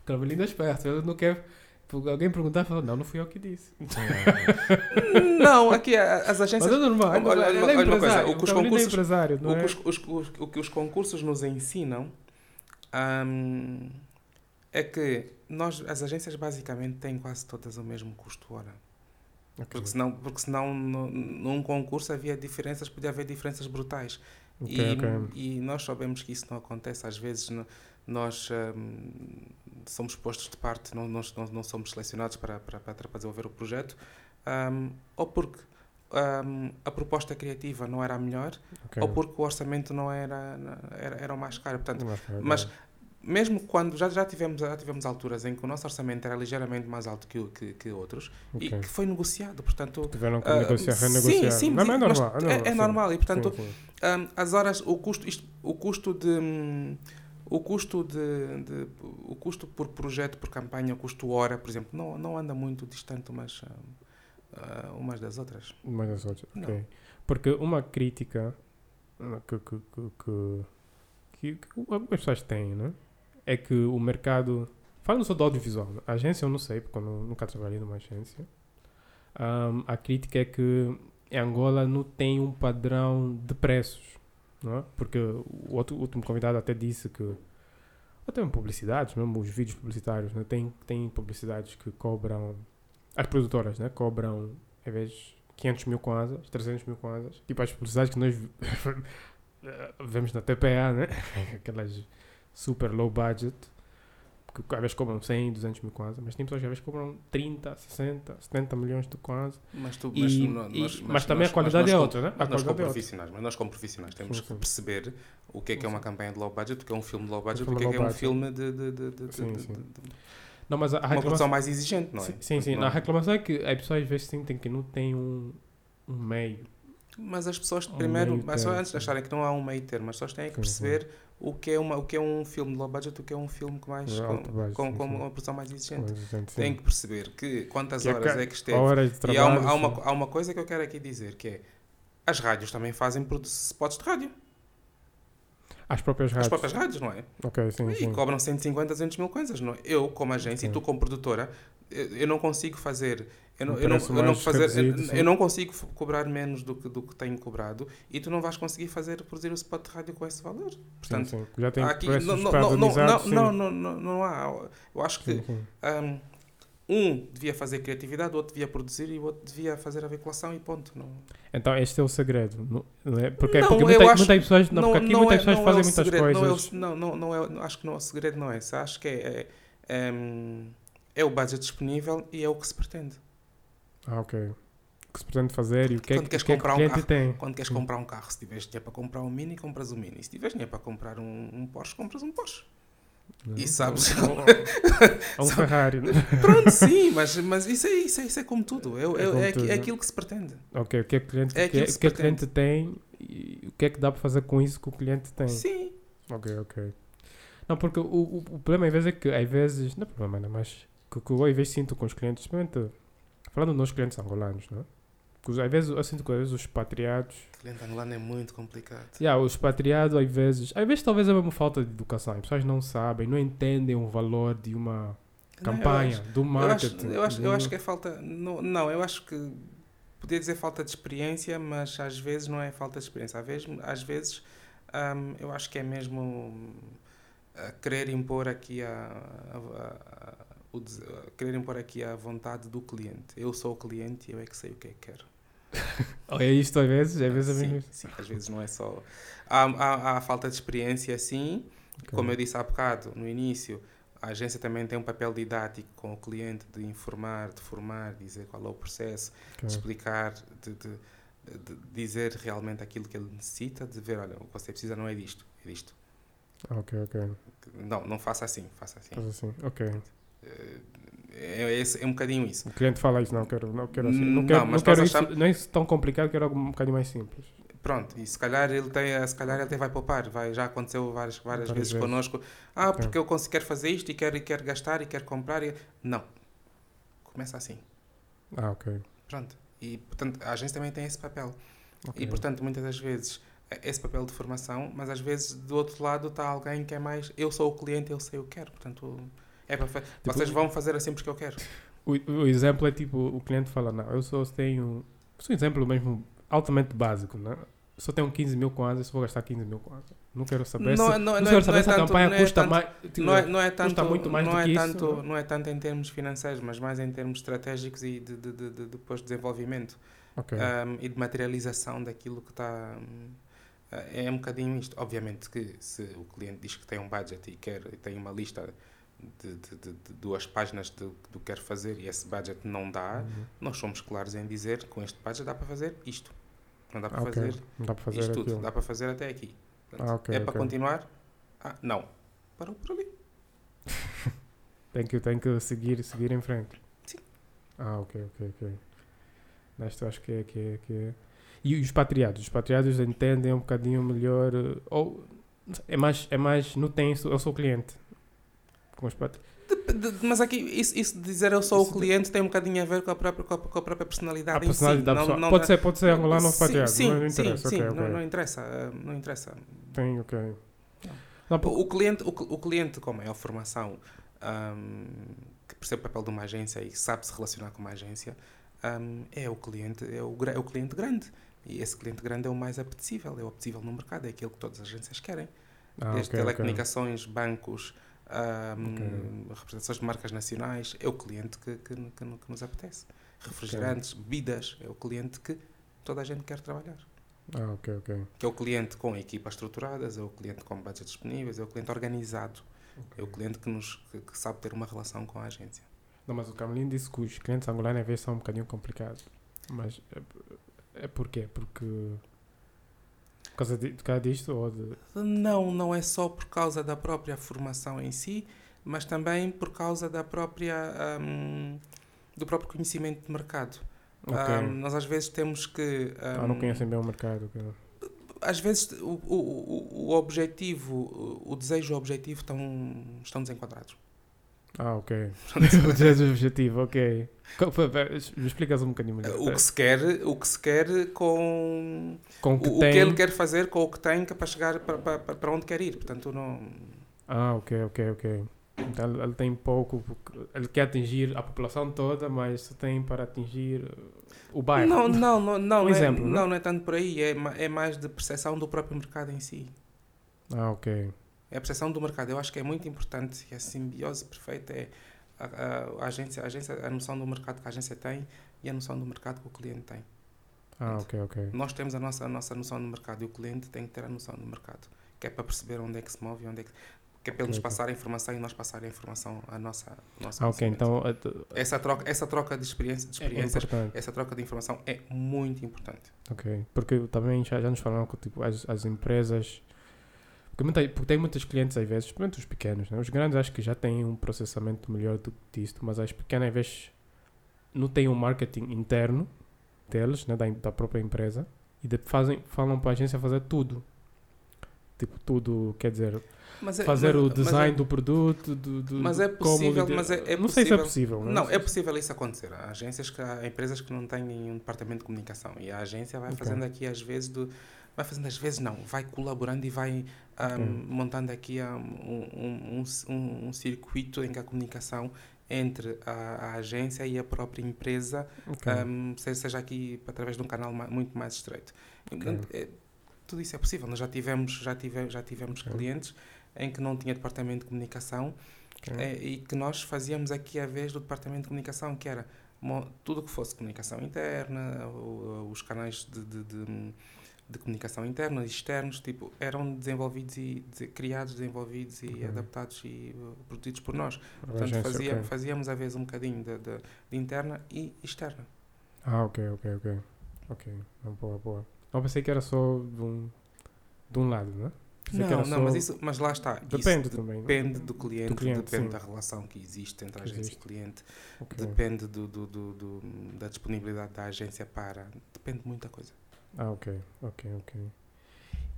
Speaker 1: O Carvalhinho é esperto, ele não quer. Alguém perguntar, fala, não, não fui eu que disse.
Speaker 2: não aqui a- as
Speaker 1: Mas
Speaker 2: agências
Speaker 1: é normal, é
Speaker 2: Olha- olha-
Speaker 1: é
Speaker 2: olha uma coisa, o que os
Speaker 1: é
Speaker 2: concursos-
Speaker 1: não
Speaker 2: o
Speaker 1: é?
Speaker 2: os- os- o que os concursos nos ensinam hum, é que nós as agências basicamente têm quase todas o mesmo custo hora
Speaker 1: Ok,
Speaker 2: porque senão porque senão no- num concurso havia diferenças podia haver diferenças brutais
Speaker 1: ok,
Speaker 2: e,
Speaker 1: ok.
Speaker 2: e nós sabemos que isso não acontece. Às vezes no- nós hum, somos postos de parte, não, nós não, não somos selecionados para, para, para desenvolver o projeto, hum, ou porque hum, a proposta criativa não era a melhor,
Speaker 1: ok.
Speaker 2: ou porque o orçamento não era, era, era o mais caro. Portanto,
Speaker 1: Mas, ok.
Speaker 2: Mesmo quando já, já, tivemos, já tivemos alturas em que o nosso orçamento era ligeiramente mais alto que, que, que outros e
Speaker 1: Ok.
Speaker 2: que foi negociado. Portanto,
Speaker 1: Tiveram que
Speaker 2: ah,
Speaker 1: negociar,
Speaker 2: sim,
Speaker 1: renegociar.
Speaker 2: sim,
Speaker 1: não, mas é
Speaker 2: mas
Speaker 1: normal. É normal,
Speaker 2: é
Speaker 1: sim.
Speaker 2: normal e portanto
Speaker 1: Sim, sim.
Speaker 2: Hum, as horas, o custo, isto, o custo de o custo de, de- o custo por projeto, por campanha, o custo hora, por exemplo, não, não anda muito distante umas ah, umas das outras.
Speaker 1: Mas as outras,
Speaker 2: Não.
Speaker 1: ok. Porque uma crítica ah, que, que, que, que, que, algumas pessoas têm, né? É que o mercado. Falando só do audiovisual, a agência eu não sei, porque eu nu- nunca trabalhei numa agência. Ahm, a crítica é que Angola não tem um padrão de preços, não é? Porque o outro, último convidado até disse que até em publicidades, mesmo os vídeos publicitários, né? tem, tem publicidades que cobram, as produtoras né? cobram, às vezes, 500 mil kwanzas, 300 mil kwanzas, tipo as publicidades que nós vemos na TPA, né? aquelas super low budget, que às vezes cobram 100, 200 mil kwanza, mas tem pessoas que às vezes cobram 30, 60, 70 milhões de kwanza.
Speaker 2: Mas, tu, mas,
Speaker 1: e-
Speaker 2: nós-
Speaker 1: mas
Speaker 2: nós-
Speaker 1: também
Speaker 2: nós-
Speaker 1: a qualidade é outra, né? A
Speaker 2: Mas nós como
Speaker 1: é
Speaker 2: profissionais, mas nós como profissionais temos
Speaker 1: Sim,
Speaker 2: que
Speaker 1: sim.
Speaker 2: perceber o que é que é uma campanha de low budget, o que é um filme de low budget, o que é que é um filme de, de, de, de-
Speaker 1: Sim, Não, mas a
Speaker 2: uma produção
Speaker 1: reclamação...
Speaker 2: mais exigente, não é?
Speaker 1: Sim, sim.
Speaker 2: Não-
Speaker 1: A reclamação é que as pessoas às vezes sentem que não tem um, um meio.
Speaker 2: Mas as pessoas, primeiro, mas só antes de acharem que não há um meio termo, as pessoas têm que
Speaker 1: Sim, sim.
Speaker 2: perceber o que, é uma, o que é um filme de low budget, o que é um filme com, mais, com,
Speaker 1: budget,
Speaker 2: com, com uma produção mais exigente.
Speaker 1: Mas, gente,
Speaker 2: Tem
Speaker 1: sim.
Speaker 2: que perceber que quantas
Speaker 1: Que é
Speaker 2: horas
Speaker 1: ca-
Speaker 2: é que esteve.
Speaker 1: De
Speaker 2: E
Speaker 1: trabalho.
Speaker 2: há uma, há, uma, há uma coisa que eu quero aqui dizer, que é as rádios também fazem spots de rádio.
Speaker 1: As próprias
Speaker 2: As
Speaker 1: rádios.
Speaker 2: próprias rádios, não é?
Speaker 1: Ok, sim,
Speaker 2: E
Speaker 1: sim.
Speaker 2: cobram 150, 200 mil coisas. Não é? Eu, como agência, e tu, como produtora, eu, eu não consigo fazer. Eu não, eu não, eu não fazer, eu,
Speaker 1: sim.
Speaker 2: não consigo cobrar menos do que, do que tenho cobrado e tu não vais conseguir fazer produzir o spot de rádio com esse valor.
Speaker 1: Sim,
Speaker 2: Portanto,
Speaker 1: sim. Já tem
Speaker 2: aqui, não, não, não, não,
Speaker 1: sim.
Speaker 2: não, não, não, não há. Eu acho que
Speaker 1: Sim, sim.
Speaker 2: um, um devia fazer criatividade, o outro devia produzir e o outro devia fazer a veiculação e ponto. Não,
Speaker 1: Então, este é o segredo. Não, não é? Porque,
Speaker 2: Não,
Speaker 1: porque muita,
Speaker 2: acho-
Speaker 1: muitas pessoas, não, porque aqui muitas
Speaker 2: é-
Speaker 1: pessoas
Speaker 2: não é
Speaker 1: fazem
Speaker 2: o
Speaker 1: muitas
Speaker 2: segredo, não é
Speaker 1: coisas.
Speaker 2: Não, não, não é, não- acho que não, o segredo não é esse. Acho que é, é, hum, é o budget disponível e é o que se pretende.
Speaker 1: Ah, ok. O que se pretende fazer e o que é
Speaker 2: Quando
Speaker 1: que,
Speaker 2: queres
Speaker 1: que, é que
Speaker 2: comprar um
Speaker 1: cliente
Speaker 2: carro,
Speaker 1: tem.
Speaker 2: Quando queres comprar um carro, se tiveres dinheiro para comprar um Mini, compras um Mini. Se tiveres dinheiro para comprar um, um Porsche, compras um Porsche. E sabes-
Speaker 1: Ou, um Ferrari. né?
Speaker 2: Pronto, sim, mas, mas isso, é, isso, é, isso é como tudo. É, é,
Speaker 1: É
Speaker 2: é,
Speaker 1: como
Speaker 2: aqui-
Speaker 1: tudo,
Speaker 2: é
Speaker 1: né?
Speaker 2: aquilo que se pretende.
Speaker 1: ok, o que é que o cliente,
Speaker 2: É
Speaker 1: que é,
Speaker 2: que
Speaker 1: que é que o cliente tem e o que é que dá para fazer com isso que o cliente tem.
Speaker 2: Sim.
Speaker 1: Ok, ok. Não, porque o, o, o problema às vezes é que, às vezes, não é problema, não, mas que, que eu às vezes sinto com os clientes, principalmente falando dos clientes angolanos, não é? Que os- às vezes eu sinto que às vezes os expatriados,
Speaker 2: O cliente angolano é muito complicado.
Speaker 1: yeah, os expatriados às vezes, às vezes talvez é mesmo falta de educação, as pessoas não sabem, não entendem o valor de uma
Speaker 2: Não,
Speaker 1: campanha,
Speaker 2: acho-
Speaker 1: do
Speaker 2: Eu acho,
Speaker 1: marketing.
Speaker 2: eu, acho, eu acho que é falta. Não, não, eu acho que. Podia dizer falta de experiência, mas às vezes não é falta de experiência. Às vezes, às vezes hum, eu acho que é mesmo hum, querer impor aqui a, a- a- o dese- a querer impor aqui a vontade do cliente. Eu sou o cliente e eu é que sei o que é que quero.
Speaker 1: É isto às vezes, às vezes é
Speaker 2: sim,
Speaker 1: mesmo isso.
Speaker 2: sim, às vezes não é só. Há, há, há falta de experiência, sim. Como eu disse há bocado, no início, a agência também tem um papel didático com o cliente de informar, de formar, dizer qual é o processo,
Speaker 1: Ok.
Speaker 2: de explicar, de, de- de dizer realmente aquilo que ele necessita, de ver, olha, o que você precisa não é disto, é disto.
Speaker 1: Ah, Ok, ok.
Speaker 2: Não, não faça assim, faça assim.
Speaker 1: Faz assim, ok.
Speaker 2: É, é, esse- é um bocadinho isso.
Speaker 1: O cliente fala isso, não quero, não quero assim. Não
Speaker 2: Não,
Speaker 1: quero,
Speaker 2: mas
Speaker 1: não quero isso, não é isso tão complicado, quero algo um bocadinho mais simples.
Speaker 2: Pronto, e se calhar ele tem, se calhar ele até vai poupar, vai, já aconteceu várias, várias
Speaker 1: Várias
Speaker 2: vezes
Speaker 1: vezes.
Speaker 2: connosco. Ah, porque eu consigo, quero fazer isto e quero, e quero gastar e quero comprar. E... Não. Começa assim.
Speaker 1: Ah, ok.
Speaker 2: Pronto. E, portanto, a agência também tem esse papel.
Speaker 1: ok.
Speaker 2: E, portanto, muitas das vezes, é esse papel de formação, mas às vezes, do outro lado, está alguém que é mais eu sou o cliente, eu sei o que quero. Portanto, é para fa-
Speaker 1: Tipo,
Speaker 2: vocês vão fazer assim porque eu quero.
Speaker 1: O, o exemplo é tipo, o cliente fala, não, eu só tenho... Só um exemplo mesmo altamente básico, né? Só tenho 15 mil kwanzas, só vou gastar 15 mil kwanzas. Não quero saber
Speaker 2: Não,
Speaker 1: se...
Speaker 2: não,
Speaker 1: Não,
Speaker 2: não,
Speaker 1: quero
Speaker 2: é,
Speaker 1: saber
Speaker 2: é
Speaker 1: se a
Speaker 2: tanto,
Speaker 1: campanha
Speaker 2: é
Speaker 1: custa
Speaker 2: tanto-
Speaker 1: mais... tipo,
Speaker 2: Não é, não é tanto,
Speaker 1: muito mais
Speaker 2: não
Speaker 1: do
Speaker 2: é
Speaker 1: que isso,
Speaker 2: tanto,
Speaker 1: não é?
Speaker 2: é tanto em termos financeiros, mas mais em termos estratégicos e de, de, de, de depois de desenvolvimento.
Speaker 1: Ok.
Speaker 2: um, e de materialização daquilo que está. um, é um bocadinho isto. Obviamente que se o cliente diz que tem um budget e quer e tem uma lista de, de- de- de duas páginas do que quer fazer e esse budget não dá,
Speaker 1: Uhum.
Speaker 2: nós somos claros em dizer que com este budget dá para fazer isto. Não dá para
Speaker 1: Ah, ok.
Speaker 2: fazer
Speaker 1: Não dá para fazer
Speaker 2: isto tudo.
Speaker 1: aquilo.
Speaker 2: Dá para fazer até aqui. Portanto,
Speaker 1: Ah, ok,
Speaker 2: é para
Speaker 1: ok.
Speaker 2: continuar? Ah, não. Parou por ali.
Speaker 1: Tem que, tem que seguir, seguir em frente.
Speaker 2: Sim.
Speaker 1: Ah, ok, ok, ok. Neste eu acho que é, que é, que é. E os patriados? Os patriados entendem um bocadinho melhor. eh, Ou é mais, é mais não tem isso, eu sou cliente. Com.
Speaker 2: De- de- Mas aqui, isso, isso de dizer eu sou
Speaker 1: Isso
Speaker 2: o cliente tem um bocadinho a ver com a própria, com a, com a própria personalidade
Speaker 1: A
Speaker 2: em
Speaker 1: personalidade
Speaker 2: si. Não- não-
Speaker 1: pode, ser, pode ser angolano ou
Speaker 2: sim,
Speaker 1: não, não
Speaker 2: sim,
Speaker 1: interessa.
Speaker 2: sim,
Speaker 1: ok,
Speaker 2: Não, não interessa. Não interessa.
Speaker 1: Tem, ok.
Speaker 2: Não.
Speaker 1: Pô-
Speaker 2: O cliente, o, o cliente com maior formação, ahm, que percebe o papel de uma agência e sabe se relacionar com uma agência, ahm, é o cliente, é o, é o cliente grande. E esse cliente grande é o mais apetecível, é o apetecível no mercado, é aquilo que todas as agências querem.
Speaker 1: ah,
Speaker 2: Desde
Speaker 1: ok, ok.
Speaker 2: telecomunicações, bancos, ahm,
Speaker 1: Ok.
Speaker 2: representações de marcas nacionais, é o cliente que, que, que, que nos apetece. Refrigerantes, bebidas, é o cliente que toda a gente quer trabalhar.
Speaker 1: Ah, ok, ok.
Speaker 2: Que é o cliente com equipas estruturadas, é o cliente com budgets disponíveis, é o cliente organizado. É o cliente que, nos, que, que sabe ter uma relação com a agência.
Speaker 1: Não, mas o Camelino disse que os clientes angolanos às vezes são um bocadinho complicados. Mas é, é porquê? Porque. Por causa, de, por causa disto ou de.
Speaker 2: Não, não é só por causa da própria formação em si, mas também por causa da própria, um, do próprio conhecimento de mercado.
Speaker 1: Ok.
Speaker 2: Um, nós às vezes temos que.
Speaker 1: ah, não
Speaker 2: um,
Speaker 1: conhecem bem o mercado. ok.
Speaker 2: às vezes o, o, o, o objetivo, o, o desejo e o objetivo estão, estão desenquadrados.
Speaker 1: Ah, ok. o desejo objetivo, ok. Explicas um bocadinho melhor.
Speaker 2: O que se quer, o que se quer com
Speaker 1: Com
Speaker 2: o,
Speaker 1: que
Speaker 2: o
Speaker 1: tem.
Speaker 2: que ele quer fazer com o que tem é para chegar para, para, para onde quer ir. Portanto, não.
Speaker 1: Ah, ok, ok, ok. Então ele- ele tem pouco, ele quer atingir a população toda, mas só tem para atingir uh, o bairro.
Speaker 2: Não, não, não, não,
Speaker 1: Um
Speaker 2: é,
Speaker 1: exemplo, não?
Speaker 2: não, não é tanto por aí, é, é mais de percepção do próprio mercado em si.
Speaker 1: Ah, ok.
Speaker 2: É a percepção do mercado. Eu acho que é muito importante e a simbiose perfeita é a, a- a agência, a agência, a noção do mercado que a agência tem e a noção do mercado que o cliente tem.
Speaker 1: Ah, ok, ok.
Speaker 2: Nós temos a nossa, a nossa noção do mercado e o cliente tem que ter a noção do mercado, que é para perceber onde é que se move onde é que. Que é para ele nos passar a informação e nós passar a informação à nossa. à nossa
Speaker 1: Ah, ok, então uh,
Speaker 2: Essa troca, essa troca de, experiência, de
Speaker 1: é
Speaker 2: experiências,
Speaker 1: importante.
Speaker 2: essa troca de informação é muito importante.
Speaker 1: Ok, porque também já, já nos falaram que tipo, as, as empresas. Porque, tem muitos clientes às vezes, principalmente os pequenos, né? os grandes acho que já têm um processamento melhor do que isto, mas as pequenas às vezes não têm um marketing interno deles, né? da, da própria empresa, e de, fazem, falam para a agência fazer tudo. Tipo, tudo, quer dizer,
Speaker 2: é-
Speaker 1: fazer
Speaker 2: mas-
Speaker 1: o
Speaker 2: mas
Speaker 1: design
Speaker 2: é-
Speaker 1: do produto, do, do,
Speaker 2: Mas é
Speaker 1: como
Speaker 2: possível,
Speaker 1: lider-
Speaker 2: mas é- é
Speaker 1: não sei se é
Speaker 2: possível.
Speaker 1: possível.
Speaker 2: Não, é possível isso acontecer. Há agências que há empresas que não têm nenhum departamento de comunicação e a agência vai
Speaker 1: Ok.
Speaker 2: fazendo aqui às vezes do vai fazendo às vezes não, vai colaborando e vai ahm,
Speaker 1: Ok.
Speaker 2: montando aqui um, um, um, um circuito em que a comunicação entre a, a agência e a própria empresa
Speaker 1: Ok.
Speaker 2: ahm, se- seja aqui através de um canal muito mais estreito.
Speaker 1: Ok.
Speaker 2: Portanto, é- tudo isso é possível. Nós já tivemos já tivemos já tivemos
Speaker 1: Ok.
Speaker 2: clientes em que não tinha departamento de comunicação é, e que nós fazíamos aqui a vez do departamento de comunicação, que era tudo o que fosse comunicação interna, os canais de, de, de- de comunicação interna e externos, tipo, eram desenvolvidos e de- criados, desenvolvidos e
Speaker 1: Ok.
Speaker 2: adaptados e uh, produzidos por nós. Portanto,
Speaker 1: agência,
Speaker 2: fazia,
Speaker 1: ok.
Speaker 2: fazíamos a vez um bocadinho de, de- de interna e externa.
Speaker 1: Ah, ok, ok, ok. Ok, boa, boa. Não pensei que era só de um, de um lado, né? Pensei
Speaker 2: Não, não, mas, isso, mas lá está.
Speaker 1: Depende também. não?
Speaker 2: Depende do cliente,
Speaker 1: cliente,
Speaker 2: depende
Speaker 1: sim.
Speaker 2: da relação que existe entre a
Speaker 1: Que
Speaker 2: agência
Speaker 1: existe.
Speaker 2: e o cliente,
Speaker 1: Ok.
Speaker 2: depende do, do, do- do- da disponibilidade da agência para. Depende de muita coisa.
Speaker 1: Ah, ok, ok, ok.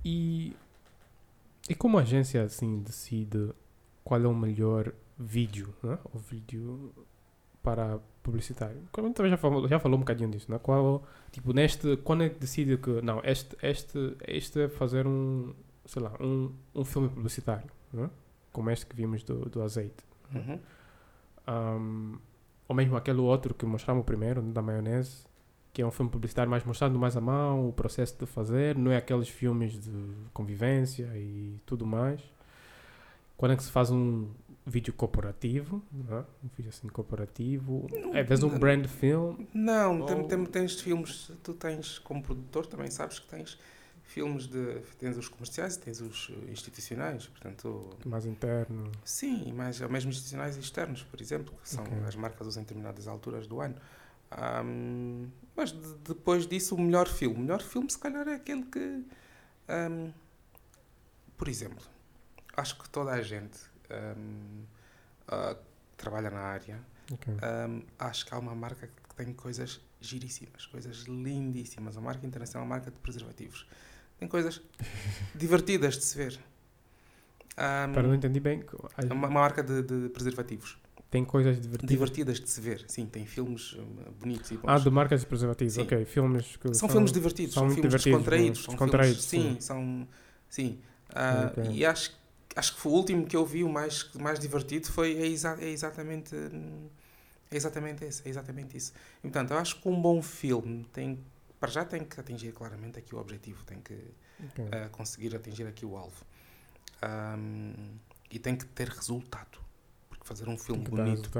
Speaker 1: E, e como a agência assim decide qual é o melhor vídeo, né? O vídeo para publicitário. Também já falou, já falou um bocadinho disso, né? Qual, tipo, neste, quando é que decide que, não, este, este, este é fazer um, sei lá, um, um filme publicitário, né? Como este que vimos do, do azeite.
Speaker 2: Uhum.
Speaker 1: Um, ou mesmo aquele outro que mostramos primeiro, da maionese, que é um filme publicitário mais mostrando mais a mão, o processo de fazer, não é aqueles filmes de convivência e tudo mais. Quando é que se faz um vídeo corporativo, né? um vídeo assim corporativo, é vezes um
Speaker 2: não.
Speaker 1: brand film,
Speaker 2: Não, tem,
Speaker 1: Ou-
Speaker 2: tem- tens filmes, tu tens como produtor também sabes que tens filmes de. tens os comerciais e tens os institucionais, portanto.
Speaker 1: mais interno.
Speaker 2: Sim, mais, mesmo institucionais e externos, por exemplo, que são
Speaker 1: Ok.
Speaker 2: as marcas usam em determinadas alturas do ano. Ahm, mas de- depois disso, o melhor filme. O melhor filme, se calhar, é aquele que. ahm, por exemplo, acho que toda a gente ahm, ah, que trabalha na área,
Speaker 1: Ok.
Speaker 2: ahm, acho que há uma marca que tem coisas giríssimas, coisas lindíssimas. A marca internacional, a marca de preservativos. Tem coisas divertidas de se ver. Ahm,
Speaker 1: Para não entendi bem,
Speaker 2: é uma, uma marca de, de preservativos.
Speaker 1: Tem coisas divertidas.
Speaker 2: Divertidas de se ver. Sim, tem filmes hum, bonitos e bons.
Speaker 1: Ah, de marcas de preservativos,
Speaker 2: Sim.
Speaker 1: ok. Filmes que
Speaker 2: são, filmes divertidos,
Speaker 1: são
Speaker 2: são, filmes
Speaker 1: divertidos,
Speaker 2: descontraídos. São
Speaker 1: descontraídos,
Speaker 2: filmes, sim, são. Sim. Ah,
Speaker 1: Ok.
Speaker 2: E acho, acho que foi o último que eu vi, o mais, mais divertido, foi é, exa- é exatamente. É exatamente esse, é exatamente isso. E, portanto, eu acho que um bom filme tem. Para já tem que atingir claramente aqui o objetivo, tem que
Speaker 1: Ok.
Speaker 2: a conseguir atingir aqui o alvo. Ahm, e tem que ter resultado. Porque fazer um filme bonito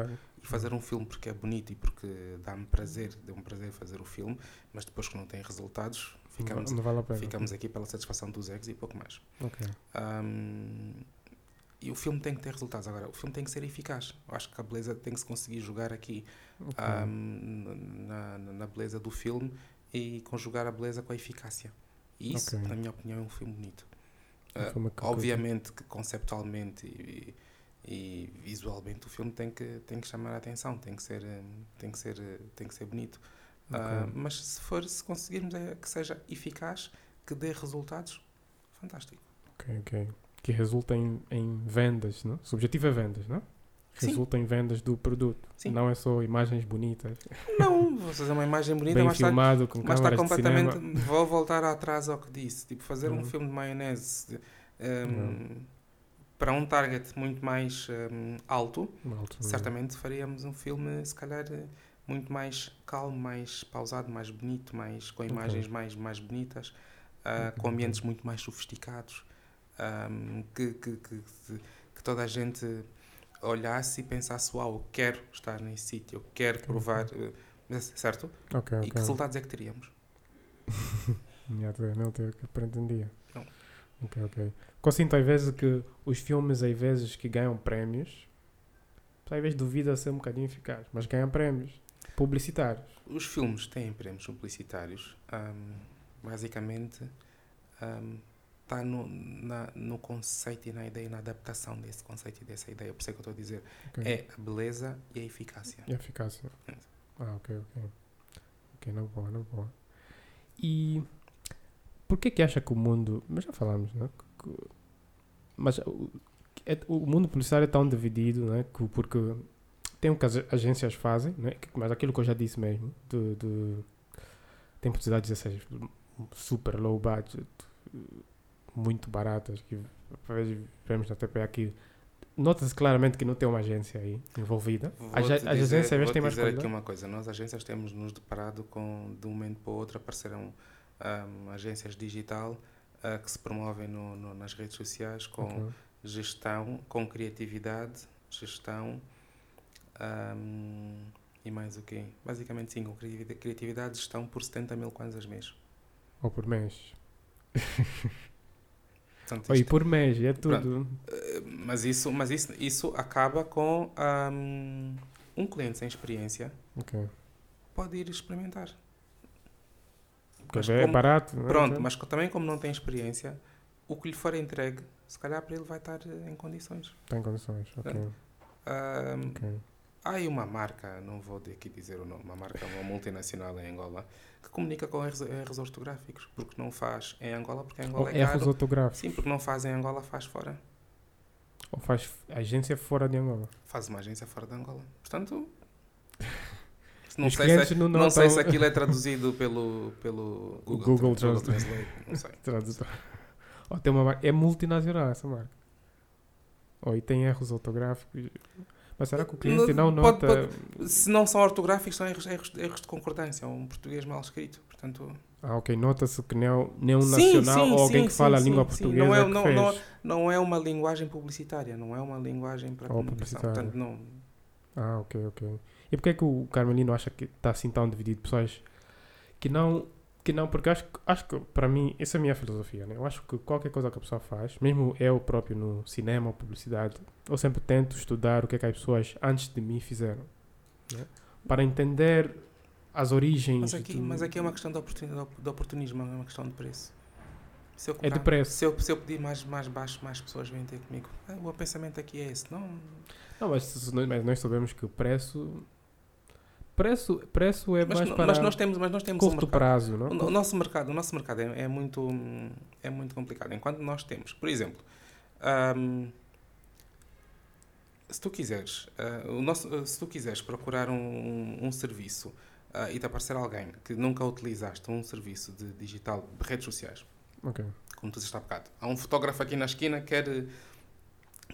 Speaker 2: e fazer um filme porque é bonito e porque dá-me prazer, deu-me prazer fazer o filme, mas depois que não tem resultados, ficamos,
Speaker 1: não, não vale
Speaker 2: ficamos aqui pela satisfação dos egos e pouco mais.
Speaker 1: Ok.
Speaker 2: Ahm, e o filme tem que ter resultados. Agora, o filme tem que ser eficaz. Eu acho que a beleza tem que se conseguir jogar aqui okay. um, na, na, beleza do filme e conjugar a beleza com a eficácia. E isso, okay. na minha opinião, é um filme bonito. Uh, obviamente que conceptualmente e, e, visualmente o filme tem que, tem que chamar a atenção, tem que ser, tem que ser, tem que ser bonito. Okay. Uh, mas se for, se conseguirmos é que seja eficaz, que dê resultados, fantástico.
Speaker 1: Ok, ok que resulta em, em vendas, não? O objetivo é vendas, não? Resulta Sim. em vendas do produto. Sim. Não é só imagens bonitas.
Speaker 2: Não, vou fazer uma imagem bonita,
Speaker 1: Bem
Speaker 2: mas
Speaker 1: filmado,
Speaker 2: está,
Speaker 1: com
Speaker 2: mas está completamente. Vou voltar atrás ao que disse. Tipo, fazer uhum. um filme de maionese um, uhum. Para um target muito mais um, alto, alto certamente faríamos um filme, se calhar, muito mais calmo, mais pausado, mais bonito, mais, com imagens okay. mais, mais bonitas, uh, com ambientes muito mais sofisticados um, que, que, que, que, toda a gente olhasse e pensasse: Uau, eu quero estar nesse sítio, eu quero provar, uh, certo?
Speaker 1: Okay,
Speaker 2: e que resultados é que teríamos?
Speaker 1: não tenho que pretendia. Ok, ok. Consinto às vezes que os filmes, às vezes, que ganham prémios, às vezes duvida ser um bocadinho eficaz, mas ganham prémios publicitários.
Speaker 2: Os filmes têm prémios publicitários, um, basicamente. Um, está no, na, no conceito e na ideia, na adaptação desse conceito e dessa ideia. Por isso é que eu estou a dizer. Okay. É a beleza e a eficácia.
Speaker 1: E a eficácia. É. Ah, ok, ok. Ok, não boa, não boa. E por que que acha que o mundo... Mas já falamos, né? Mas o, é, o mundo policial é tão dividido, né? Porque tem o que as agências fazem, né? Mas aquilo que eu já disse mesmo, de, de tem possibilidade de ser super low budget, muito baratas que vemos na TPA aqui nota-se claramente que não tem uma agência aí envolvida.
Speaker 2: As, as agências às têm mais dizer aqui uma coisa. Nós, agências, temos nos deparado com, de um momento para o outro, apareceram um, agências digital uh, que se promovem no, no, nas redes sociais com okay. gestão, com criatividade, gestão um, e mais o quê? Basicamente, sim, com criatividade, gestão por 70 mil kwanzas mês.
Speaker 1: Ou por mês. Portanto, e por mês, é tudo.
Speaker 2: Eh, mas isso, mas isso, isso acaba com um, um cliente sem experiência okay. pode ir experimentar.
Speaker 1: Mas é como, barato.
Speaker 2: É? Pronto, mas também como não tem experiência, o que lhe for entregue, se calhar para ele vai estar em condições.
Speaker 1: Tem condições, ok.
Speaker 2: Um, okay. Há aí uma marca, não vou aqui dizer o nome, uma marca, uma multinacional em Angola, que comunica com erros, erros ortográficos, porque não faz em Angola, porque em Angola oh, é
Speaker 1: erros ortográficos?
Speaker 2: Sim, porque não faz em Angola, faz fora.
Speaker 1: Ou faz agência fora de Angola?
Speaker 2: Faz uma agência fora de Angola. Portanto, não, sei se, é, não, não sei se aquilo é traduzido pelo, pelo Google, Google, Google Translate. Não sei.
Speaker 1: Tradutor. Oh, tem uma marca, é multinacional essa marca. Oh, e tem erros ortográficos. Mas será que o cliente não, não nota... Pode,
Speaker 2: se não são ortográficos, são erros, erros, erros de concordância. É um português mal escrito. Portanto...
Speaker 1: Ah, ok. Nota-se que nem, é nem um sim, nacional sim, ou alguém sim, que fala a língua portuguesa
Speaker 2: não
Speaker 1: é,
Speaker 2: não, não, não, é uma linguagem publicitária. Não é uma linguagem para oh, comunicação. Portanto, não...
Speaker 1: Ah, ok, ok. E porquê é que o Carmelino acha que está assim tão dividido? Pessoas que não que não, porque acho, acho que para mim, essa é a minha filosofia, né? Eu acho que qualquer coisa que a pessoa faz, mesmo eu próprio no cinema ou publicidade, eu sempre tento estudar o que é que as pessoas antes de mim fizeram, né? Para entender as origens.
Speaker 2: Mas aqui, mas aqui é uma questão de, oportunidade, de oportunismo, é uma questão de preço.
Speaker 1: Se eu é de preço.
Speaker 2: Se eu, se eu pedir mais, mais baixo, mais pessoas vêm ter comigo. Ah, o pensamento aqui é esse, não?
Speaker 1: Não, mas, mas nós sabemos que o preço Preço, preço é
Speaker 2: mas,
Speaker 1: mais para
Speaker 2: mas nós temos, mas nós temos
Speaker 1: curto
Speaker 2: um
Speaker 1: prazo, não?
Speaker 2: O, o, nosso mercado, o nosso mercado é, é, muito é muito complicado. Enquanto nós temos, por exemplo, um, se tu quiseres, uh, o nosso, uh, se tu quiseres procurar um, um, um serviço uh, e te aparecer alguém que nunca utilizaste um serviço de digital de redes sociais,
Speaker 1: okay.
Speaker 2: como tu disseste há bocado, há um fotógrafo aqui na esquina que quer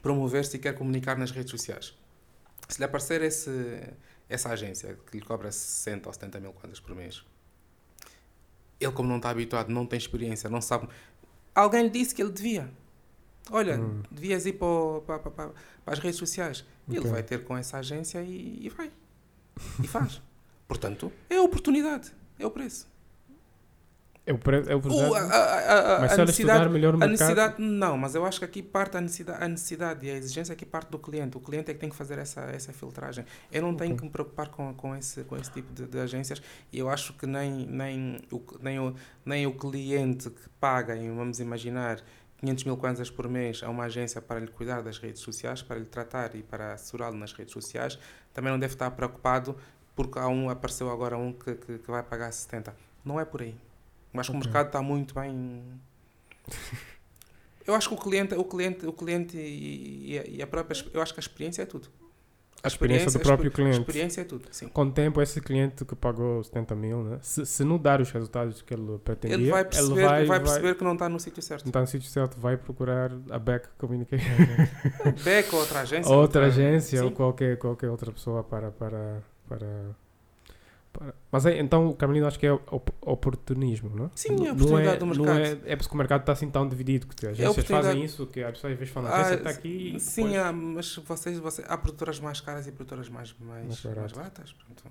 Speaker 2: promover-se e quer comunicar nas redes sociais. Se lhe aparecer esse essa agência que lhe cobra 60 ou 70 mil contas por mês, ele, como não está habituado, não tem experiência, não sabe. Alguém lhe disse que ele devia. Olha, hum. devias ir para, para, para, para, as redes sociais. Okay. Ele vai ter com essa agência e, e vai. E faz. Portanto, é a oportunidade, é o preço.
Speaker 1: É o é o
Speaker 2: O-
Speaker 1: verdade.
Speaker 2: a, a- a-
Speaker 1: Mas
Speaker 2: a
Speaker 1: se ela
Speaker 2: necessidade,
Speaker 1: estudar melhor o
Speaker 2: a
Speaker 1: mercado.
Speaker 2: necessidade, não, mas eu acho que aqui parte a necessidade, a necessidade e a exigência aqui parte do cliente. O cliente é que tem que fazer essa, essa filtragem. Eu não tenho
Speaker 1: Ok.
Speaker 2: que me preocupar com, com, esse, com esse tipo de, de agências e eu acho que nem, nem, o, nem, o, nem o cliente que paga, e vamos imaginar, 500 mil kwanzas por mês a uma agência para lhe cuidar das redes sociais, para lhe tratar e para assessorá-lo nas redes sociais, também não deve estar preocupado porque há um, apareceu agora um que, que, que vai pagar 70. Não é por aí. Acho que o mercado está muito bem. Eu acho que o cliente, o cliente, o cliente e, e a- a própria, eu acho que a experiência é tudo.
Speaker 1: A experiência do
Speaker 2: a
Speaker 1: próprio
Speaker 2: A
Speaker 1: cliente.
Speaker 2: experiência é tudo, sim.
Speaker 1: Com o tempo, esse cliente que pagou 70 mil, né? se, se não dar os resultados que ele pretendia,
Speaker 2: Ele vai perceber,
Speaker 1: vai,
Speaker 2: vai perceber que não está no sítio certo.
Speaker 1: não está no sítio certo, vai procurar a Back Communication.
Speaker 2: Beck ou outra agência.
Speaker 1: outra agência ou
Speaker 2: sim.
Speaker 1: qualquer, qualquer outra pessoa para. para, para, para- Mas é, então, Carmelino, acho que é op- oportunismo, não?
Speaker 2: Sim, é a
Speaker 1: Não
Speaker 2: oportunidade do
Speaker 1: Não
Speaker 2: mercado.
Speaker 1: é, é porque o mercado está assim tão dividido que as agências
Speaker 2: oportunidade-
Speaker 1: fazem isso, que as pessoas às vezes falam, a
Speaker 2: Ah,
Speaker 1: agência está aqui
Speaker 2: Sim,
Speaker 1: depois-
Speaker 2: há, mas vocês, vocês, há produtoras mais caras e produtoras mais, mais,
Speaker 1: Mais
Speaker 2: mais, baratas. Portanto,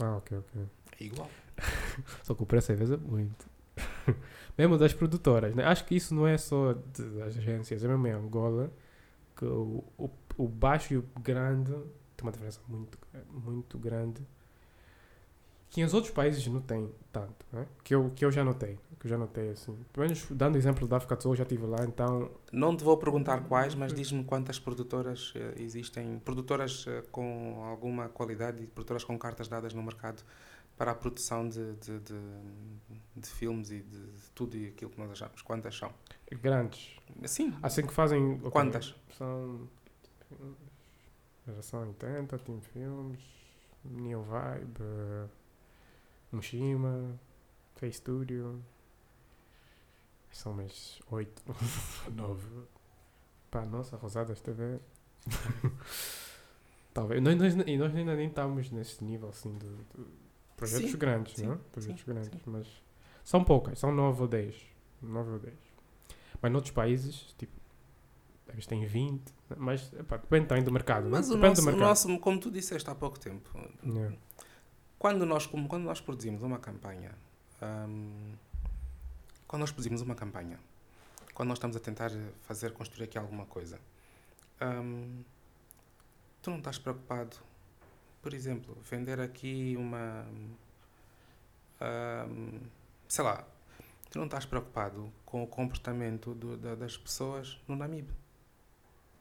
Speaker 1: Ah, ok, ok.
Speaker 2: é igual.
Speaker 1: Só que o preço às vezes é muito. mesmo das produtoras, né? Acho que isso não é só de- das agências, é mesmo em Angola que o, o, o baixo e o grande tem uma diferença muito, muito grande que em os outros países não tem tanto, né? que, eu, que eu já notei. Que eu já notei assim. Pelo menos dando exemplo da África do Sul, eu já estive lá, então
Speaker 2: Não te vou perguntar quais, mas diz-me quantas produtoras eh, existem, produtoras eh, com alguma qualidade e produtoras com cartas dadas no mercado para a produção de, de, de, de filmes e de tudo e aquilo que nós achamos. Quantas são?
Speaker 1: grandes.
Speaker 2: Sim.
Speaker 1: Assim que fazem. ok,
Speaker 2: Quantas?
Speaker 1: São. Geração 80, Team Films, Neo Vibe, eh, Mushima, Face Studio. São mais 8, 9. Pá, nossa, Rosadas TV. Talvez. Nós, nós, e nós ainda nem estamos nesse nível assim de, de projetos
Speaker 2: Sim,
Speaker 1: grandes,
Speaker 2: sim,
Speaker 1: não? Projetos
Speaker 2: sim,
Speaker 1: grandes,
Speaker 2: sim.
Speaker 1: mas são poucas, são 9 ou 10. 9 ou 10. Mas noutros países, tipo, eles têm 20, mas epá, depende também do mercado,
Speaker 2: Mas
Speaker 1: não?
Speaker 2: o
Speaker 1: Depende
Speaker 2: nosso,
Speaker 1: do
Speaker 2: o
Speaker 1: mercado.
Speaker 2: nosso, como tu disseste há pouco tempo,
Speaker 1: Yeah.
Speaker 2: Quando nós, como- quando nós produzimos uma campanha, hum, quando nós produzimos uma campanha, quando nós estamos a tentar fazer construir aqui alguma coisa, hum, tu não estás preocupado, por exemplo, vender aqui uma, hum, sei lá, tu não estás preocupado com o comportamento do- da- das pessoas no Namib.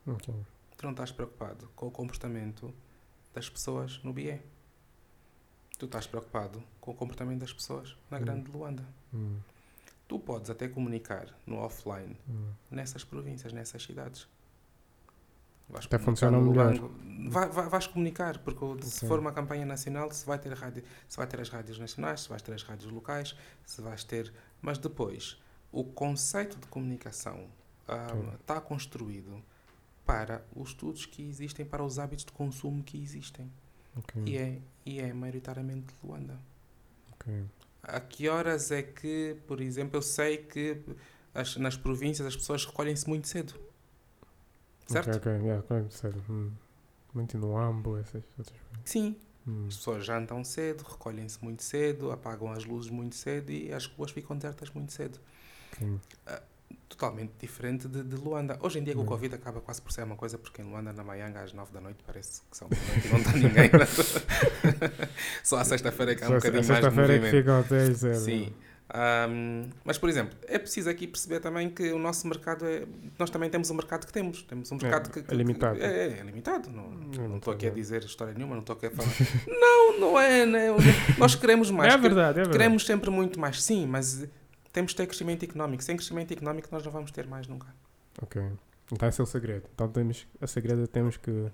Speaker 1: Ok.
Speaker 2: Tu não estás preocupado com o comportamento das pessoas no BIE. Tu estás preocupado com o comportamento das pessoas na
Speaker 1: Hum.
Speaker 2: Grande Luanda.
Speaker 1: Hum,
Speaker 2: Tu podes até comunicar no offline
Speaker 1: hum.
Speaker 2: nessas províncias, nessas cidades. Vais
Speaker 1: Até funciona melhor.
Speaker 2: Vai, vai- vais comunicar, porque se for uma campanha nacional, se vai, ter rádio, se vai ter as rádios nacionais, se vais ter as rádios locais, se vais ter. Mas depois, o conceito de comunicação
Speaker 1: Ok.
Speaker 2: está construído para os estudos que existem, para os hábitos de consumo que existem.
Speaker 1: Ok.
Speaker 2: E, é, e é maioritariamente de Luanda.
Speaker 1: ok.
Speaker 2: A que horas é que, por exemplo, eu sei que as- nas províncias as pessoas recolhem-se muito cedo. Certo?
Speaker 1: Ok, ok, yeah, claro, sério. Hum. Muito no AMBO, essas coisas.
Speaker 2: Sim.
Speaker 1: Hum.
Speaker 2: As pessoas jantam cedo, recolhem-se muito cedo, apagam as luzes muito cedo e as ruas ficam desertas muito cedo.
Speaker 1: ok.
Speaker 2: Totalmente diferente de, de Luanda. Hoje em dia, com o
Speaker 1: Hum.
Speaker 2: Covid, acaba quase por ser uma coisa, porque em Luanda, na Mayanga, às 9 da noite, parece que são e não está ninguém. Só à sexta-feira é que há um
Speaker 1: Só
Speaker 2: bocadinho mais de
Speaker 1: sexta-feira é que
Speaker 2: movimento.
Speaker 1: ficam até zero.
Speaker 2: Sim. Ahm, mas, por exemplo, é preciso aqui perceber também que o nosso mercado é. Nós também temos o mercado que temos. Temos um mercado que, que-
Speaker 1: é limitado.
Speaker 2: que- é, é limitado. Não,
Speaker 1: É
Speaker 2: não estou aqui a dizer história nenhuma, não estou aqui a falar. não, não é. Né? Nós queremos mais.
Speaker 1: É verdade, é verdade.
Speaker 2: Queremos sempre muito mais, sim, mas temos de ter crescimento económico. Sem crescimento económico, nós não vamos ter mais nunca.
Speaker 1: Ok. Então esse é o segredo. Então temos, a segredo temos que.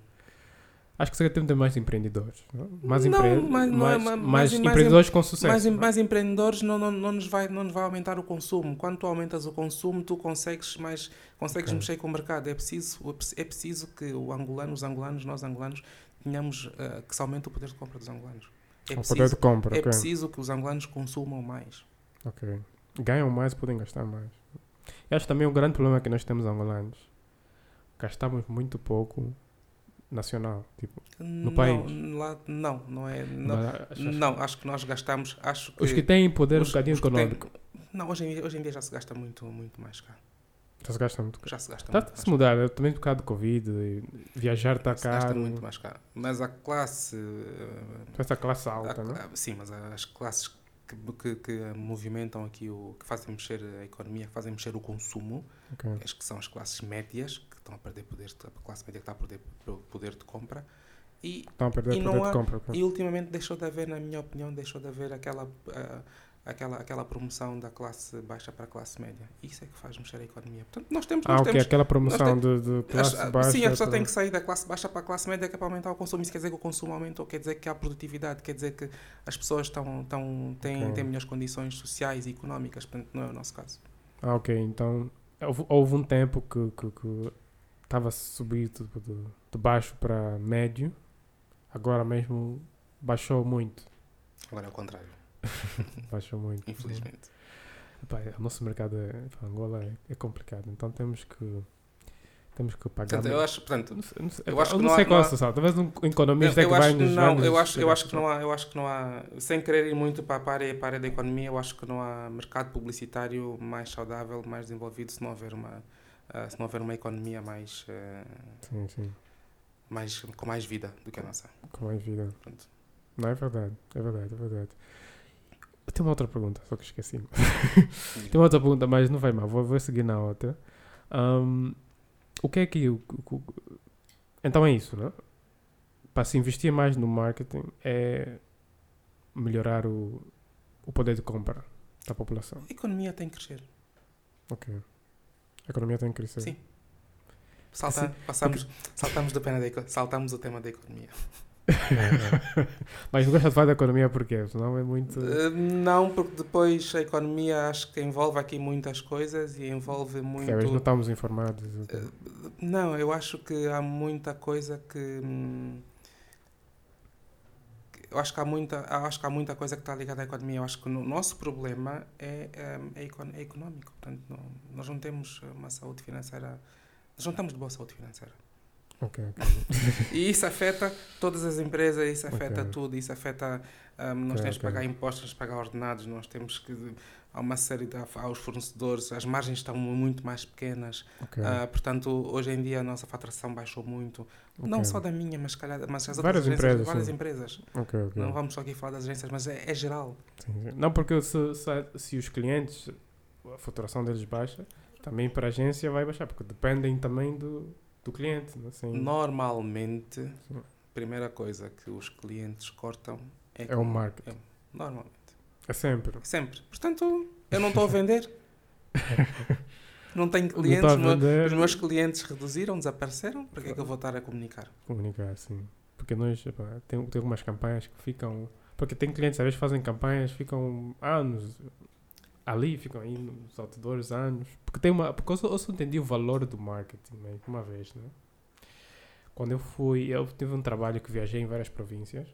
Speaker 1: Acho que o segredo temos de ter mais empreendedores. Mais,
Speaker 2: Não,
Speaker 1: empre...
Speaker 2: não é
Speaker 1: mais,
Speaker 2: ma-
Speaker 1: mais
Speaker 2: mais- mais
Speaker 1: empreendedores com sucesso.
Speaker 2: mais, em- mais empreendedores não, não, não, nos vai, não nos vai aumentar o consumo. Quando tu aumentas o consumo, tu consegues mais consegues
Speaker 1: Ok.
Speaker 2: mexer com o mercado. É preciso, é preciso que o angolano, os angolanos, nós angolanos, tenhamos eh, que se aumente o poder de compra dos angolanos. É
Speaker 1: o poder
Speaker 2: preciso,
Speaker 1: de compra,
Speaker 2: é
Speaker 1: ok.
Speaker 2: preciso que os angolanos consumam mais.
Speaker 1: Ok. Ganham mais, podem gastar mais. Eu acho também o grande problema que nós temos angolanos. Gastamos muito pouco nacional. Tipo,
Speaker 2: No
Speaker 1: país.
Speaker 2: Lá, não, não é. Não,
Speaker 1: mas
Speaker 2: não, acho que nós gastamos. Acho que
Speaker 1: Os que têm poder um
Speaker 2: os-
Speaker 1: bocadinho
Speaker 2: os que têm-. Não, hoje em, dia- hoje em dia já se gasta muito, muito mais cá.
Speaker 1: Já se gasta muito.
Speaker 2: Já se gasta
Speaker 1: Está
Speaker 2: muito
Speaker 1: a
Speaker 2: mais
Speaker 1: se mudar, eu também por causa do Covid, viajar está
Speaker 2: Se gasta
Speaker 1: caro.
Speaker 2: muito mais caro. Mas a classe.
Speaker 1: Esta classe
Speaker 2: a
Speaker 1: alta, não?
Speaker 2: cla- sim, mas as classes que, que, movimentam aqui, o, que fazem mexer a economia, que fazem mexer o consumo,
Speaker 1: Ok.
Speaker 2: as que são as classes médias, que estão a perder poder, de- a classe média que está a perder po- poder de compra. E,
Speaker 1: Estão a perder poder de
Speaker 2: há-
Speaker 1: compra. ok.
Speaker 2: e ultimamente deixou de haver, na minha opinião, deixou de haver aquela, ah, aquela, aquela promoção da classe baixa para a classe média. Isso é que faz mexer a economia. Portanto, nós temos.
Speaker 1: Ah,
Speaker 2: nós
Speaker 1: ok,
Speaker 2: temos
Speaker 1: aquela promoção de, de
Speaker 2: as-
Speaker 1: classe
Speaker 2: ah,
Speaker 1: baixa.
Speaker 2: sim, a pessoa
Speaker 1: para-
Speaker 2: tem que sair da classe baixa para a classe média que é para aumentar o consumo. Isso quer dizer que o consumo aumentou, quer dizer que há produtividade, quer dizer que as pessoas estão, estão, têm,
Speaker 1: Ok.
Speaker 2: têm melhores condições sociais e económicas. Portanto, não é o nosso caso.
Speaker 1: Ah, ok, então houve, houve um tempo que que- que estava a subir tipo, de, de baixo para médio, agora mesmo baixou muito.
Speaker 2: Agora é o contrário,
Speaker 1: Baixou muito.
Speaker 2: infelizmente.
Speaker 1: Epá, o nosso mercado é, epá, Angola é, é complicado, então temos que temos que pagar.
Speaker 2: Portanto, eu acho, portanto,
Speaker 1: não não
Speaker 2: eu acho que
Speaker 1: não
Speaker 2: há-
Speaker 1: sei qual é
Speaker 2: há-
Speaker 1: a solução. Talvez um economista
Speaker 2: Eu, eu
Speaker 1: que vai nos
Speaker 2: não, eu acho, eu acho que não há, eu acho que não há, sem querer ir muito para a área, para a área da economia, eu acho que não há mercado publicitário mais saudável, mais desenvolvido se não houver uma, ah, se não houver uma economia mais, eh,
Speaker 1: Sim, sim,
Speaker 2: mais com mais vida do que a nossa.
Speaker 1: com mais vida.
Speaker 2: Pronto.
Speaker 1: Não, é verdade, é verdade, é verdade. Tenho uma outra pergunta, só que esqueci. Tem uma outra pergunta, mas não vai mal, vou, vou seguir na outra. Ahm, o que é que. o- o- então é isso, né? Para se investir mais no marketing é melhorar o, o poder de compra da população.
Speaker 2: A economia tem que crescer.
Speaker 1: Ok. A economia tem que crescer.
Speaker 2: Sim. Salta,
Speaker 1: Assim,
Speaker 2: passamos, saltamos, do pena da, saltamos o tema da economia.
Speaker 1: Mas não gosta de falar da economia porque senão é muito.
Speaker 2: Eh, não, porque depois a economia acho que envolve aqui muitas coisas e envolve muito.
Speaker 1: Vezes não estamos informados.
Speaker 2: Eh, Não, eu acho que há muita coisa que. hum, Eu acho que há muita, acho que há muita coisa que está ligada à economia. Eu acho que o nosso problema é, hum, é, é económico. Portanto, não- nós não temos uma saúde financeira. Nós não estamos de boa saúde financeira.
Speaker 1: Ok, ok.
Speaker 2: E isso afeta todas as empresas, isso afeta
Speaker 1: Ok.
Speaker 2: tudo, isso afeta. hum, nós temos que pagar impostos, pagar ordenados, nós temos que. Há uma série de. aos fornecedores, as margens estão muito mais pequenas. Ah, portanto, hoje em dia a nossa faturação baixou muito. Não só da minha, mas, calhar, mas as outras
Speaker 1: Várias
Speaker 2: agências,
Speaker 1: empresas,
Speaker 2: várias
Speaker 1: sim.
Speaker 2: empresas. Não vamos só aqui falar das agências, mas é, é geral.
Speaker 1: Sim, sim. Não, porque se, se, se os clientes, a faturação deles baixa, também para a agência vai baixar, porque dependem também do, do cliente. Assim,
Speaker 2: Normalmente,
Speaker 1: Sim.
Speaker 2: primeira coisa que os clientes cortam é,
Speaker 1: é o marketing.
Speaker 2: Normalmente.
Speaker 1: É sempre.
Speaker 2: Sempre. Portanto, eu não estou a vender. não tenho
Speaker 1: Não
Speaker 2: clientes.
Speaker 1: está a
Speaker 2: os meus-
Speaker 1: vender,
Speaker 2: Os meus clientes reduziram, desapareceram. Para que é que eu vou estar a comunicar?
Speaker 1: comunicar, sim. Porque nós, epá, tem, tem algumas campanhas que ficam... Porque tem clientes, às vezes fazem campanhas, ficam anos ali, ficam aí nos outdoors anos. Porque tem uma... Porque eu só, eu só entendi o valor do marketing, né? uma vez, né? Quando eu fui, eu tive um trabalho que viajei em várias províncias.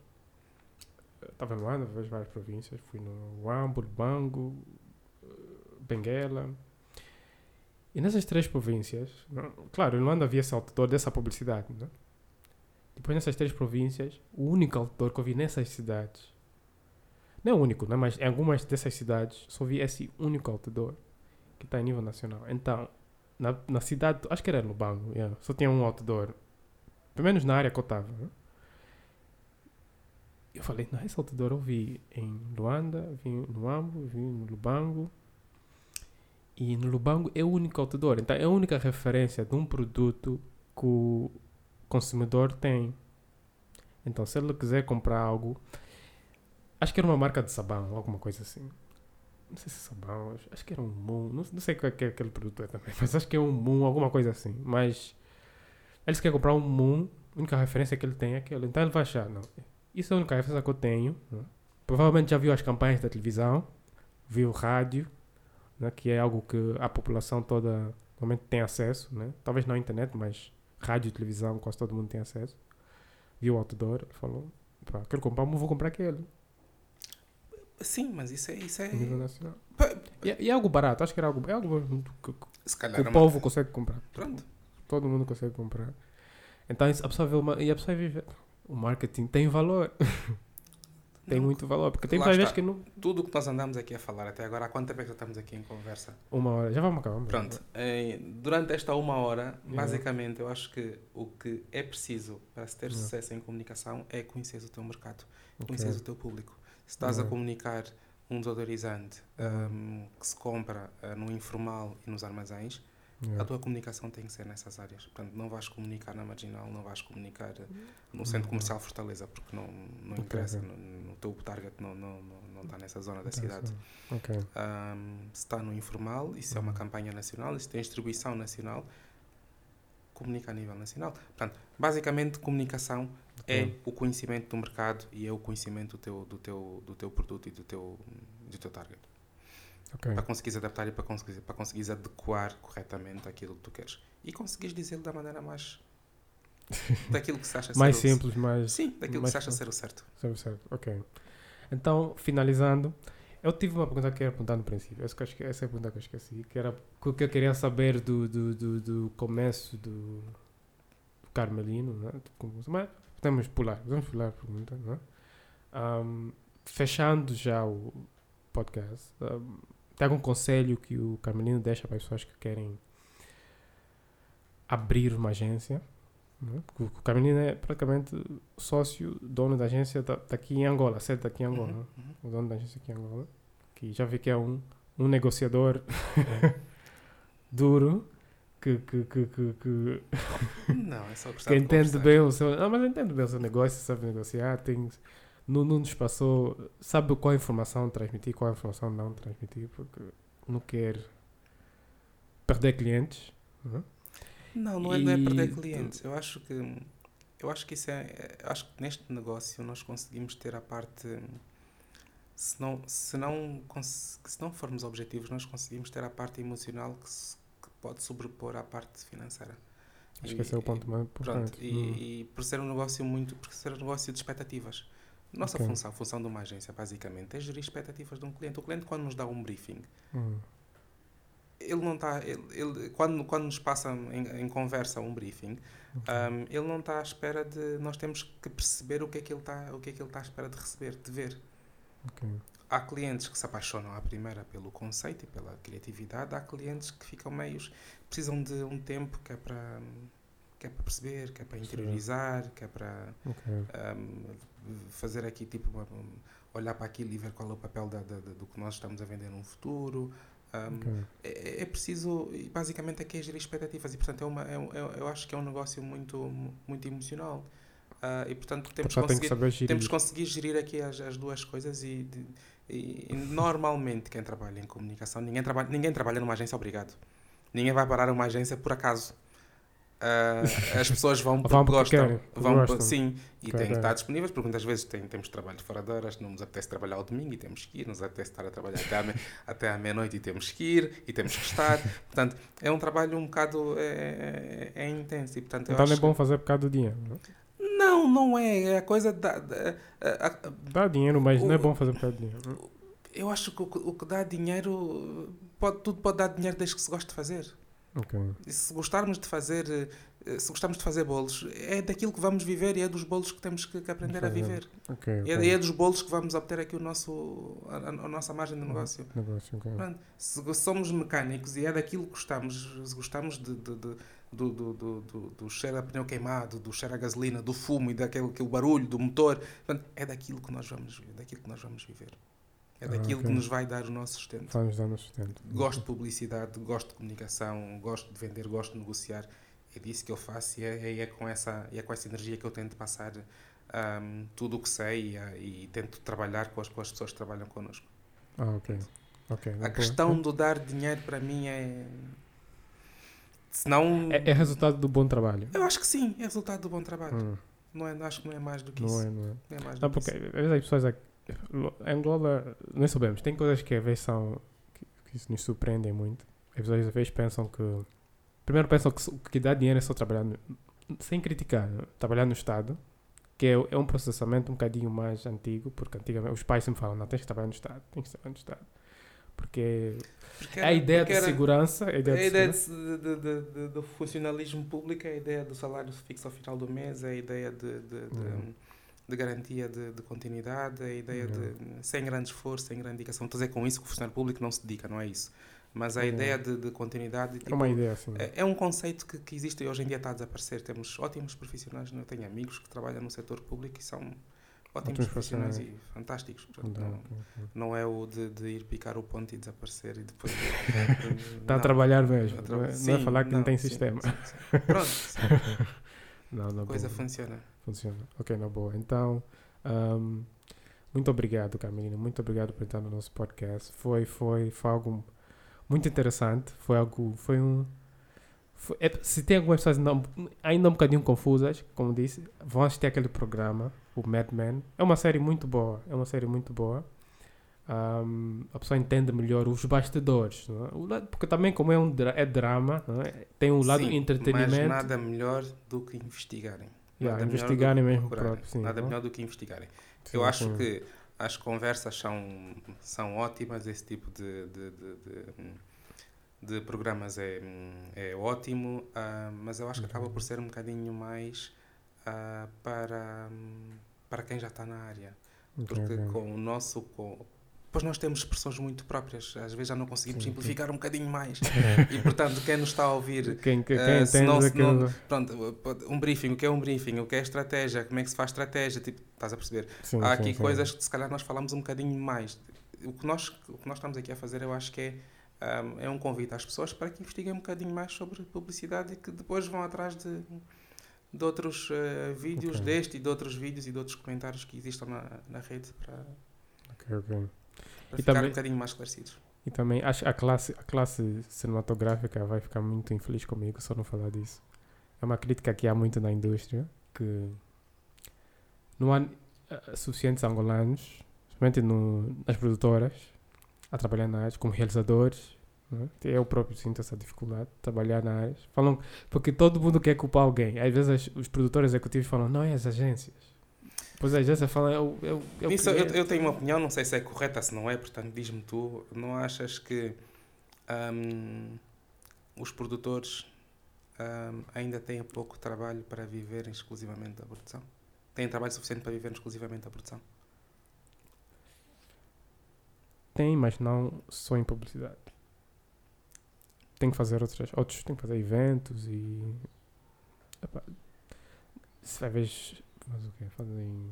Speaker 1: Estava no Luanda, vejo várias províncias. Fui no Wambo, Lubango, eh, Benguela. E nessas três províncias, não- claro, em Luanda havia esse outdoor dessa publicidade, né? Depois nessas três províncias, o único outdoor que eu vi nessas cidades, não é único, né? mas em algumas dessas cidades, só vi esse único outdoor que está em nível nacional. Então, na, na cidade, acho que era Lubango, yeah, só tinha um outdoor, pelo menos na área que eu estava. Né? Eu falei, não, esse outdoor eu vi em Luanda, vi no Ambo, vi no Lubango. E no Lubango é o único outdoor. Então é a única referência de um produto que o consumidor tem. Então se ele quiser comprar algo, acho que era uma marca de sabão, alguma coisa assim. Não sei se é sabão, acho- que era um Moon, não, não sei qual é que aquele produto é também, mas acho que é um Moon, alguma coisa assim. Mas ele se quer comprar um Moon, a única referência que ele tem é aquele. Então ele vai achar, não, isso é a única referência que eu tenho. né? Provavelmente já viu as campanhas da televisão, viu rádio, né, que é algo que a população toda normalmente tem acesso, né? talvez não a internet, mas rádio e televisão quase todo mundo tem acesso. Viu o outdoor, ele falou, quero comprar, mas vou comprar aquele,
Speaker 2: Sim, mas isso é. Isso é
Speaker 1: nível nacional. E, é- é algo barato, acho que era algo, é algo que, que o
Speaker 2: é
Speaker 1: povo consegue comprar.
Speaker 2: Pronto.
Speaker 1: Todo mundo consegue comprar. Então a pessoa vê uma, e a pessoa vê, o marketing tem valor. tem
Speaker 2: Não,
Speaker 1: muito valor. Porque tem várias que não.
Speaker 2: Tudo o que nós andamos aqui a falar até agora, há quanto tempo é que já estamos aqui em conversa?
Speaker 1: Uma hora. Já vamos acabar.
Speaker 2: Pronto, eh, durante esta uma hora,
Speaker 1: Yeah.
Speaker 2: basicamente, eu acho que o que é preciso para se ter
Speaker 1: Yeah.
Speaker 2: sucesso em comunicação é conhecer o teu mercado,
Speaker 1: Ok.
Speaker 2: conhecer o teu público. Se estás a
Speaker 1: Yeah.
Speaker 2: comunicar um desodorizante ahm, que se compra ah, no informal e nos armazéns,
Speaker 1: Yeah.
Speaker 2: a tua comunicação tem que ser nessas áreas. Portanto, não vais comunicar na marginal, não vais comunicar eh, no centro comercial Fortaleza, porque não, não interessa,
Speaker 1: ok.
Speaker 2: no, no teu target não, não, não, está nessa zona da cidade.
Speaker 1: sim. Ok.
Speaker 2: Ahm, se está no informal, se é uma
Speaker 1: Uhum.
Speaker 2: campanha nacional, se tem distribuição nacional, comunica a nível nacional. Portanto, basicamente, comunicação é o conhecimento do mercado e é o conhecimento do teu, do teu, do teu produto e do teu, do teu target.
Speaker 1: Ok.
Speaker 2: Para conseguires adaptar e para conseguires, para conseguires adequar corretamente aquilo que tu queres. E conseguires dizê-lo da maneira mais. daquilo que se acha
Speaker 1: Mais
Speaker 2: ser o-
Speaker 1: simples, mais.
Speaker 2: Sim, daquilo que
Speaker 1: mais
Speaker 2: se acha ser o certo.
Speaker 1: Certo, certo. Ok. Então, finalizando, eu tive uma pergunta que eu ia perguntar no princípio. Essa, que essa é a pergunta que eu esqueci. Que era o que eu queria saber do, do, do, do começo do, do Carmelino. Né? Como- Mas podemos pular. Vamos pular a pergunta. Né? Ahm, fechando já o podcast, ahm, tem algum conselho que o Carmelino deixa para as pessoas que querem abrir uma agência? Né? Porque O Carmelino é praticamente sócio, dono da agência da- daqui em Angola, certo? Daqui em Angola.
Speaker 2: Uhum,
Speaker 1: né?
Speaker 2: uhum.
Speaker 1: O dono da agência aqui em Angola. Que já vi que é um, um negociador duro. Que, que, que, que,
Speaker 2: Não, é só
Speaker 1: que
Speaker 2: de
Speaker 1: entende bem o seu. Não, mas entende bem o seu negócio, sabe negociar. Tem, não, não nos passou. Sabe qual informação transmitir, qual informação não transmitir, porque não quer perder clientes. né?
Speaker 2: Não, não é, não é perder
Speaker 1: E-
Speaker 2: clientes. Eu acho que eu acho que isso é, é- acho que neste negócio nós conseguimos ter a parte se não se não se não formos objetivos nós conseguimos ter a parte emocional que, se- que pode sobrepor à parte financeira.
Speaker 1: Acho que esse é o ponto mais
Speaker 2: Pronto,
Speaker 1: importante.
Speaker 2: e,
Speaker 1: Hum.
Speaker 2: e por ser um negócio muito, por ser um negócio de expectativas. Nossa
Speaker 1: Ok.
Speaker 2: função, a função de uma agência, basicamente, é gerir expectativas de um cliente. O cliente, quando nos dá um briefing,
Speaker 1: Hum.
Speaker 2: Ele não está. Ele, ele- quando, quando nos passa em, em conversa um briefing, um, ele não está à espera de. Nós temos que perceber o que é que ele está, o que é que ele está à espera de receber, de ver.
Speaker 1: Ok.
Speaker 2: Há clientes que se apaixonam à primeira pelo conceito e pela criatividade, há clientes que ficam meios. precisam de um tempo que é para. que é para perceber, que é para interiorizar, que é para
Speaker 1: Ok.
Speaker 2: um, fazer aqui tipo uma- olhar para aquilo e ver qual é o papel da- da- do que nós estamos a vender no futuro Um,
Speaker 1: ok.
Speaker 2: é, é preciso e basicamente aqui é gerir expectativas e portanto é uma é, é- eu acho que é um negócio muito muito emocional. Ah, e portanto temos
Speaker 1: tem que
Speaker 2: conseguir temos que conseguir gerir aqui as, as duas coisas e, de- e- e normalmente quem trabalha em comunicação ninguém trabalha ninguém trabalha numa agência obrigado. Ninguém vai parar uma agência por acaso Ah, as pessoas vão porque
Speaker 1: Vão porque
Speaker 2: gostam
Speaker 1: querem, porque
Speaker 2: vão
Speaker 1: gostam.
Speaker 2: sim e
Speaker 1: Ok,
Speaker 2: têm que estar disponíveis porque muitas vezes tem, temos trabalho fora de horas não nos apetece trabalhar ao domingo e temos que ir nos apetece estar a trabalhar até à, até à meia-noite e temos que ir e temos que estar portanto é um trabalho um bocado é, é, é intenso e portanto
Speaker 1: Então não é bom fazer por causa do dinheiro. não?
Speaker 2: que- não não é é a coisa da, da- a- a-
Speaker 1: Dá dinheiro, mas não é
Speaker 2: O-
Speaker 1: bom fazer por causa do dinheiro. não?
Speaker 2: eu acho que o, que- o que dá dinheiro pode, tudo pode dar dinheiro desde que se goste de fazer
Speaker 1: Ok.
Speaker 2: E se gostarmos de fazer eh, se gostarmos de fazer bolos é daquilo que vamos viver e é dos bolos que temos que, que aprender a viver
Speaker 1: Ok.
Speaker 2: E é,
Speaker 1: ok.
Speaker 2: e é dos bolos que vamos obter aqui o nosso, a, a- nossa margem de negócio.
Speaker 1: Negócio.
Speaker 2: Pronto, se somos mecânicos e é daquilo que gostamos, se gostamos de, de- de- do, do, do, do, do cheiro a pneu queimado, do cheiro a gasolina, do fumo e daquele aquele barulho do motor, é daquilo que nós vamos daquilo que nós vamos viver. É
Speaker 1: Ah,
Speaker 2: daquilo
Speaker 1: ok.
Speaker 2: que nos vai dar o nosso sustento.
Speaker 1: Vamos dar no sustento.
Speaker 2: Gosto de publicidade, gosto de comunicação, gosto de vender, gosto de negociar. É disso que eu faço e é, e é com, essa, é com essa energia que eu tento passar ahm, tudo o que sei e, ah, e tento trabalhar com as, com as pessoas que trabalham connosco.
Speaker 1: Ah, ok. Ok.
Speaker 2: A questão do dar dinheiro para mim é. Se não.
Speaker 1: É, é resultado do bom trabalho.
Speaker 2: Eu acho que sim, é resultado do bom trabalho.
Speaker 1: Hum,
Speaker 2: Não é, acho que não é mais do que
Speaker 1: não
Speaker 2: isso.
Speaker 1: é, não é.
Speaker 2: Não é mais do
Speaker 1: Não,
Speaker 2: que
Speaker 1: porque
Speaker 2: isso.
Speaker 1: às vezes as pessoas aqui, Angola, nós sabemos, tem coisas que às vezes são que, que isso nos surpreendem muito. As pessoas às vezes pensam que primeiro pensam que o que dá dinheiro é só trabalhar no- sem criticar, trabalhar no Estado, que é, é um processamento um bocadinho mais antigo, porque antigamente os pais sempre falam, não, tens que trabalhar no Estado, tens que trabalhar no Estado. Porque
Speaker 2: Porque
Speaker 1: a ideia
Speaker 2: porque
Speaker 1: de
Speaker 2: era-
Speaker 1: segurança, a ideia
Speaker 2: A
Speaker 1: de
Speaker 2: ideia de, de- de- do funcionalismo público é a ideia do salário fixo ao final do mês, é a ideia de, de- de-
Speaker 1: Hum.
Speaker 2: De garantia de, de continuidade, a ideia de sem grande esforço, sem grande dedicação. Estou a dizer com isso que o funcionário público não se dedica, não é isso. Mas a
Speaker 1: Uhum.
Speaker 2: ideia de, de continuidade.
Speaker 1: É uma ideia assim.
Speaker 2: é, é um conceito que, que existe e hoje em dia está a desaparecer. Temos ótimos profissionais, eu tenho amigos que trabalham no setor público e são ótimos
Speaker 1: Ótimos
Speaker 2: profissionais e fantásticos. Portanto,
Speaker 1: Não,
Speaker 2: não, não é o de, de ir picar o ponto e desaparecer e depois.
Speaker 1: Está a trabalhar mesmo.
Speaker 2: A tra-
Speaker 1: Não é, não é
Speaker 2: Sim,
Speaker 1: falar que não, tem
Speaker 2: sim,
Speaker 1: sistema.
Speaker 2: sim, sim. Pronto, sim,
Speaker 1: Não, não
Speaker 2: a coisa funciona.
Speaker 1: Funciona. Ok, na boa. Então, ahm, muito obrigado, Carmelina. Muito obrigado por estar no nosso podcast. Foi, foi, foi algo muito interessante. Foi algo, foi um... foi- é- se tem algumas pessoas não, ainda um bocadinho confusas, como disse, vão assistir aquele programa, o Mad Men. É uma série muito boa. É uma série muito boa. Ahm, a pessoa entende melhor os bastidores, é? O lado- porque também como é um é drama, é? tem um lado
Speaker 2: Sim,
Speaker 1: entretenimento.
Speaker 2: Mas nada melhor do que investigarem.
Speaker 1: Yeah,
Speaker 2: Nada
Speaker 1: investigarem
Speaker 2: do
Speaker 1: mesmo próprio, sim,
Speaker 2: Nada
Speaker 1: não?
Speaker 2: melhor do que investigarem.
Speaker 1: Sim,
Speaker 2: Eu acho
Speaker 1: sim.
Speaker 2: que as conversas são, são ótimas, esse tipo de, de, de, de- programas é, é ótimo, ah, mas eu acho que acaba por ser um bocadinho mais ah, para, para quem já está na área. Porque
Speaker 1: ok.
Speaker 2: com o nosso. Com, pois nós temos expressões muito próprias, às vezes já não conseguimos
Speaker 1: Sim, sim.
Speaker 2: simplificar um bocadinho mais. e portanto, quem nos está a ouvir
Speaker 1: Quem, quem, quem
Speaker 2: se não- se não- Pronto, um briefing, o que é um briefing, o que é estratégia, como é que se faz estratégia, tipo, estás a perceber?
Speaker 1: Sim,
Speaker 2: Há
Speaker 1: sim,
Speaker 2: aqui
Speaker 1: sim.
Speaker 2: coisas que se calhar nós falamos um bocadinho mais. O que nós, o que nós estamos aqui a fazer, eu acho que é, ahm, é um convite às pessoas para que investiguem um bocadinho mais sobre publicidade e que depois vão atrás de, de outros eh, vídeos,
Speaker 1: Ok.
Speaker 2: deste e de outros vídeos e de outros comentários que existam na, na rede para,
Speaker 1: Ok, ok.
Speaker 2: Para
Speaker 1: E
Speaker 2: ficar
Speaker 1: também-
Speaker 2: um bocadinho mais esclarecidos.
Speaker 1: E também acho que a classe, a classe cinematográfica vai ficar muito infeliz comigo só não falar disso. É uma crítica que há muito na indústria que não há eh, suficientes angolanos, principalmente no, nas produtoras, a trabalhar na área, como realizadores. né? Eu próprio sinto essa dificuldade de trabalhar na área. Falam, porque todo mundo quer culpar alguém. Às vezes os produtores executivos falam, não é as agências. Falam, é o, é o
Speaker 2: Nisso eu,
Speaker 1: cliente."
Speaker 2: eu tenho uma opinião, não sei se é correta, se não é, portanto diz-me tu, não achas que hum, os produtores hum, ainda têm pouco trabalho para viverem exclusivamente da produção? Têm trabalho suficiente para viver exclusivamente da produção?
Speaker 1: Tem, mas não só em publicidade. Tem que fazer outras, outros, tem que fazer eventos e. Se vai ver. Mas o quê? Fazem.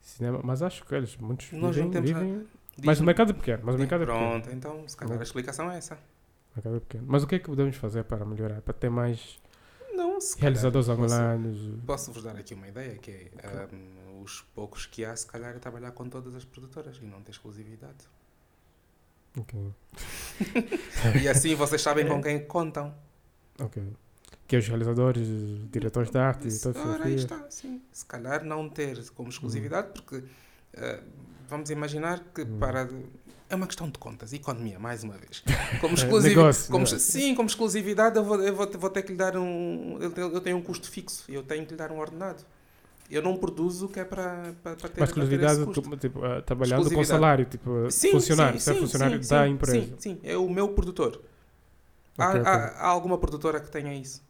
Speaker 1: Cinema. Mas acho que eles, muitos
Speaker 2: Nós
Speaker 1: vivem. vivem mas o mercado é pequeno. Mas o mercado é pequeno.
Speaker 2: Pronto, então se calhar a explicação é essa.
Speaker 1: O mercado é pequeno. Mas o que é que podemos fazer para melhorar? Para ter mais
Speaker 2: Não, se calhar
Speaker 1: realizadores
Speaker 2: posso-
Speaker 1: angolanos?
Speaker 2: Posso-vos dar aqui uma ideia, que é hum, os poucos que há, se calhar, é trabalhar com todas as produtoras e não ter exclusividade.
Speaker 1: Ok.
Speaker 2: E assim vocês sabem com quem contam.
Speaker 1: Ok. Que é os realizadores, diretores de arte e
Speaker 2: aí
Speaker 1: fotografia.
Speaker 2: está, sim. Se calhar não ter como exclusividade, porque eh, vamos imaginar que
Speaker 1: Hum.
Speaker 2: para. É uma questão de contas, economia, mais uma vez. Como
Speaker 1: É,
Speaker 2: exclusividade. como,
Speaker 1: negócio.
Speaker 2: sim, como exclusividade, eu vou, eu vou, vou ter que lhe dar um. Eu tenho, um custo fixo, eu tenho que lhe dar um ordenado. Eu não produzo o que é para, para, para ter,
Speaker 1: Mas exclusividade, tu- tipo, ah, trabalhando com salário, tipo,
Speaker 2: Sim,
Speaker 1: funcionário,
Speaker 2: sim,
Speaker 1: ser
Speaker 2: sim,
Speaker 1: funcionário
Speaker 2: sim,
Speaker 1: da empresa.
Speaker 2: Sim, sim, é o meu produtor. Há,
Speaker 1: Ok, ok.
Speaker 2: há- há alguma produtora que tenha isso?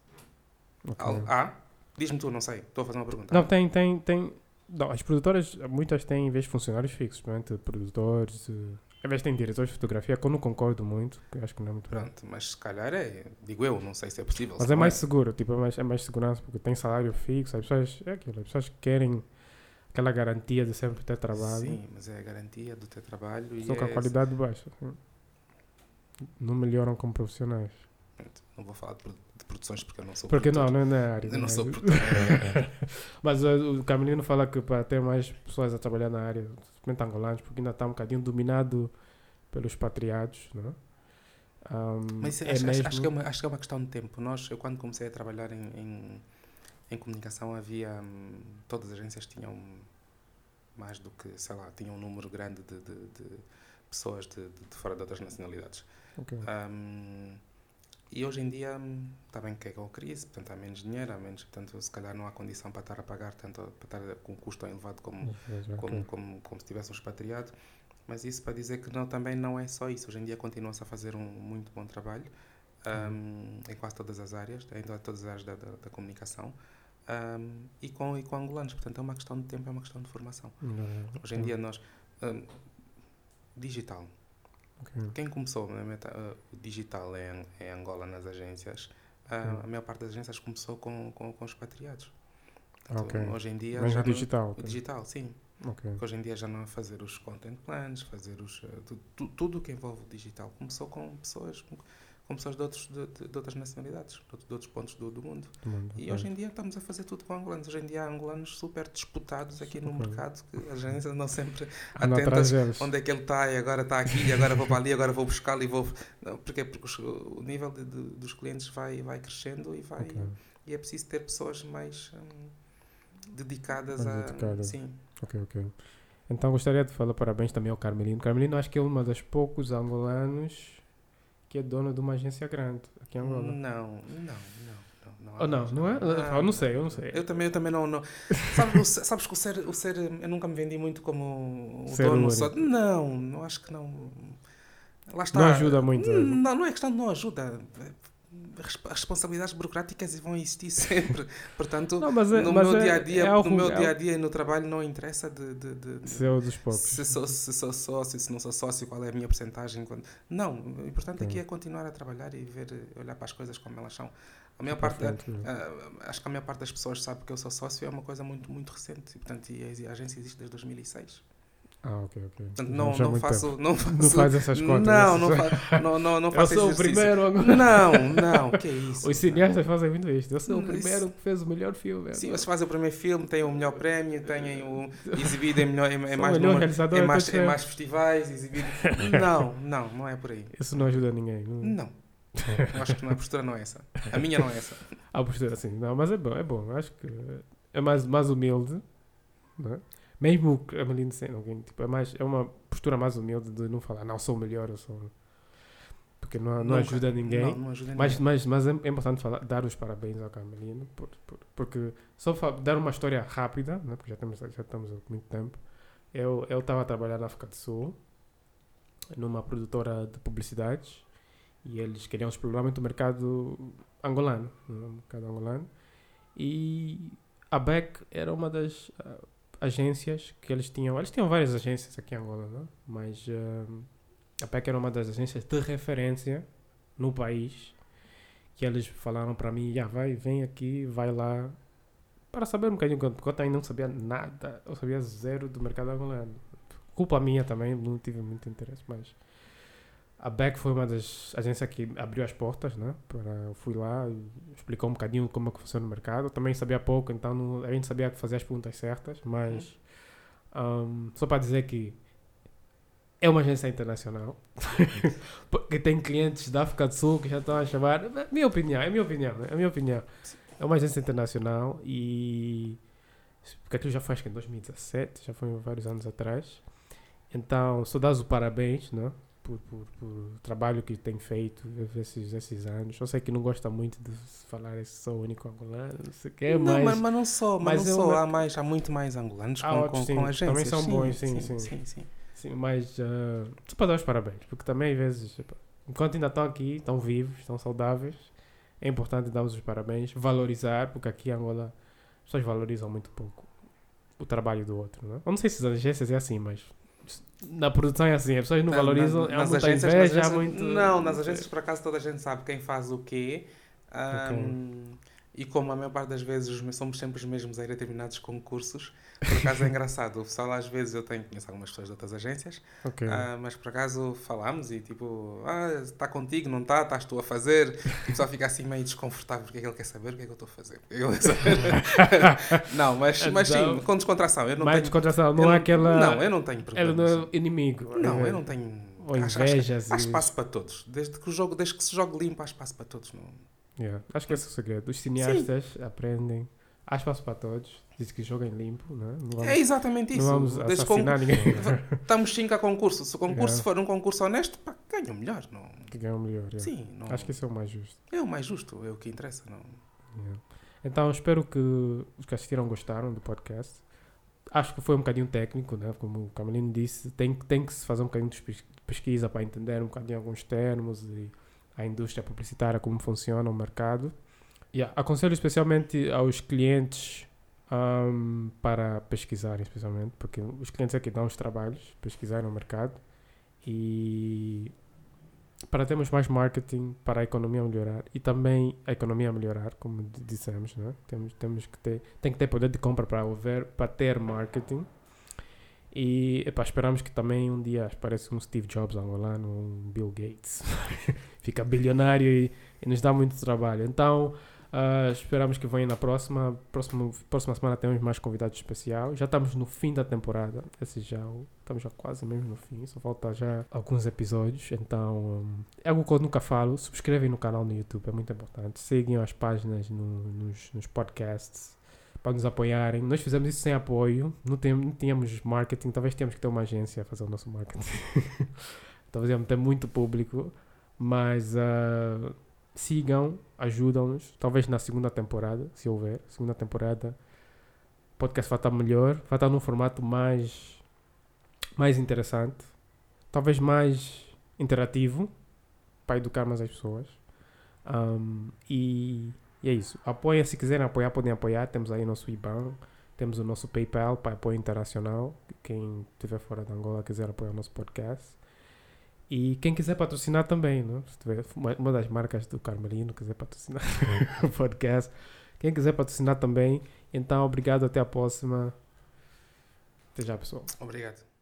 Speaker 1: Ok.
Speaker 2: Há? há? Diz-me tu, não sei. Estou a fazer uma pergunta.
Speaker 1: Não, tem, tem, tem. Não, as produtoras, muitas têm em vez de funcionários fixos, principalmente produtores. Uh, às vezes tem diretores de fotografia, que eu não concordo muito, que acho que não é muito bom.
Speaker 2: Pronto, mas se calhar é, digo eu, não sei se é possível.
Speaker 1: Mas é mais seguro, tipo, é mais, é mais segurança, porque tem salário fixo, as pessoas, é aquilo, as pessoas querem aquela garantia de sempre ter trabalho,
Speaker 2: Sim, mas é a garantia do teu trabalho e
Speaker 1: só com a
Speaker 2: é-
Speaker 1: qualidade baixa. Não melhoram como profissionais.
Speaker 2: Não vou falar de, produ- de produções porque eu não sou
Speaker 1: Porque não,
Speaker 2: produtor.
Speaker 1: não é na área.
Speaker 2: Eu não
Speaker 1: é
Speaker 2: sou produtor.
Speaker 1: Mas uh, o Camelino fala que para ter mais pessoas a trabalhar na área, principalmente angolanos, porque ainda está um bocadinho dominado pelos patriados, não é? Um,
Speaker 2: Mas
Speaker 1: é
Speaker 2: acho,
Speaker 1: mesmo-
Speaker 2: acho que é uma, acho que é uma questão de tempo. Nós, eu quando comecei a trabalhar em, em, em comunicação havia hum, todas as agências tinham mais do que, sei lá, tinham um número grande de, de, de pessoas de, de, fora de outras nacionalidades.
Speaker 1: Ok.
Speaker 2: Hum, e hoje em dia está bem que é com a crise, portanto há menos dinheiro, há menos, portanto se calhar não há condição para estar a pagar tanto, para estar com um custo tão elevado como, como, como, como se tivesse um expatriado. Mas isso para dizer que não, também não é só isso. Hoje em dia continua-se a fazer um muito bom trabalho um, em quase todas as áreas, em todas as áreas da, da, da comunicação. um, e, com, e com angolanos. Portanto, é uma questão de tempo, é uma questão de formação.
Speaker 1: É,
Speaker 2: Hoje em dia, nós. Um, digital.
Speaker 1: Ok.
Speaker 2: Quem começou uh, o digital em, em Angola nas agências, uh,
Speaker 1: Hum.
Speaker 2: a maior parte das agências começou com, com, com expatriados.
Speaker 1: Ah, ok.
Speaker 2: Hoje em dia
Speaker 1: Mas
Speaker 2: já não-
Speaker 1: digital.
Speaker 2: o
Speaker 1: ok.
Speaker 2: digital, sim.
Speaker 1: Ok.
Speaker 2: Porque hoje em dia já não é fazer os content plans, fazer os, uh, tu- tu- tudo o que envolve o digital. Começou com pessoas, com pessoas de, outros, de, de- de outras nacionalidades, de, outros- pontos do, do mundo.
Speaker 1: Do mundo,
Speaker 2: E hoje em dia estamos a fazer tudo com angolanos. Hoje em dia há angolanos super disputados aqui no mercado, que as agências andam sempre atentas onde é que ele está e agora está aqui, e agora vou para ali, agora vou buscá-lo e vou. Não, porque porque os- o nível de- dos clientes vai, vai crescendo e, vai,
Speaker 1: Ok.
Speaker 2: e é preciso ter pessoas mais hum, dedicadas
Speaker 1: Mais
Speaker 2: a.
Speaker 1: dedicadas.
Speaker 2: Sim.
Speaker 1: Ok, ok. Então gostaria de falar parabéns também ao Carmelino. Carmelino acho que é uma das poucos angolanos que é dono de uma agência grande aqui em Angola.
Speaker 2: Não, não, não. Não,
Speaker 1: não, não é? Eu não sei, eu não sei.
Speaker 2: Eu também, eu também não. não. Sabes, sabes que o ser, o ser. Eu nunca me vendi muito como o dono só. Não, não acho que não. Lá está.
Speaker 1: Não ajuda muito.
Speaker 2: Não, não é questão de não ajuda. Responsabilidades burocráticas vão existir sempre. Portanto,
Speaker 1: Não, mas é,
Speaker 2: no
Speaker 1: mas
Speaker 2: meu
Speaker 1: é-
Speaker 2: dia a dia,
Speaker 1: é
Speaker 2: no meu
Speaker 1: é
Speaker 2: dia a dia e no trabalho não interessa de, de, de- de-
Speaker 1: Ser um dos poucos.
Speaker 2: se sou, se sou sócio, se não sou sócio, qual é a minha porcentagem. Quando... Não, o importante aqui é continuar a trabalhar e ver, olhar para as coisas como elas são. A maior parte,
Speaker 1: frente, né?
Speaker 2: ah, acho que a maior parte das pessoas sabe que eu sou sócio é uma coisa muito, muito recente. E, portanto, e a agência existe desde 2006.
Speaker 1: Ah, ok, ok.
Speaker 2: Portanto, não, não,
Speaker 1: tempo.
Speaker 2: faço, não faço.
Speaker 1: Não faz essas contas.
Speaker 2: Não, não, fa não, não, não
Speaker 1: Eu
Speaker 2: faço
Speaker 1: sou o primeiro agora.
Speaker 2: Não, não, que é isso.
Speaker 1: Os cineastas fazem muito isto. Eu sou o
Speaker 2: Não, isso-
Speaker 1: primeiro que fez o melhor filme.
Speaker 2: Sim, vocês fazem o primeiro filme, têm o melhor prémio, têm o exibido em, melhor, em, em mais,
Speaker 1: melhor
Speaker 2: número-
Speaker 1: realizador
Speaker 2: em, mais, em
Speaker 1: os
Speaker 2: mais festivais, exibido. Não, não, não é por aí.
Speaker 1: Isso não ajuda ninguém. Não.
Speaker 2: Não. Eu acho que não, a postura não é essa. A minha não é essa.
Speaker 1: A postura assim, não, mas é bom, é bom. Acho que é mais, mais humilde, não é? Mesmo o Camelino sendo alguém, tipo, é, mais, é uma postura mais humilde de não falar, não, sou o melhor, eu sou. Porque não, não
Speaker 2: Nunca.
Speaker 1: ajuda ninguém.
Speaker 2: Não, não ajuda
Speaker 1: Mas,
Speaker 2: ninguém.
Speaker 1: mas, mas é é importante falar, dar os parabéns ao Carmelino, por, por- porque só dar uma história rápida, né, porque já, temos, já estamos há muito tempo. Eu estava a trabalhar na África do Sul, numa produtora de publicidades, e eles queriam explorar muito o mercado angolano, né, mercado angolano. E a BEC era uma das ah, agências que eles tinham. Eles tinham várias agências aqui em Angola, né? mas ah, a BEC era uma das agências de referência no país que eles falaram para mim, já vai, vem aqui, vai lá, para saber um bocadinho, porque eu também não sabia nada, eu sabia zero do mercado angolano. Culpa minha também, não tive muito interesse, mas a Beck foi uma das agências que abriu as portas, né? Para, eu fui lá, e explicou um bocadinho como é que funciona o mercado. Também sabia pouco, então não, a gente sabia fazer as perguntas certas, mas um, só para dizer que é uma agência internacional, porque tem clientes da África do Sul que já estão a chamar. É minha opinião, é minha opinião, é minha opinião. É uma agência internacional e. Porque aquilo já foi acho que em 2017, já foi vários anos atrás. Então, só dás o parabéns, né? Por, por, por trabalho que tem feito esses, esses anos. Eu sei que não gosta muito de falar esse sou único angolano, não sei o quê,
Speaker 2: não,
Speaker 1: mas.
Speaker 2: mas, mas não só, mas,
Speaker 1: mas
Speaker 2: não
Speaker 1: é
Speaker 2: só.
Speaker 1: uma-
Speaker 2: Há, mais, há muito mais angolanos
Speaker 1: Há
Speaker 2: com,
Speaker 1: outros,
Speaker 2: com,
Speaker 1: sim,
Speaker 2: com
Speaker 1: também
Speaker 2: agências.
Speaker 1: são bons, sim,
Speaker 2: sim.
Speaker 1: sim.
Speaker 2: sim, sim.
Speaker 1: Sim, mas ah, só para dar os parabéns, porque também às vezes, epá, enquanto ainda estão aqui, estão vivos, estão saudáveis, é importante dar os parabéns, valorizar, porque aqui em Angola as pessoas valorizam muito pouco o trabalho do outro. Né? Eu não sei se as agências é assim, mas na produção é assim, as pessoas não
Speaker 2: Na-
Speaker 1: valorizam,
Speaker 2: na-
Speaker 1: há
Speaker 2: nas
Speaker 1: muita
Speaker 2: agências- nas
Speaker 1: inveja, há
Speaker 2: agências-
Speaker 1: muito...
Speaker 2: Não, nas agências por acaso toda a gente sabe quem faz o quê. Ahm, E como a maior parte das vezes somos sempre os mesmos a ir a determinados concursos, por acaso é engraçado. O pessoal às vezes eu tenho, conheço algumas pessoas de outras agências,
Speaker 1: Ok.
Speaker 2: ah, mas por acaso falamos e tipo, ah, está contigo, não está, estás tu a fazer. E o pessoal fica assim meio desconfortável, porque é que ele quer saber o que é que eu estou a fazer. É não, mas, mas sim,
Speaker 1: Então,
Speaker 2: com descontração. Eu não
Speaker 1: mais
Speaker 2: tenho,
Speaker 1: descontração, não é aquela...
Speaker 2: Não, eu não tenho
Speaker 1: Ela
Speaker 2: problemas.
Speaker 1: não é inimigo.
Speaker 2: Não,
Speaker 1: é-
Speaker 2: eu não tenho.
Speaker 1: Ou
Speaker 2: acho, acho,
Speaker 1: invejas
Speaker 2: há espaço para todos. Desde que, o jogo, desde que se jogue limpo, há espaço para todos. Não...
Speaker 1: Yeah, Acho que esse é o segredo. Os cineastas aprendem, há espaço para todos, diz que joguem limpo, né? não vamos,
Speaker 2: É exatamente
Speaker 1: não
Speaker 2: isso.
Speaker 1: vamos
Speaker 2: Desde que
Speaker 1: assassinar ninguém.
Speaker 2: estamos 5 a concurso. Se o concurso
Speaker 1: Yeah.
Speaker 2: for um concurso honesto, pá, ganha o melhor. Não...
Speaker 1: que ganham melhor. yeah.
Speaker 2: Sim, não...
Speaker 1: Acho que esse é o mais justo.
Speaker 2: é o mais justo, é o que interessa. Não...
Speaker 1: Yeah. Então, espero que os que assistiram gostaram do podcast. Acho que foi um bocadinho técnico, né? como o Camelino disse, tem, que- tem que se fazer um bocadinho de pes- pesquisa para entender um bocadinho alguns termos e a indústria publicitária, como funciona o mercado. Yeah, aconselho especialmente aos clientes um, para pesquisarem, especialmente, porque os clientes aqui dão os trabalhos, pesquisar no mercado e para termos mais marketing, para a economia melhorar e também a economia melhorar, como dissemos, né? temos, temos que ter, tem que ter poder de compra para, haver, para ter marketing. E epá, esperamos que também um dia apareça um Steve Jobs angolano, um Bill Gates, fica bilionário e, e nos dá muito trabalho. Então, Uh, esperamos que venha na próxima. próxima. Próxima semana temos mais convidados especiais. Já estamos no fim da temporada. Esse já estamos já quase mesmo no fim. Só falta já alguns episódios. Então um, é algo que eu nunca falo. Subscrevem no canal no YouTube, é muito importante. Seguem as páginas no, nos, nos podcasts para nos apoiarem. Nós fizemos isso sem apoio. Não, tem, não tínhamos marketing. Talvez tínhamos que ter uma agência a fazer o nosso marketing. Talvez íamos ter muito público. Mas. Uh, sigam, ajudam-nos. Talvez na segunda temporada, se houver, segunda temporada, o podcast vai estar melhor, vai estar num formato mais, mais interessante, talvez mais interativo para educar mais as pessoas. Um, e, e, é isso. Apoiem, se quiserem apoiar, podem apoiar. Temos aí o nosso IBAN, temos o nosso PayPal para apoio internacional. Quem estiver fora de Angola quiser apoiar o nosso podcast. E quem quiser patrocinar também, não? se tiver uma das marcas do Carmelino quiser patrocinar o podcast, quem quiser patrocinar também, então obrigado, até a próxima. Até já, pessoal.
Speaker 2: Obrigado.